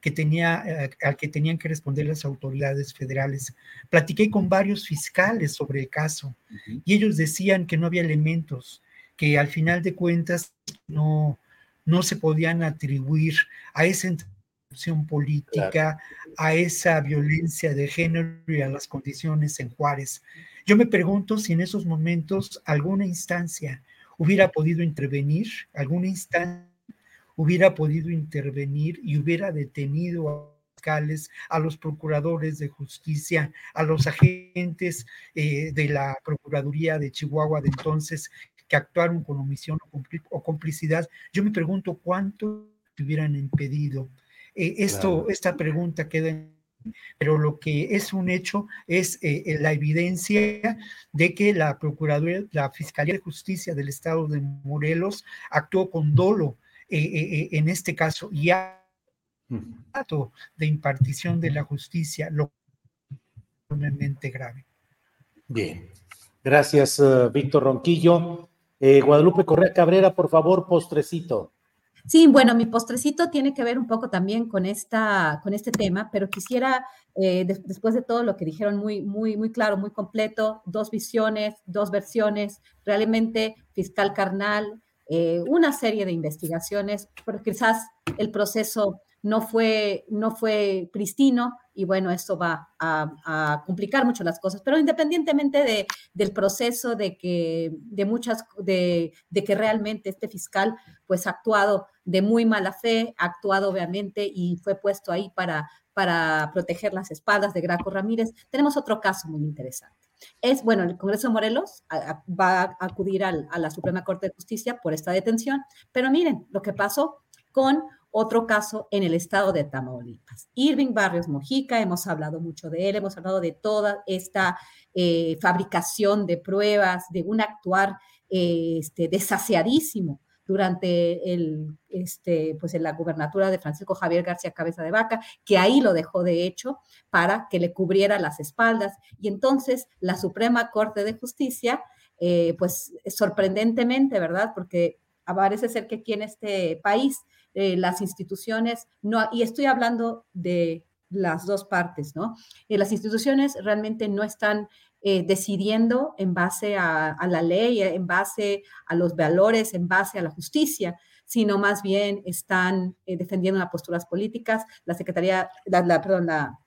que tenía, eh, al que tenían que responder las autoridades federales. Platiqué con varios fiscales sobre el caso y ellos decían que no había elementos, que al final de cuentas no, no se podían atribuir a esa interrupción política, a esa violencia de género y a las condiciones en Juárez. Yo me pregunto si en esos momentos alguna instancia hubiera podido intervenir, alguna instancia hubiera podido intervenir y hubiera detenido a los fiscales, a los procuradores de justicia, a los agentes eh, de la Procuraduría de Chihuahua de entonces que actuaron con omisión o complicidad. Yo me pregunto cuánto hubieran impedido. Eh, esto, esta pregunta queda en pero lo que es un hecho es eh, eh, la evidencia de que la Procuraduría, la Fiscalía de Justicia del Estado de Morelos actuó con dolo eh, en este caso y ha de impartición de la justicia lo enormemente grave.
Bien, gracias Víctor Ronquillo. Guadalupe Correa Cabrera, por favor, postrecito.
Sí, bueno, mi postrecito tiene que ver un poco también con, esta, con este tema, pero quisiera, eh, después de todo lo que dijeron muy, muy, muy claro, muy completo, dos visiones, dos versiones, realmente fiscal carnal, eh, una serie de investigaciones, pero quizás el proceso no fue, no fue pristino y bueno, esto va a, complicar mucho las cosas. Pero independientemente de, del proceso de que, de muchas, de, de, que realmente este fiscal pues ha actuado de muy mala fe, ha actuado obviamente y fue puesto ahí para, para proteger las espaldas de Graco Ramírez, tenemos otro caso muy interesante. Es, bueno, el Congreso de Morelos va a acudir a la Suprema Corte de Justicia por esta detención, pero miren lo que pasó con otro caso en el estado de Tamaulipas. Irving Barrios Mojica, hemos hablado mucho de él, hemos hablado de toda esta eh, fabricación de pruebas, de un actuar eh, este, desaseadísimo durante el, este, pues en la gubernatura de Francisco Javier García Cabeza de Vaca, que ahí lo dejó de hecho para que le cubriera las espaldas. Y entonces la Suprema Corte de Justicia, eh, pues sorprendentemente, ¿verdad? Porque parece ser que aquí en este país eh, las instituciones, no, y estoy hablando de las dos partes, ¿no? Eh, las instituciones realmente no están eh, decidiendo en base a, la ley, en base a los valores, en base a la justicia, sino más bien están defendiendo las posturas políticas. La Secretaría, la, perdón, la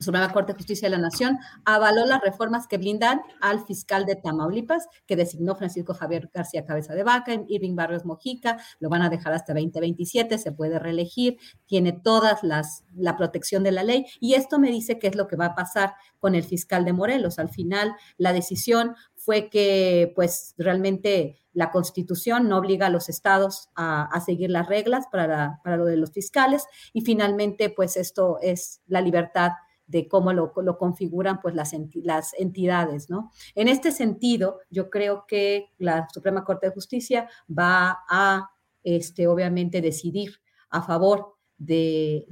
Suprema Corte de Justicia de la Nación avaló las reformas que blindan al fiscal de Tamaulipas, que designó Francisco Javier García Cabeza de Vaca, Irving Barrios Mojica, lo van a dejar hasta 2027, se puede reelegir, tiene todas las, la protección de la ley, y esto me dice qué es lo que va a pasar con el fiscal de Morelos. Al final, la decisión fue que, pues, realmente la Constitución no obliga a los estados a, seguir las reglas para, para lo de los fiscales, y finalmente, pues, esto es la libertad de cómo lo, configuran pues las, las entidades, ¿no? En este sentido, yo creo que la Suprema Corte de Justicia va a, este, obviamente, decidir a favor del,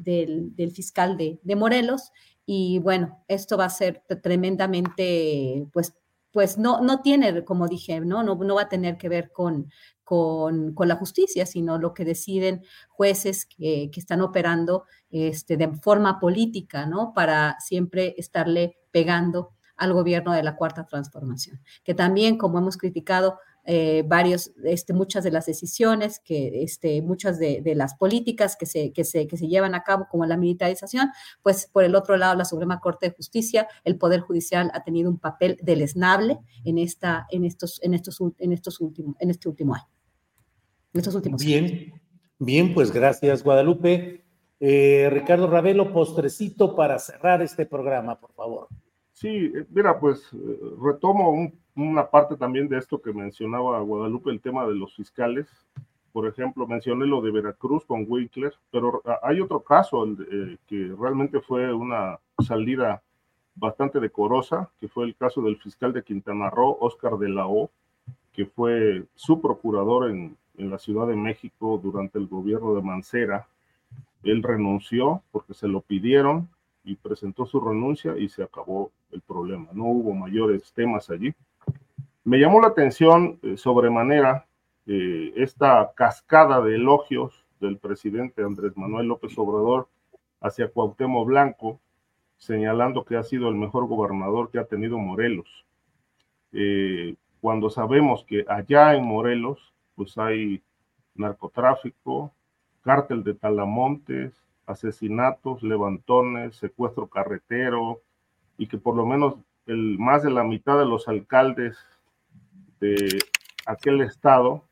fiscal de, de Morelos y bueno, esto va a ser tremendamente, pues, pues no, no tiene, como dije, ¿no? No, no va a tener que ver con, con, la justicia, sino lo que deciden jueces que, están operando este, de forma política, ¿no? Para siempre estarle pegando al gobierno de la cuarta transformación, que también, como hemos criticado, eh, varios, este, muchas de las decisiones, que, este, muchas de, las políticas que se, que, se, que se llevan a cabo, como la militarización, pues por el otro lado, la Suprema Corte de Justicia, el Poder Judicial ha tenido un papel deleznable en, esta, en, estos, en, estos, en, estos últimos, en este último año. En estos últimos
bien, bien, pues gracias, Guadalupe. Eh, Ricardo Ravelo, postrecito para cerrar este programa, por favor.
Sí, eh, mira, pues retomo un una parte también de esto que mencionaba Guadalupe, el tema de los fiscales. Por ejemplo, mencioné lo de Veracruz con Winkler, pero hay otro caso eh, que realmente fue una salida bastante decorosa, que fue el caso del fiscal de Quintana Roo, Oscar de la O, que fue su procurador en, en la Ciudad de México durante el gobierno de Mancera. Él renunció porque se lo pidieron y presentó su renuncia y se acabó el problema. No hubo mayores temas allí. Me llamó la atención eh, sobremanera eh, esta cascada de elogios del presidente Andrés Manuel López Obrador hacia Cuauhtémoc Blanco, señalando que ha sido el mejor gobernador que ha tenido Morelos. Eh, cuando sabemos que allá en Morelos, pues hay narcotráfico, cártel de talamontes, asesinatos, levantones, secuestro carretero, y que por lo menos el, más de la mitad de los alcaldes de aquel estado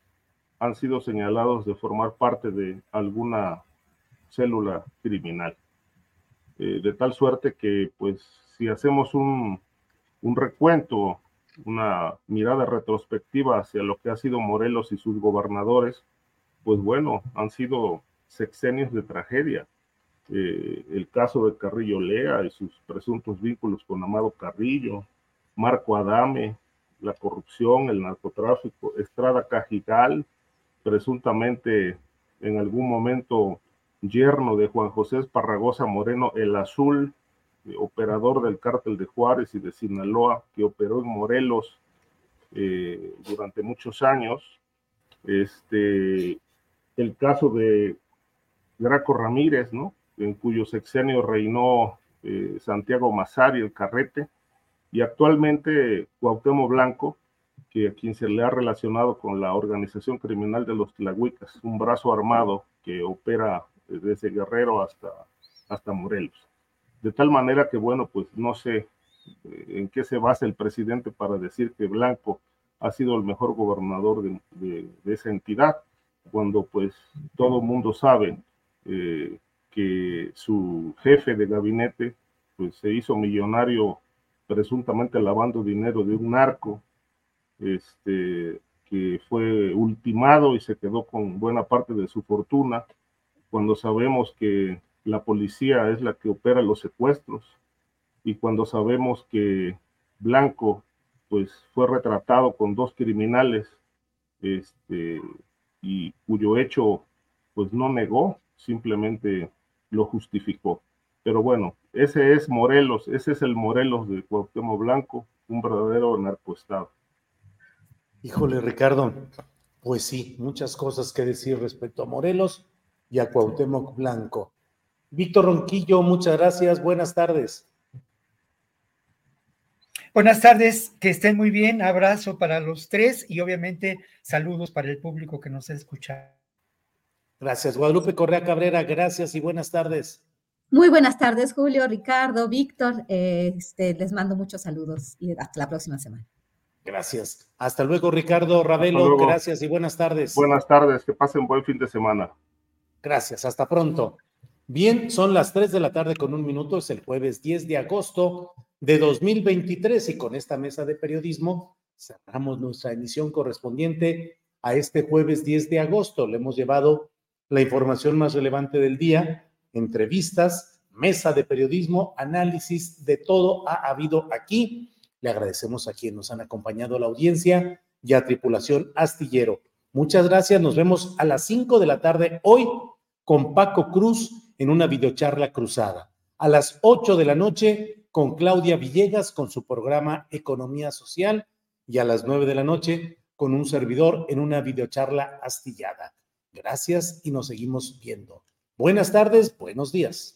han sido señalados de formar parte de alguna célula criminal. Eh, de tal suerte que, pues, si hacemos un, un recuento, una mirada retrospectiva hacia lo que ha sido Morelos y sus gobernadores, pues bueno, han sido sexenios de tragedia. Eh, el caso de Carrillo Lea y sus presuntos vínculos con Amado Carrillo, Marco Adame, la corrupción, el narcotráfico, Estrada Cajigal, presuntamente en algún momento yerno de Juan José Esparragosa Moreno, el azul, eh, operador del cártel de Juárez y de Sinaloa, que operó en Morelos eh, durante muchos años. Este, el caso de Graco Ramírez, ¿no? En cuyo sexenio reinó eh, Santiago Mazari, el carrete, y actualmente Cuauhtémoc Blanco, que a quien se le ha relacionado con la organización criminal de los Tlahuicas, un brazo armado que opera desde Guerrero hasta, hasta Morelos. De tal manera que, bueno, pues no sé eh, en qué se basa el presidente para decir que Blanco ha sido el mejor gobernador de, esa entidad, cuando pues todo mundo sabe eh, que su jefe de gabinete pues se hizo millonario presuntamente lavando dinero de un narco, este, que fue ultimado y se quedó con buena parte de su fortuna, cuando sabemos que la policía es la que opera los secuestros y cuando sabemos que Blanco pues fue retratado con dos criminales este, y cuyo hecho pues no negó, simplemente lo justificó. Pero bueno, ese es Morelos, ese es el Morelos de Cuauhtémoc Blanco, un verdadero narcoestado.
Híjole, Ricardo, pues sí, muchas cosas que decir respecto a Morelos y a Cuauhtémoc Blanco. Víctor Ronquillo, muchas gracias, buenas tardes.
Buenas tardes, que estén muy bien, abrazo para los tres y obviamente saludos para el público que nos escucha.
Gracias, Guadalupe Correa Cabrera, gracias y buenas tardes.
Muy buenas tardes, Julio, Ricardo, Víctor. Este, les mando muchos saludos y hasta la próxima semana.
Gracias. Hasta luego, Ricardo Ravelo. Gracias y buenas tardes.
Buenas tardes, que pasen buen fin de semana.
Gracias, hasta pronto. Bien, son las 3 de la tarde con un minuto, es el jueves 10 de agosto de 2023 y con esta mesa de periodismo cerramos nuestra emisión correspondiente a este jueves 10 de agosto. Le hemos llevado la información más relevante del día entrevistas mesa de periodismo, análisis de todo ha habido aquí. Le agradecemos a quienes nos han acompañado a la audiencia y a Tripulación Astillero. Muchas gracias. Nos vemos a las 5 de la tarde hoy con Paco Cruz en una videocharla cruzada. A las 8 de la noche con Claudia Villegas con su programa Economía Social y a las 9 de la noche con un servidor en una videocharla astillada. Gracias y nos seguimos viendo. Buenas tardes, buenos días.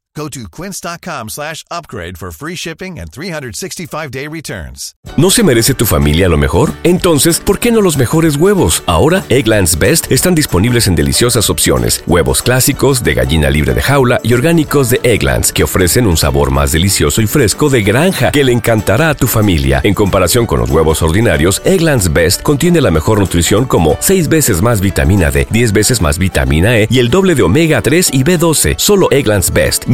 Go to quince.com slash upgrade for free shipping and 365-day returns.
¿No se merece tu familia lo mejor? Entonces, ¿por qué no los mejores huevos? Ahora, Egglands Best están disponibles en deliciosas opciones. Huevos clásicos, de gallina libre de jaula y orgánicos de Egglands, que ofrecen un sabor más delicioso y fresco de granja que le encantará a tu familia. En comparación con los huevos ordinarios, Egglands Best contiene la mejor nutrición como 6 veces más vitamina D, 10 veces más vitamina E y el doble de omega 3 y B12. Solo Egglands Best.